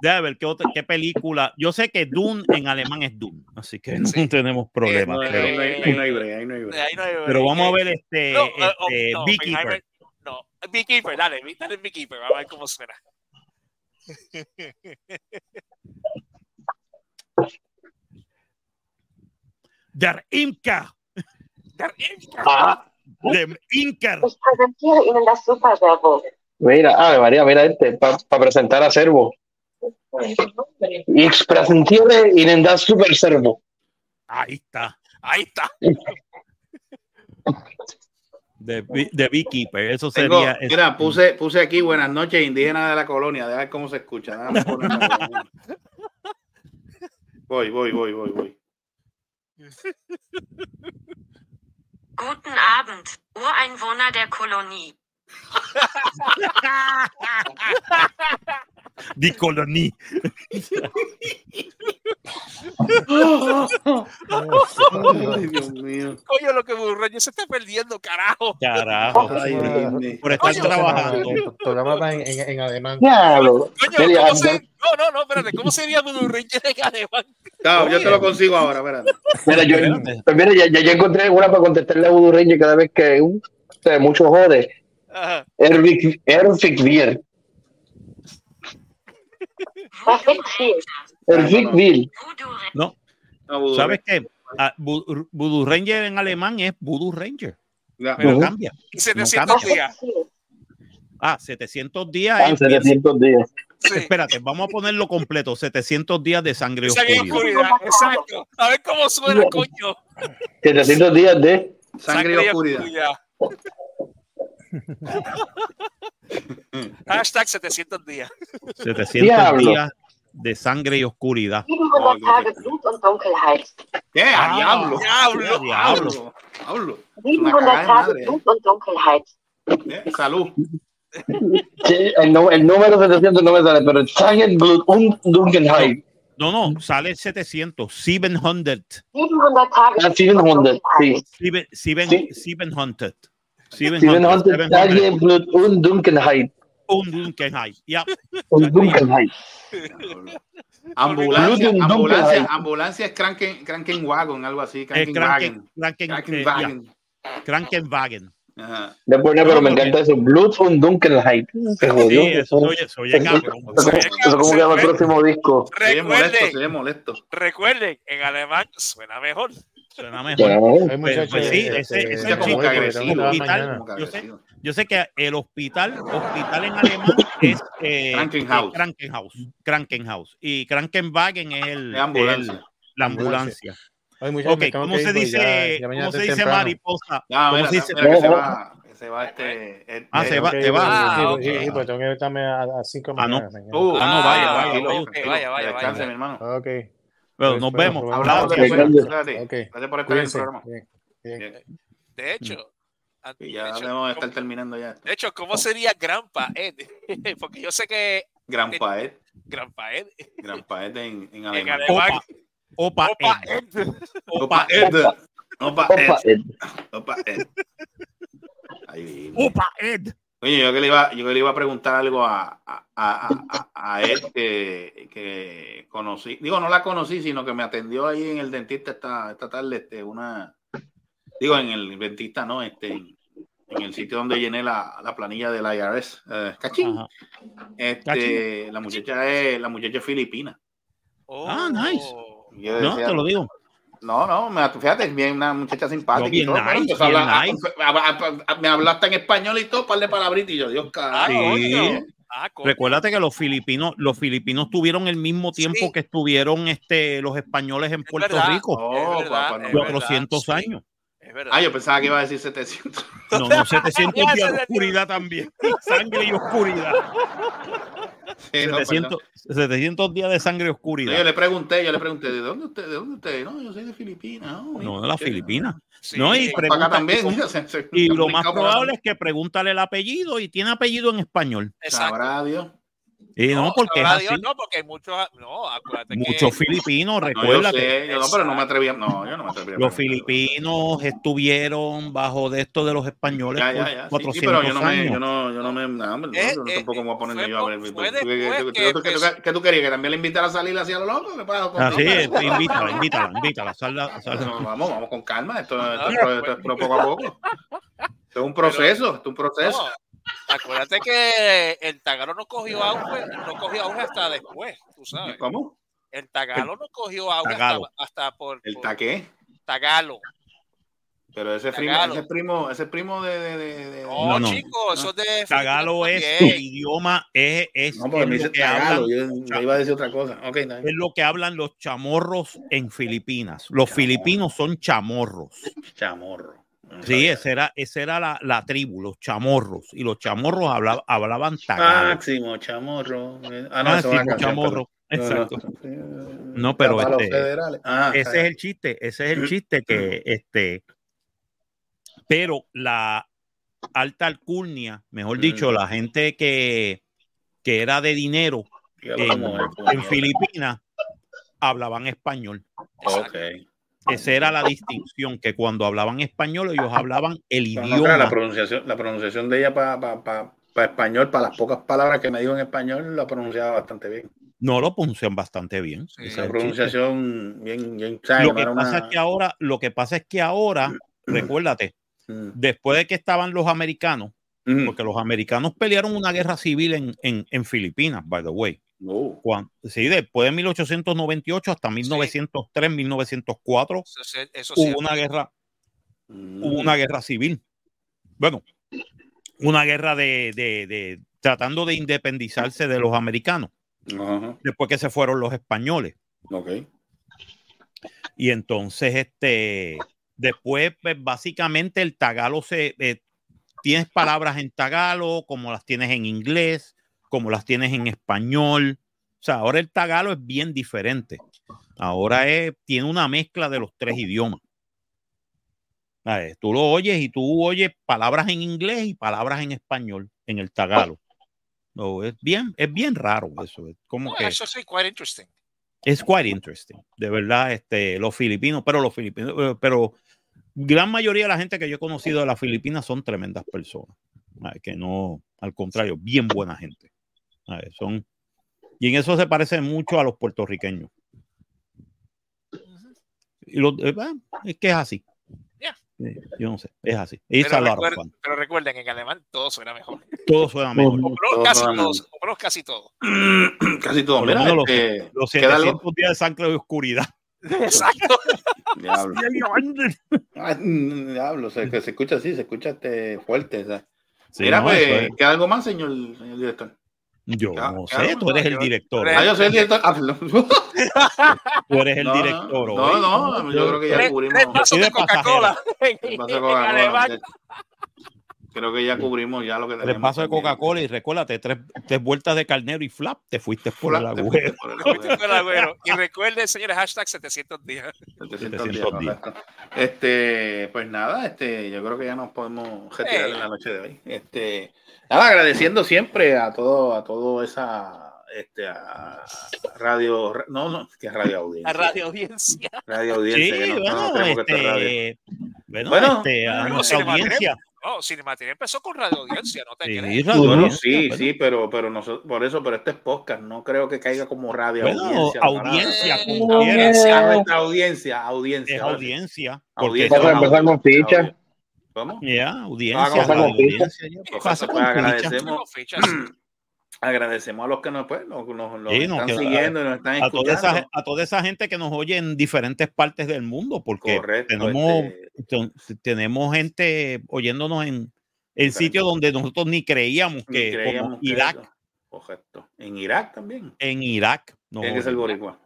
Déjame ver, qué, otra, qué película. Yo sé que Dune en alemán es Dune, así que no tenemos problemas. No, ahí pero, no hay- ahí no hay break, ahí no hay break. Ahí no hay- pero vamos a ver este, No, eh, oh, este no, Beekeeper. No, Beekeeper, dale, dale Beekeeper, vamos a ver cómo suena. Der Imker. Der Imker. Ah, Dem mira, ah, María, mira este, para presentar a Servo. Ich präsentiere Ihnen das Super Servo. Ahí está. Ahí está. De, de Beekeeper. Eso Tengo, sería. mira, puse, puse aquí buenas noches indígenas de la colonia, de ver cómo se escucha. Voy, voy, voy, voy, voy. Guten Abend, Ureinwohner der Kolonie. Ay, Dios mío. Coño, lo que Burreño se está perdiendo, carajo. Carajo. Ay. Por estar Coño, trabajando. Programa en, en, en alemán. Coño, ¿cómo se... No, no, no, espérate, ¿cómo sería Burreño en alemán? Claro, yo te lo consigo ahora, espérate. Mira, yo, pues mira, ya, ya, encontré una para contestarle a Ranger cada vez que uh, mucho jode. Ervik Ervik Bier. Ervik Bier. No. ¿Sabes qué? Ah, Voodoo Ranger en alemán es Voodoo Ranger. Pero cambia. Y No 700 cambia. días. Ah, 700 días Ah, es 700 días. Espérate, vamos a ponerlo completo. 700 días de sangre Sangre y oscuridad. exacto. A ver cómo suena, coño. 700 días de Sangre y oscuridad. Hashtag 700 días. 700 Diablo. días de sangre y oscuridad. 700 Dunkelheit. ¿Qué? Ah, ¡A diablo! Diablo. ¡Diablo! ¡Diablo! 700 Dunkelheit. Eh, Salud. Sí, el, nu- el número 700 no me sale, pero Tageblut und Dunkelheit. No, no, sale 700. 700. 700 Tage Ah, 700, Sieben- sieben- Sí. 700. 700 Tageblut und Dunkelheit. Un Dunkelheit. Ya. Ambulancia, Blut und ambulancia, Dunkelheit. ambulancia es Kranken, Krankenwagen, algo así. Krankenwagen. Kranken, Kranken, eh, Krankenwagen. Krankenwagen. Ajá. Después, no, pero me encanta eso. Blut und Dunkelheit. Se jodió. Sí, eso oye, eso oye cabrón. Eso, eso como que llama el próximo disco. Molesto, Recuerden, se oye molesto. recuerden, en alemán suena mejor. Este, ese, ese agresivo. Hospital, yo sé, agresivo. yo sé que el hospital, hospital en alemán es eh, Krankenhaus. eh, Krankenhaus. Krankenhaus. Y Krankenwagen es el, Es ambulancia. el- la ambulancia. Ay, muchachos, Ok, me tengo ¿cómo se dice, ya- ya mañana ¿cómo se dice temprano. mariposa? Ya, ¿Cómo mira, se dice? mira que se va, que se va este. el- Ah, se va, te va. sí, Ah, sí, ok. sí, pues tengo que estarme a, a 5 Ah, no. mañana. Uh, Ah, no, vaya, Ah, vaya, vaya. vaya, vaya, descanse, vaya. mi hermano. Ok. Bueno, Pues, nos vemos. Hablamos después. gracias. Por estar en el programa. Bien, bien. Bien. De hecho, Y de ya hecho, debemos estar ¿cómo- terminando ya. esto. de hecho, ¿cómo sería Granpa Ed? Porque yo sé que Gran Paed. Granpa Ed Gran Paed en, en en alemán. Opa, Opa Ed. Ed. Opa Ed. Opa Opa, Ed. Ed. Opa Ed. Ahí mismo. Opa Ed. Oye, yo que le iba, yo que le iba a preguntar algo a, a, a, a- a Ed que, que conocí. Digo, no la conocí, sino que me atendió ahí en el dentista esta, esta tarde, este, una. Digo, en el dentista, no, este, en, en el sitio donde llené la, la planilla del IRS. eh, cachín. Este, Cachín. la muchacha es, la muchacha es filipina. Ah, nice. Oh. Yo No, decía, te lo digo. No, no, me, fíjate, es bien una muchacha simpática. No, bien y todo, nice, empezó a bien hablar- nice. a- a- a- me habló hasta en español y todo, par de palabritas, y yo, Dios, carajo. Sí. Ah. Recuérdate que los filipinos, los filipinos tuvieron el mismo tiempo Sí. que estuvieron este, los españoles en Es Puerto verdad, Rico. Oh, es verdad, papá, no es me- verdad, 400 sí, años. Es verdad. Ah, yo pensaba que iba a decir 700. No, no, 700 Ya, días de 700. oscuridad también. Sangre y oscuridad. Sí, no, 700, 700 días de sangre oscuridad. yo le pregunté, yo le pregunté, ¿de dónde usted? ¿De dónde usted? No, yo soy de Filipinas. No, No, de las. Filipinas. Sí. No, y pregunta- también. y- mira, se- se- Y se lo más probable es que pregúntale el apellido y tiene apellido en español. Exacto. Sabrá Dios. Y no, porque es sabrá así. Dios, no, porque hay muchos. No, acuérdate que. Muchos filipinos, No, yo recuérdate. sé, yo no, pero no me atreví a... No, yo no me atreví a Los filipinos estuvieron bajo de esto de los españoles Ya, por ya, ya. Sí, 400 sí, pero yo no me, años. yo no, yo no me, no, hombre, no, Eh, yo eh, tampoco me voy a fue yo a ver. fue ¿Tú- tú- después tú- que tú- tú- tú- empezó- ¿Qué tú querías? ¿Que también le invitara a salir hacia lo loco? Así es, invítala, invítala, invítala. salda- salda. No, vamos, vamos con calma. Esto, esto, Ah, esto- esto es pues. poco a poco. Esto es un proceso, esto es un proceso. Acuérdate que el Tagalo no cogió auge, no cogió auge hasta después, tú sabes. ¿Cómo? El Tagalo no cogió auge hasta, Tagalo. hasta por, ¿El por taqué? Tagalo. Pero ese primo, ese primo, ese primo de, de, de- de- No, No, eso es de. Tagalo es el idioma, es, es, No, porque es me dice que tagalo, hablan, yo, iba a decir otra cosa. Ok, está es lo que hablan los chamorros en Filipinas. Los filipinos son chamorros. Chamorro. No Sí, esa era, esa era la, la tribu, los chamorros. Y los chamorros habla- hablaban tagalo. Máximo, chamorro. Ah, no, canción, chamorro. pero- Exacto. No, pero este. Ah, ese es el chiste, ese es el chiste que este, pero la alta alcurnia, mejor dicho, Mm. la gente que, que era de dinero en, es, en. Filipinas hablaban español. Ok. Esa era la distinción, que cuando hablaban español ellos hablaban el no, idioma. claro, la pronunciación, la pronunciación de ella para español, para las pocas palabras que me dijo en español, la pronunciaba bastante bien. No lo pronuncian bastante bien. Esa ese es el chiste. pronunciación bien, bien. Lo No que pasa una- es que ahora, lo que pasa es que ahora, recuérdate, Mm. después de que estaban los americanos, Mm. porque los americanos pelearon una guerra civil en, en, en Filipinas, by the way. Cuan- sí, después de 1898 hasta 1903, 1904, Eso, sí- eso sí. hubo una guerra, Mm. hubo una guerra civil. Bueno, una guerra de, de, de, tratando de independizarse de los americanos, Ajá. después que se fueron los españoles. Ok. Y entonces, este, después, pues, básicamente el tagalo se, eh, tienes palabras en tagalo como las tienes en inglés, como las tienes en español. O sea, ahora el tagalo es bien diferente. Ahora es, tiene una mezcla de los tres idiomas. ¿Sabes? Tú lo oyes y tú oyes palabras en inglés y palabras en español en el tagalo. No, es bien, es bien raro eso. Es como Well, que eso sí, quite interesting. es quite interesting, de verdad, este, los filipinos, pero los filipinos, eh, pero gran mayoría de la gente que yo he conocido de las Filipinas son tremendas personas, ¿sabes? que no, al contrario, bien buena gente. Son, y en eso se parece mucho a los puertorriqueños. Y lo- eh, bueno, es que es así. Yeah. Yo no sé, es así. Pero, recuerden, pero recuerden, en alemán todo suena mejor. Todo suena mejor. O casi todo. O menos casi todo. Casi todo. Mira, menos los, este, los queda algo- 700 días de sangre de oscuridad. Exacto. Diablo. Mm, diablo, se, que se escucha así, se escucha este, fuerte. Sí, Mira, no, pues, es- ¿queda algo más, señor, señor director? Yo ¿Queda- no sé, tú eres el director. Ah, yo soy el director. Ah. Tú eres el No, director. no, no, yo creo que ya cubrimos. vasos Soy de. Coca-Cola. En, El vaso de en Coca-Cola, alemán. muchacho. Creo que ya cubrimos ya lo que Tres tenemos. vasos de. Coca-Cola y recuérdate, tres, tres vueltas de carnero y flap, te fuiste por Flap, el fuiste por el agujero. con el agüero. Y recuerden, señores, hashtag 700 días. 700 días, 700 días. correcto. Este, pues nada, este, yo creo que ya nos podemos retirar Eh. en la noche de hoy. Este, nada, agradeciendo siempre a todo, a todo esa, este, a radio, no, no, que es radio audiencia. A radio audiencia. Radio audiencia, Sí, que no, no bueno, creemos que esto es radio. este, bueno, Bueno, este, a nuestra audiencia. No, Cinemateria empezó con radio audiencia, no te Sí, crees. radio Bueno, audiencia, sí, bueno. sí, pero, pero nosotros, por eso, pero este es podcast, no creo que caiga como radio Bueno, audiencia. audiencia, quiera. Audiencia, nuestra audiencia, audiencia. Es audiencia. Audiencia. Porque Vamos a empezar con ficha. ¿Cómo? ya, Ah, audiencia, vamos a radio con ficha. agradecemos. agradecemos a los que nos, pues, nos, nos- nos Sí, no, están siguiendo y nos están a toda, escuchando. esa, a toda esa gente que nos oye en diferentes partes del mundo, porque Correcto, tenemos, este- ten- tenemos gente oyéndonos en, en sitios donde nosotros ni creíamos Ni que, creíamos como que Irak, eso. Correcto. En Irak también. en Irak, no, Tiene que ser boricua.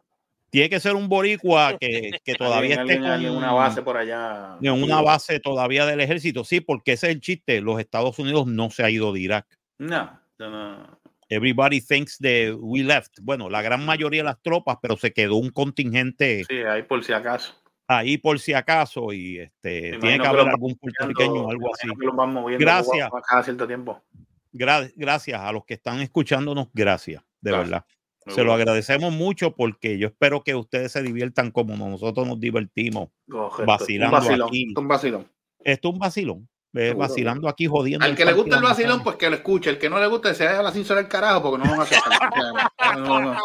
tiene que ser un boricua que, que todavía Alguien- esté alguien- con una base por allá. en una base todavía del ejército, sí, porque ese es el chiste, los Estados Unidos no se ha ido de Irak. No, no, no. Everybody thinks that we left. Bueno, la gran mayoría de las tropas, pero se quedó un contingente Sí, ahí por si acaso. ahí por si acaso y este tiene que haber algún puertorriqueño o algo así. van moviendo Gracias. poco a- cada cierto tiempo. Gra- gracias a los que están escuchándonos, gracias, de Gracias. verdad. Muy Se lo bueno. agradecemos mucho porque yo espero que ustedes se diviertan como nosotros nos divertimos Correcto. vacilando un vacilón, aquí. un vacilón. Esto es un vacilón, eh, vacilando aquí, jodiendo. Al que le gusta el vacilón, pues que lo escuche. El que no le gusta, se vaya a la cinta del carajo, porque no vamos a hacer. No, no.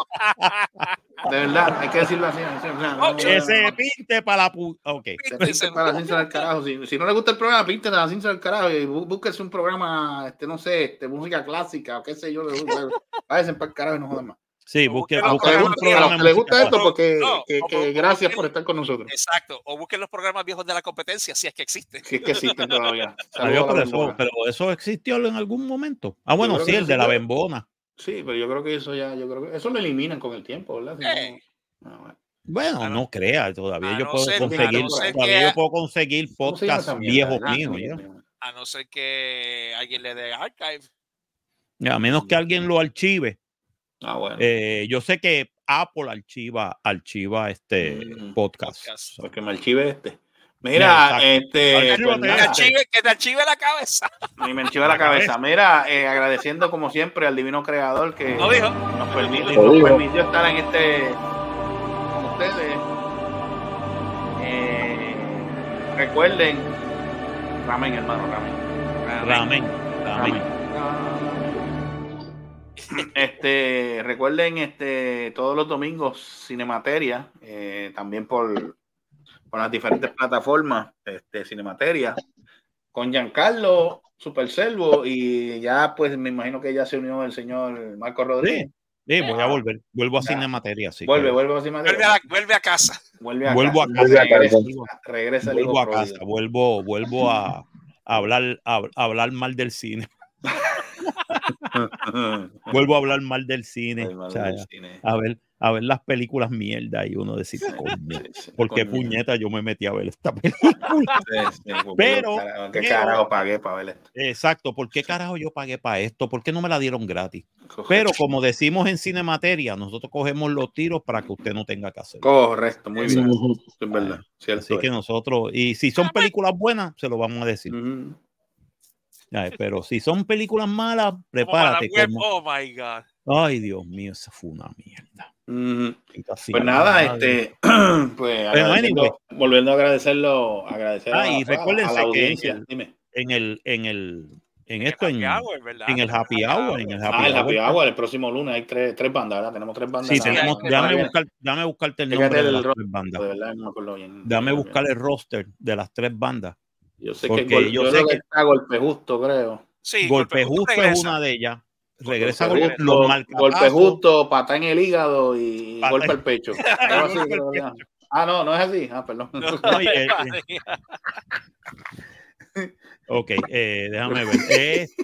De verdad, hay que decirlo así. no, no, Que no, se no. pinte para la pu- Ok. Se pinte para la cinta del carajo. Si, si no le gusta el programa, pinte la cinta del carajo y bú- búsquese un programa, este, no sé, este, música clásica o qué sé yo. Váyanse para el carajo y no jodan más. Sí, busque, A los busque que les un gusta- a programa los de que les música gusta esto, porque No, que, o- que o- gracias por estar con nosotros. Exacto. O busquen los programas viejos de la competencia, si es que existe. Si es que existen todavía. Pero, eso, bembona. pero eso existió en algún momento. Ah, bueno, sí, el de la bembona. Sí, pero yo creo que eso ya, yo creo que eso lo eliminan con el tiempo, ¿verdad? Si no- Eh. no, bueno. Bueno, A no- no crea, todavía a yo no puedo ser- conseguir, no ser todavía que- yo puedo conseguir ¿Cómo se llama podcasts viejos Ah, míos. A no ser que alguien le dé archive. Ya, A menos que alguien lo archive. Ah, bueno. Eh, yo sé que Apple archiva, archiva este Mm, podcast. podcast. Porque me archive este. Mira, este. Pues Que te nada, archive, que te archive la cabeza. y me enchiva la cabeza. Mira, eh, agradeciendo como siempre al divino creador que No dijo. nos permitió, Lo nos dijo. permitió estar en este con ustedes. Eh, recuerden, ramen, hermano, ramen. Ramen, ramen. Este, recuerden, este, todos los domingos Cinemateria, eh, también por, por las diferentes plataformas, este, Cinemateria, con Giancarlo, Super Selvo, y ya pues me imagino que ya se unió el señor Marco Rodríguez. Sí, voy a volver. Vuelvo a Ya. Cinemateria. Sí, vuelve, que- vuelve a Vuelve Cinemateria. a, vuelve a casa. Vuelve a Vuelvo casa. Vuelve a casa. Regresa, regresa el vuelvo a casa. Vuelvo, vuelvo a, a hablar, a, a hablar mal del cine. Vuelvo a hablar mal del cine. mal o sea, del cine. A ver, a ver las películas mierda y uno decir, coño, ¿por qué coño. puñeta yo me metí a ver esta película? Sí, sí, porque Pero, ¿Qué pero- carajo pagué para ver esto? Exacto, ¿por qué carajo yo pagué para esto? ¿Por qué no me la dieron gratis? Pero como decimos en Cinemateria, nosotros cogemos los tiros para que usted no tenga que hacer. Correcto, muy bien. Es verdad. Cierto Así que nosotros, y si son películas buenas, se lo vamos a decir. Pero si son películas malas, prepárate. Como- Oh my God. Ay, Dios mío, esa fue una mierda. Pues nada, madre. este, pues anyway. volviendo a agradecerlo, agradecer Ah, a, y a- a recuérdense la que audiencia. en el, Dime. en el, en el, en esto, en, en el happy hour, en el happy Ah, el happy hour. hour, el próximo lunes hay tres, tres bandas, ¿verdad? Tenemos tres bandas. Sí, tenemos, semana buscar, déjame buscarte el nombre de las tres bandas. De verdad, no me acuerdo bien. Déjame buscar el roster de las tres bandas. Yo sé Porque que, gol- yo yo sé que está golpe justo, creo. Sí, Golpe Justo es una de ellas. Regresa Golpe los marcapazos. golpe justo, pata en el hígado y Pata- golpe al pecho. Así, Golpe. Ah, no, no es así. Ah, perdón. No, eh, Ok, eh, déjame ver. Es,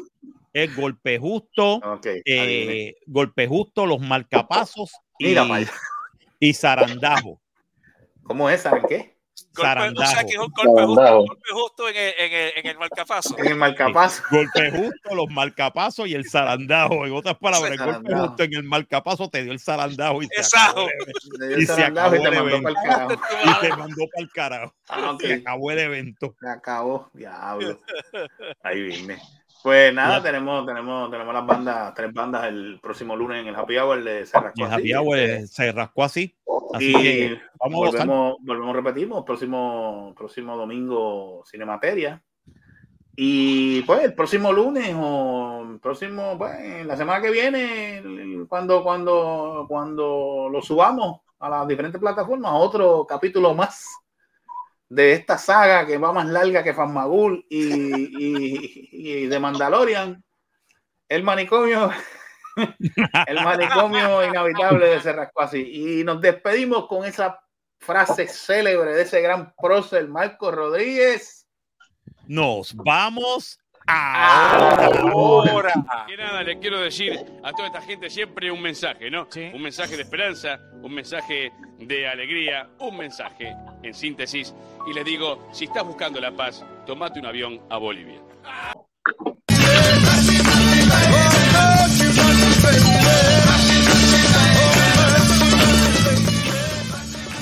es golpe justo, eh, golpe justo, los marcapasos y, Mira y zarandajo. ¿Cómo es? ¿Saben qué? Golpe, o sea que es un Zarandajo. golpe justo, golpe justo en el, en el, en el marcapaso. En el marcapaso. Golpe justo, los marcapasos y el zarandajo. En otras palabras, el golpe justo en el marcapaso te dio el zarandajo y se Exacto. acabó Te el, dio y se y acabó te el mandó evento. Y te mandó para el carajo. Ah, ok. Se acabó el evento. Se acabó. Diablo. Ahí vine. Pues nada, tenemos, tenemos, tenemos las bandas, tres bandas el próximo lunes en el Happy Hour de Cerrasco Y el happy hour eh, se rascó así. Así y que vamos a gozar. volvemos, volvemos, repetimos, próximo, próximo domingo Cinemateria. Y pues el próximo lunes o el próximo, pues la semana que viene, cuando, cuando, cuando lo subamos a las diferentes plataformas, otro capítulo más de esta saga que va más larga que Fanmagul y, y, y de Mandalorian. El manicomio el manicomio inhabitable de Cerrasco así. Y nos despedimos con esa frase célebre de ese gran prócer Marco Rodríguez. Nos vamos ahora. Que nada, le quiero decir a toda esta gente siempre un mensaje, ¿no? Un mensaje de esperanza, un mensaje de alegría, un mensaje en síntesis. Y les digo, si estás buscando la paz, tomate un avión a Bolivia.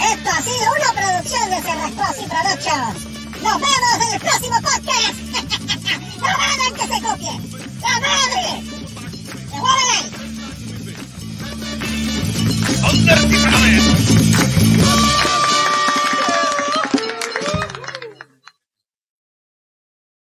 Esto ha sido una producción de Cerrascosi Productions. Nos vemos en el próximo podcast. ¡La hagan que se copie! ¡La madre! ¡Se jodan ahí! ¡Under